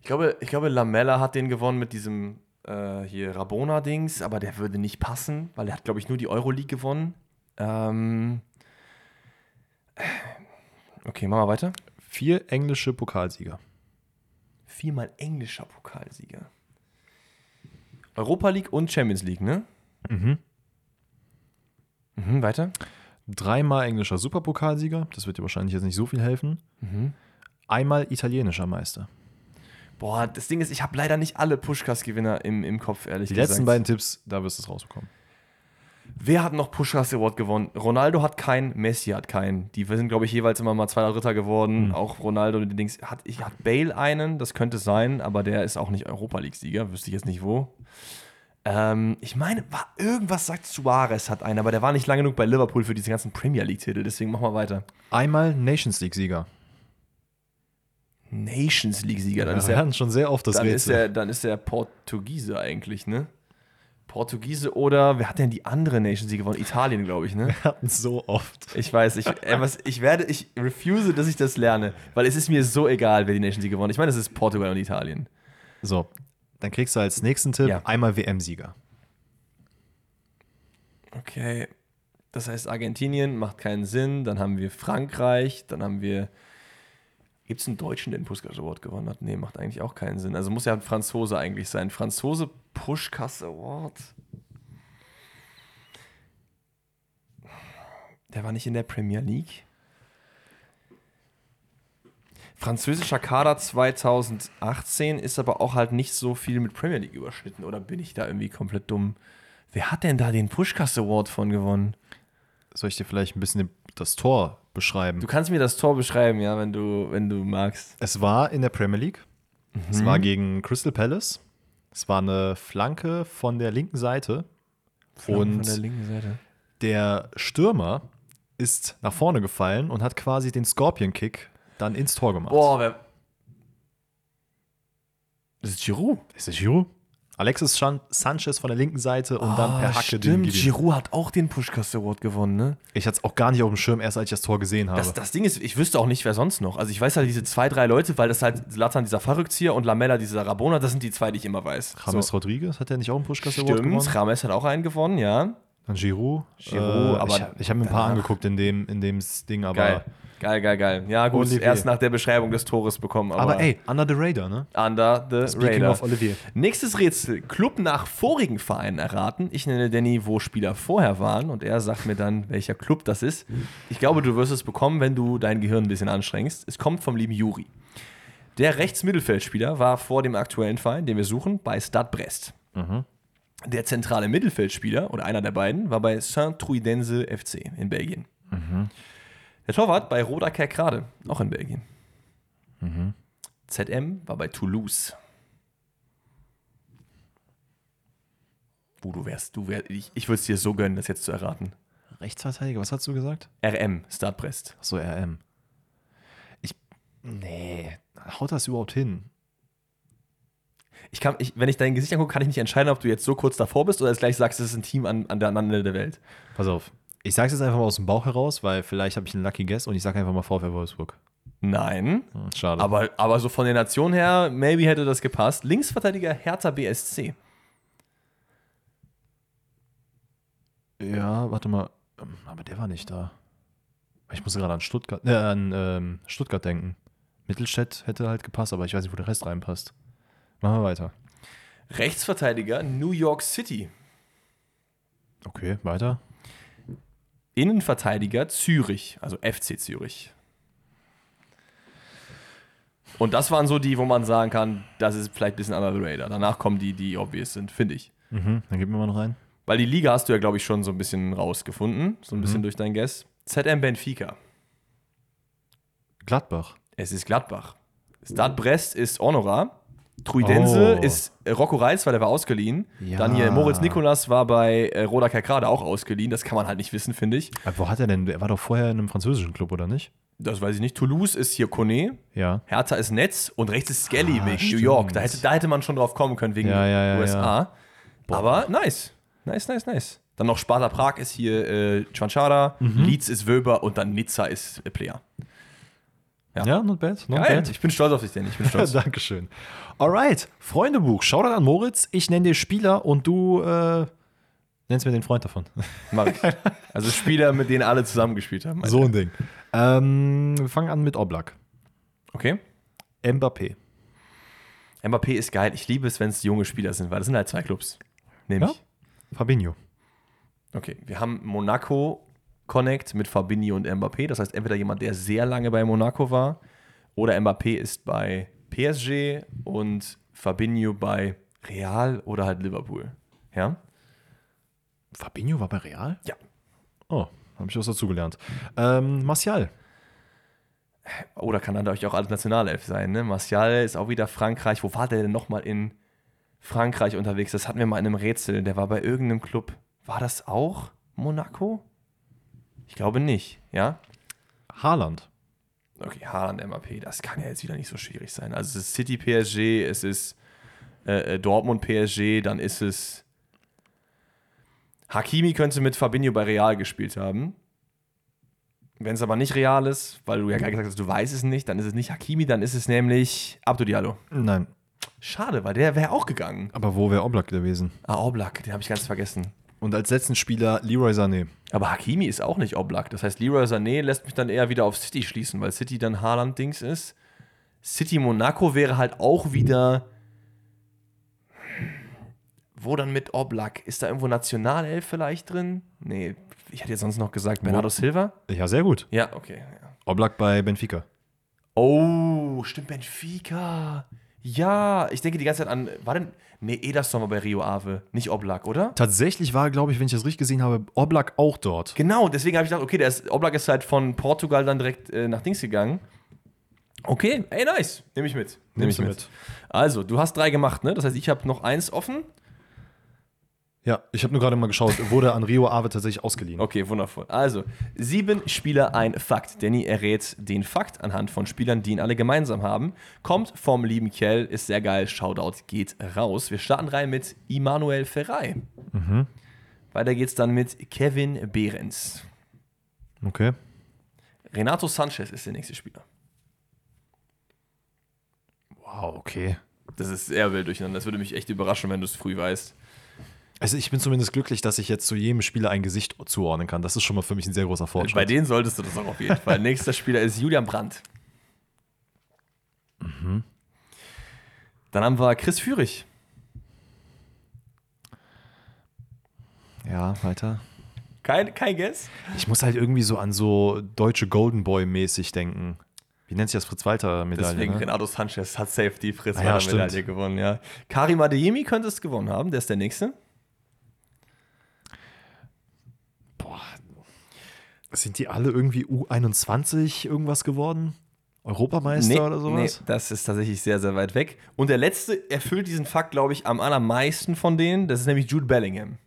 Ich glaube, ich glaube, Lamella hat den gewonnen mit diesem äh, hier Rabona-Dings, aber der würde nicht passen, weil er hat, glaube ich, nur die Euroleague gewonnen. Ähm, okay, machen wir weiter. Vier englische Pokalsieger. Viermal englischer Pokalsieger. Europa League und Champions League, ne? Mhm. Mhm, weiter. Dreimal englischer Superpokalsieger. Das wird dir wahrscheinlich jetzt nicht so viel helfen. Mhm. Einmal italienischer Meister. Boah, das Ding ist, ich habe leider nicht alle Pushkas-Gewinner im, im Kopf, ehrlich Die gesagt. letzten beiden Tipps, da wirst du es rausbekommen. Wer hat noch Pushkas Award gewonnen? Ronaldo hat keinen, Messi hat keinen. Die sind, glaube ich, jeweils immer mal Zweiter, Dritter geworden. Mhm. Auch Ronaldo, die Dings. Hat, ich, hat Bale einen, das könnte sein, aber der ist auch nicht Europa League-Sieger, wüsste ich jetzt nicht wo. Ähm, ich meine, war, irgendwas sagt Suarez hat einen, aber der war nicht lange genug bei Liverpool für diese ganzen Premier League-Titel, deswegen machen wir weiter. Einmal Nations League-Sieger. Nations League-Sieger, dann Wir ist er schon sehr oft das dann ist, Rätsel. er, dann ist er Portugiese eigentlich, ne? Portugiese oder wer hat denn die andere Nations League gewonnen? Italien, glaube ich, ne? Wir hatten so oft. Ich weiß, ich, äh, was, ich werde, ich refuse, dass ich das lerne, weil es ist mir so egal, wer die Nations League gewonnen. hat. Ich meine, es ist Portugal und Italien. So, dann kriegst du als nächsten Tipp Ja. einmal WM-Sieger. Okay. Das heißt, Argentinien macht keinen Sinn. Dann haben wir Frankreich. Dann haben wir. Gibt es einen Deutschen, der den Pushkas Award gewonnen hat? Nee, macht eigentlich auch keinen Sinn. Also muss ja ein Franzose eigentlich sein. Franzose Pushkas Award. Der war nicht in der Premier League. Französischer Kader 2018 ist aber auch halt nicht so viel mit Premier League überschnitten. Oder bin ich da irgendwie komplett dumm? Wer hat denn da den Pushkas Award von gewonnen? Soll ich dir vielleicht ein bisschen das Tor beschreiben? Du kannst mir das Tor beschreiben, ja, wenn du, wenn du magst. Es war in der Premier League. Es war gegen Crystal Palace. Es war eine Flanke von der linken Seite. Von Und der linken Seite. der Stürmer ist nach vorne gefallen und hat quasi den Scorpion-Kick dann ins Tor gemacht. Boah, wer. Das ist Giroud. Ist das Giroud? Alexis Chan Sanchez von der linken Seite und dann per Hacke den Ah, Stimmt, Gewinn. Giroud hat auch den Pushkas Award gewonnen, ne? Ich hatte es auch gar nicht auf dem Schirm, erst als ich das Tor gesehen habe. Das, das Ding ist, ich wüsste auch nicht, wer sonst noch. Also ich weiß halt diese zwei, drei Leute, weil das halt Zlatan dieser Verrückzieher und Lamella dieser Rabona, das sind die zwei, die ich immer weiß. James Rodriguez, hat der nicht auch einen Pushkas Award Stimmt, gewonnen? Rames hat auch einen gewonnen, ja. An Giroud. Giroud, aber ich, ich habe mir ein paar angeguckt in dem, in dem Ding, aber. Geil. Geil, geil, geil. Ja, gut, Olivier. erst nach der Beschreibung des Tores bekommen, aber, Aber ey, under the radar, ne? under the Speaking radar. of Olivier. Nächstes Rätsel. Club nach vorigen Vereinen erraten. Ich nenne Danny, wo Spieler vorher waren und er sagt mir dann, welcher Club das ist. Ich glaube, du wirst es bekommen, wenn du dein Gehirn ein bisschen anstrengst. Es kommt vom lieben Juri. Der Rechtsmittelfeldspieler war vor dem aktuellen Verein, den wir suchen, bei Stade Brest. Der zentrale Mittelfeldspieler, oder einer der beiden, war bei Saint-Truidense FC in Belgien. Der Torwart bei Roda Kerkrade, auch in Belgien. ZM war bei Toulouse. Wo du wärst, du wärst, ich, ich würde es dir so gönnen, das jetzt zu erraten. Rechtsverteidiger, was hast du gesagt? RM, Stade Brest. Achso, RM. Ich. Nee. Haut das überhaupt hin? Ich kann, ich, wenn ich dein Gesicht angucke, kann ich nicht entscheiden, ob du jetzt so kurz davor bist oder jetzt gleich sagst, es ist ein Team an, an der anderen Ende der Welt. Pass auf. Ich sag's jetzt einfach mal aus dem Bauch heraus, weil vielleicht habe ich einen Lucky Guess und ich sage einfach mal VfL Wolfsburg. Nein. Hm, Schade. Aber, aber so von der Nation her, maybe hätte das gepasst. Linksverteidiger Hertha BSC. ja, warte mal. Aber der war nicht da. Ich muss gerade an Stuttgart, äh, an ähm, Stuttgart denken. Mittelstädt hätte halt gepasst, aber ich weiß nicht, wo der Rest reinpasst. Machen wir weiter. Rechtsverteidiger New York City. Okay, weiter. Innenverteidiger Zürich, also FC Zürich. Und das waren so die, wo man sagen kann, das ist vielleicht ein bisschen under the radar. Danach kommen die, die obvious sind, finde ich. Mhm, dann gib mir mal noch rein. Weil die Liga hast du ja, glaube ich, schon so ein bisschen rausgefunden, so ein bisschen durch dein Guess. ZM Benfica. Gladbach. Es ist Gladbach. Stade Brest ist Honora. Truidense Oh. ist äh, Rocco Reis, weil der war ausgeliehen. Ja. Dann hier Moritz Nikolas war bei äh, Roda Kerkrade auch ausgeliehen. Das kann man halt nicht wissen, finde ich. Aber wo hat er denn? Er war doch vorher in einem französischen Club, oder nicht? Das weiß ich nicht. Toulouse ist hier Kone. Ja. Hertha ist Netz und rechts ist Skelly Ah, wegen stimmt. New York. Da hätte, da hätte man schon drauf kommen können wegen Ja, ja, USA. Aber nice. Nice, nice, nice. Dann noch Sparta Prag ist hier äh, Chanchara, Mhm. Leeds ist Wöber und dann Nizza ist äh, Player. Ja. Ja, not bad. Not Geil. bad. Ich bin stolz auf dich, denn ich bin stolz. Dankeschön. Alright, Freundebuch. Shoutout an Moritz. Ich nenne dir Spieler und du äh, nennst mir den Freund davon. Mach ich. Also Spieler, mit denen alle zusammengespielt haben. so ein Ding. Ähm, wir fangen an mit Oblak. Okay. Mbappé. Mbappé ist geil. Ich liebe es, wenn es junge Spieler sind, weil das sind halt zwei Clubs. Nämlich. Fabinho. Okay, wir haben Monaco Connect mit Fabinho und Mbappé. Das heißt, entweder jemand, der sehr lange bei Monaco war, oder Mbappé ist bei PSG und Fabinho bei Real oder halt Liverpool. Ja? Fabinho war bei Real? Ja. Oh, habe ich was dazugelernt. Ähm, Martial. Oder kann euch auch als Nationalelf sein, ne? Martial ist auch wieder Frankreich. Wo war der denn nochmal in Frankreich unterwegs? Das hatten wir mal in einem Rätsel. Der war bei irgendeinem Club. War das auch Monaco? Ich glaube nicht, ja? Haaland. Okay, Haaland, MAP, das kann ja jetzt wieder nicht so schwierig sein. Also es ist City PSG, es ist äh, äh, Dortmund PSG, dann ist es Hakimi könnte mit Fabinho bei Real gespielt haben. Wenn es aber nicht Real ist, weil du ja gerade gesagt hast, du weißt es nicht, dann ist es nicht Hakimi, dann ist es nämlich Abdou Diallo. Nein. Schade, weil der wäre auch gegangen. Aber wo wäre Oblak gewesen? Ah, Oblak, den habe ich ganz vergessen. Und als letzten Spieler Leroy Sané. Aber Hakimi ist auch nicht Oblak. Das heißt, Leroy Sané lässt mich dann eher wieder auf City schließen, weil City dann Haaland-Dings ist. City Monaco wäre halt auch wieder. Wo dann mit Oblak? Ist da irgendwo Nationalelf vielleicht drin? Nee, ich hätte jetzt sonst noch gesagt Bernardo Silva. Ja, sehr gut. Ja, okay. Ja. Oblak bei Benfica. Oh, stimmt, Benfica. Ja, ich denke die ganze Zeit an. War denn. Nee, Ederson war bei Rio Ave, nicht Oblak, oder? Tatsächlich war, glaube ich, wenn ich das richtig gesehen habe, Oblak auch dort. Genau, deswegen habe ich gedacht, okay, der ist, Oblak ist halt von Portugal dann direkt äh, nach Dings gegangen. Okay, ey, nice. Nehme ich mit. Nehme ich mit. mit. Also, du hast drei gemacht, ne? Das heißt, ich habe noch eins offen. Ja, ich habe nur gerade mal geschaut, wurde an Rio Ave tatsächlich ausgeliehen. Okay, wundervoll. Also, sieben Spieler, ein Fakt. Danny errät den Fakt anhand von Spielern, die ihn alle gemeinsam haben. Kommt vom lieben Kell, ist sehr geil. Shoutout geht raus. Wir starten rein mit Immanuel Ferrei. Weiter geht's dann mit Kevin Behrens. Okay. Renato Sanchez ist der nächste Spieler. Wow, okay. Das ist sehr wild durcheinander. Das würde mich echt überraschen, wenn du es früh weißt. Also ich bin zumindest glücklich, dass ich jetzt zu jedem Spieler ein Gesicht zuordnen kann. Das ist schon mal für mich ein sehr großer Fortschritt. Bei denen solltest du das auch auf jeden Fall. Nächster Spieler ist Julian Brandt. Mhm. Dann haben wir Chris Führig. Ja, weiter. Kein, kein Guess? Ich muss halt irgendwie so an so deutsche Golden Boy-mäßig denken. Wie nennt sich das Fritz-Walter-Medaille? Deswegen ne? Renato Sanchez hat safe die Ah ja, Fritz-Walter-Medaille gewonnen, ja. Karim Adeyemi könnte es gewonnen haben, der ist der Nächste. Sind die alle irgendwie U21 irgendwas geworden? Europameister oder sowas? Nee, das ist tatsächlich sehr, sehr weit weg. Und der letzte erfüllt diesen Fakt, glaube ich, am allermeisten von denen. Das ist nämlich Jude Bellingham.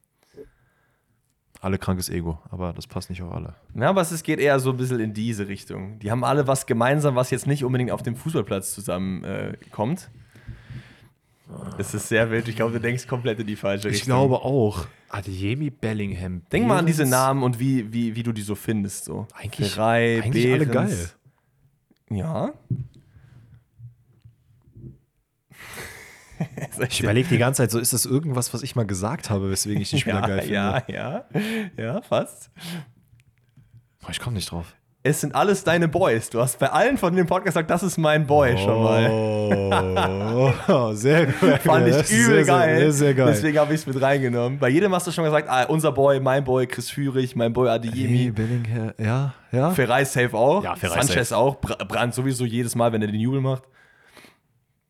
Alle krankes Ego, aber das passt nicht auf alle. Ja, aber es geht eher so ein bisschen in diese Richtung. Die haben alle was gemeinsam, was jetzt nicht unbedingt auf dem Fußballplatz zusammenkommt. Äh. Es ist sehr wild. Ich glaube, du denkst komplett in die falsche Richtung. Ich glaube auch. Adeyemi Bellingham. Denk mal an diese. Namen und wie, wie, wie du die so findest. So. Eigentlich, Ferrei, eigentlich alle Behrens. geil. Ja. Ich überlege die ganze Zeit, so ist das irgendwas, was ich mal gesagt habe, weswegen ich den Spieler ja, geil finde. ja, ja, ja, fast. Boah, ich komme nicht drauf. Es sind alles deine Boys. Du hast bei allen von dem Podcast gesagt, das ist mein Boy schon mal. Oh, sehr gut. Fand ich übel sehr, geil. Sehr, sehr geil. Deswegen habe ich es mit reingenommen. Bei jedem hast du schon gesagt, ah, unser Boy, mein Boy, Chris Führig, mein Boy Adeyemi Adeyemi. Bellingham, ja, ja. Ferrari safe auch. Ja, Ferrari Sanchez safe. auch. Bra- Brandt sowieso jedes Mal, wenn er den Jubel macht.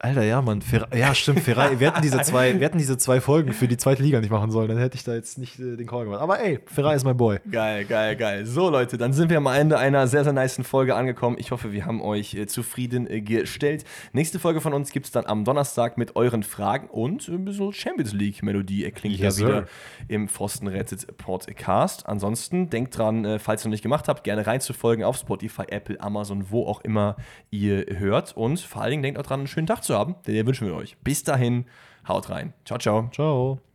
Alter, ja, Mann. Fer ja, stimmt, Ferrari. Wir hätten, diese zwei, wir hätten diese zwei Folgen für die zweite Liga nicht machen sollen. Dann hätte ich da jetzt nicht äh, den Call gemacht. Aber ey, Ferrari ist mein Boy. Geil, geil, geil. So, Leute, dann sind wir am Ende einer sehr, sehr niceen Folge angekommen. Ich hoffe, wir haben euch äh, zufrieden äh, gestellt. Nächste Folge von uns gibt es dann am Donnerstag mit euren Fragen und ein bisschen Champions League-Melodie erklingt Yes, ja wieder sir. im Pfosten rettet Podcast. Ansonsten denkt dran, äh, falls ihr noch nicht gemacht habt, gerne reinzufolgen auf Spotify, Apple, Amazon, wo auch immer ihr hört. Und vor allen Dingen denkt auch dran, einen schönen Tag zu haben. Den wünschen wir euch. Bis dahin, haut rein. Ciao, ciao. Ciao.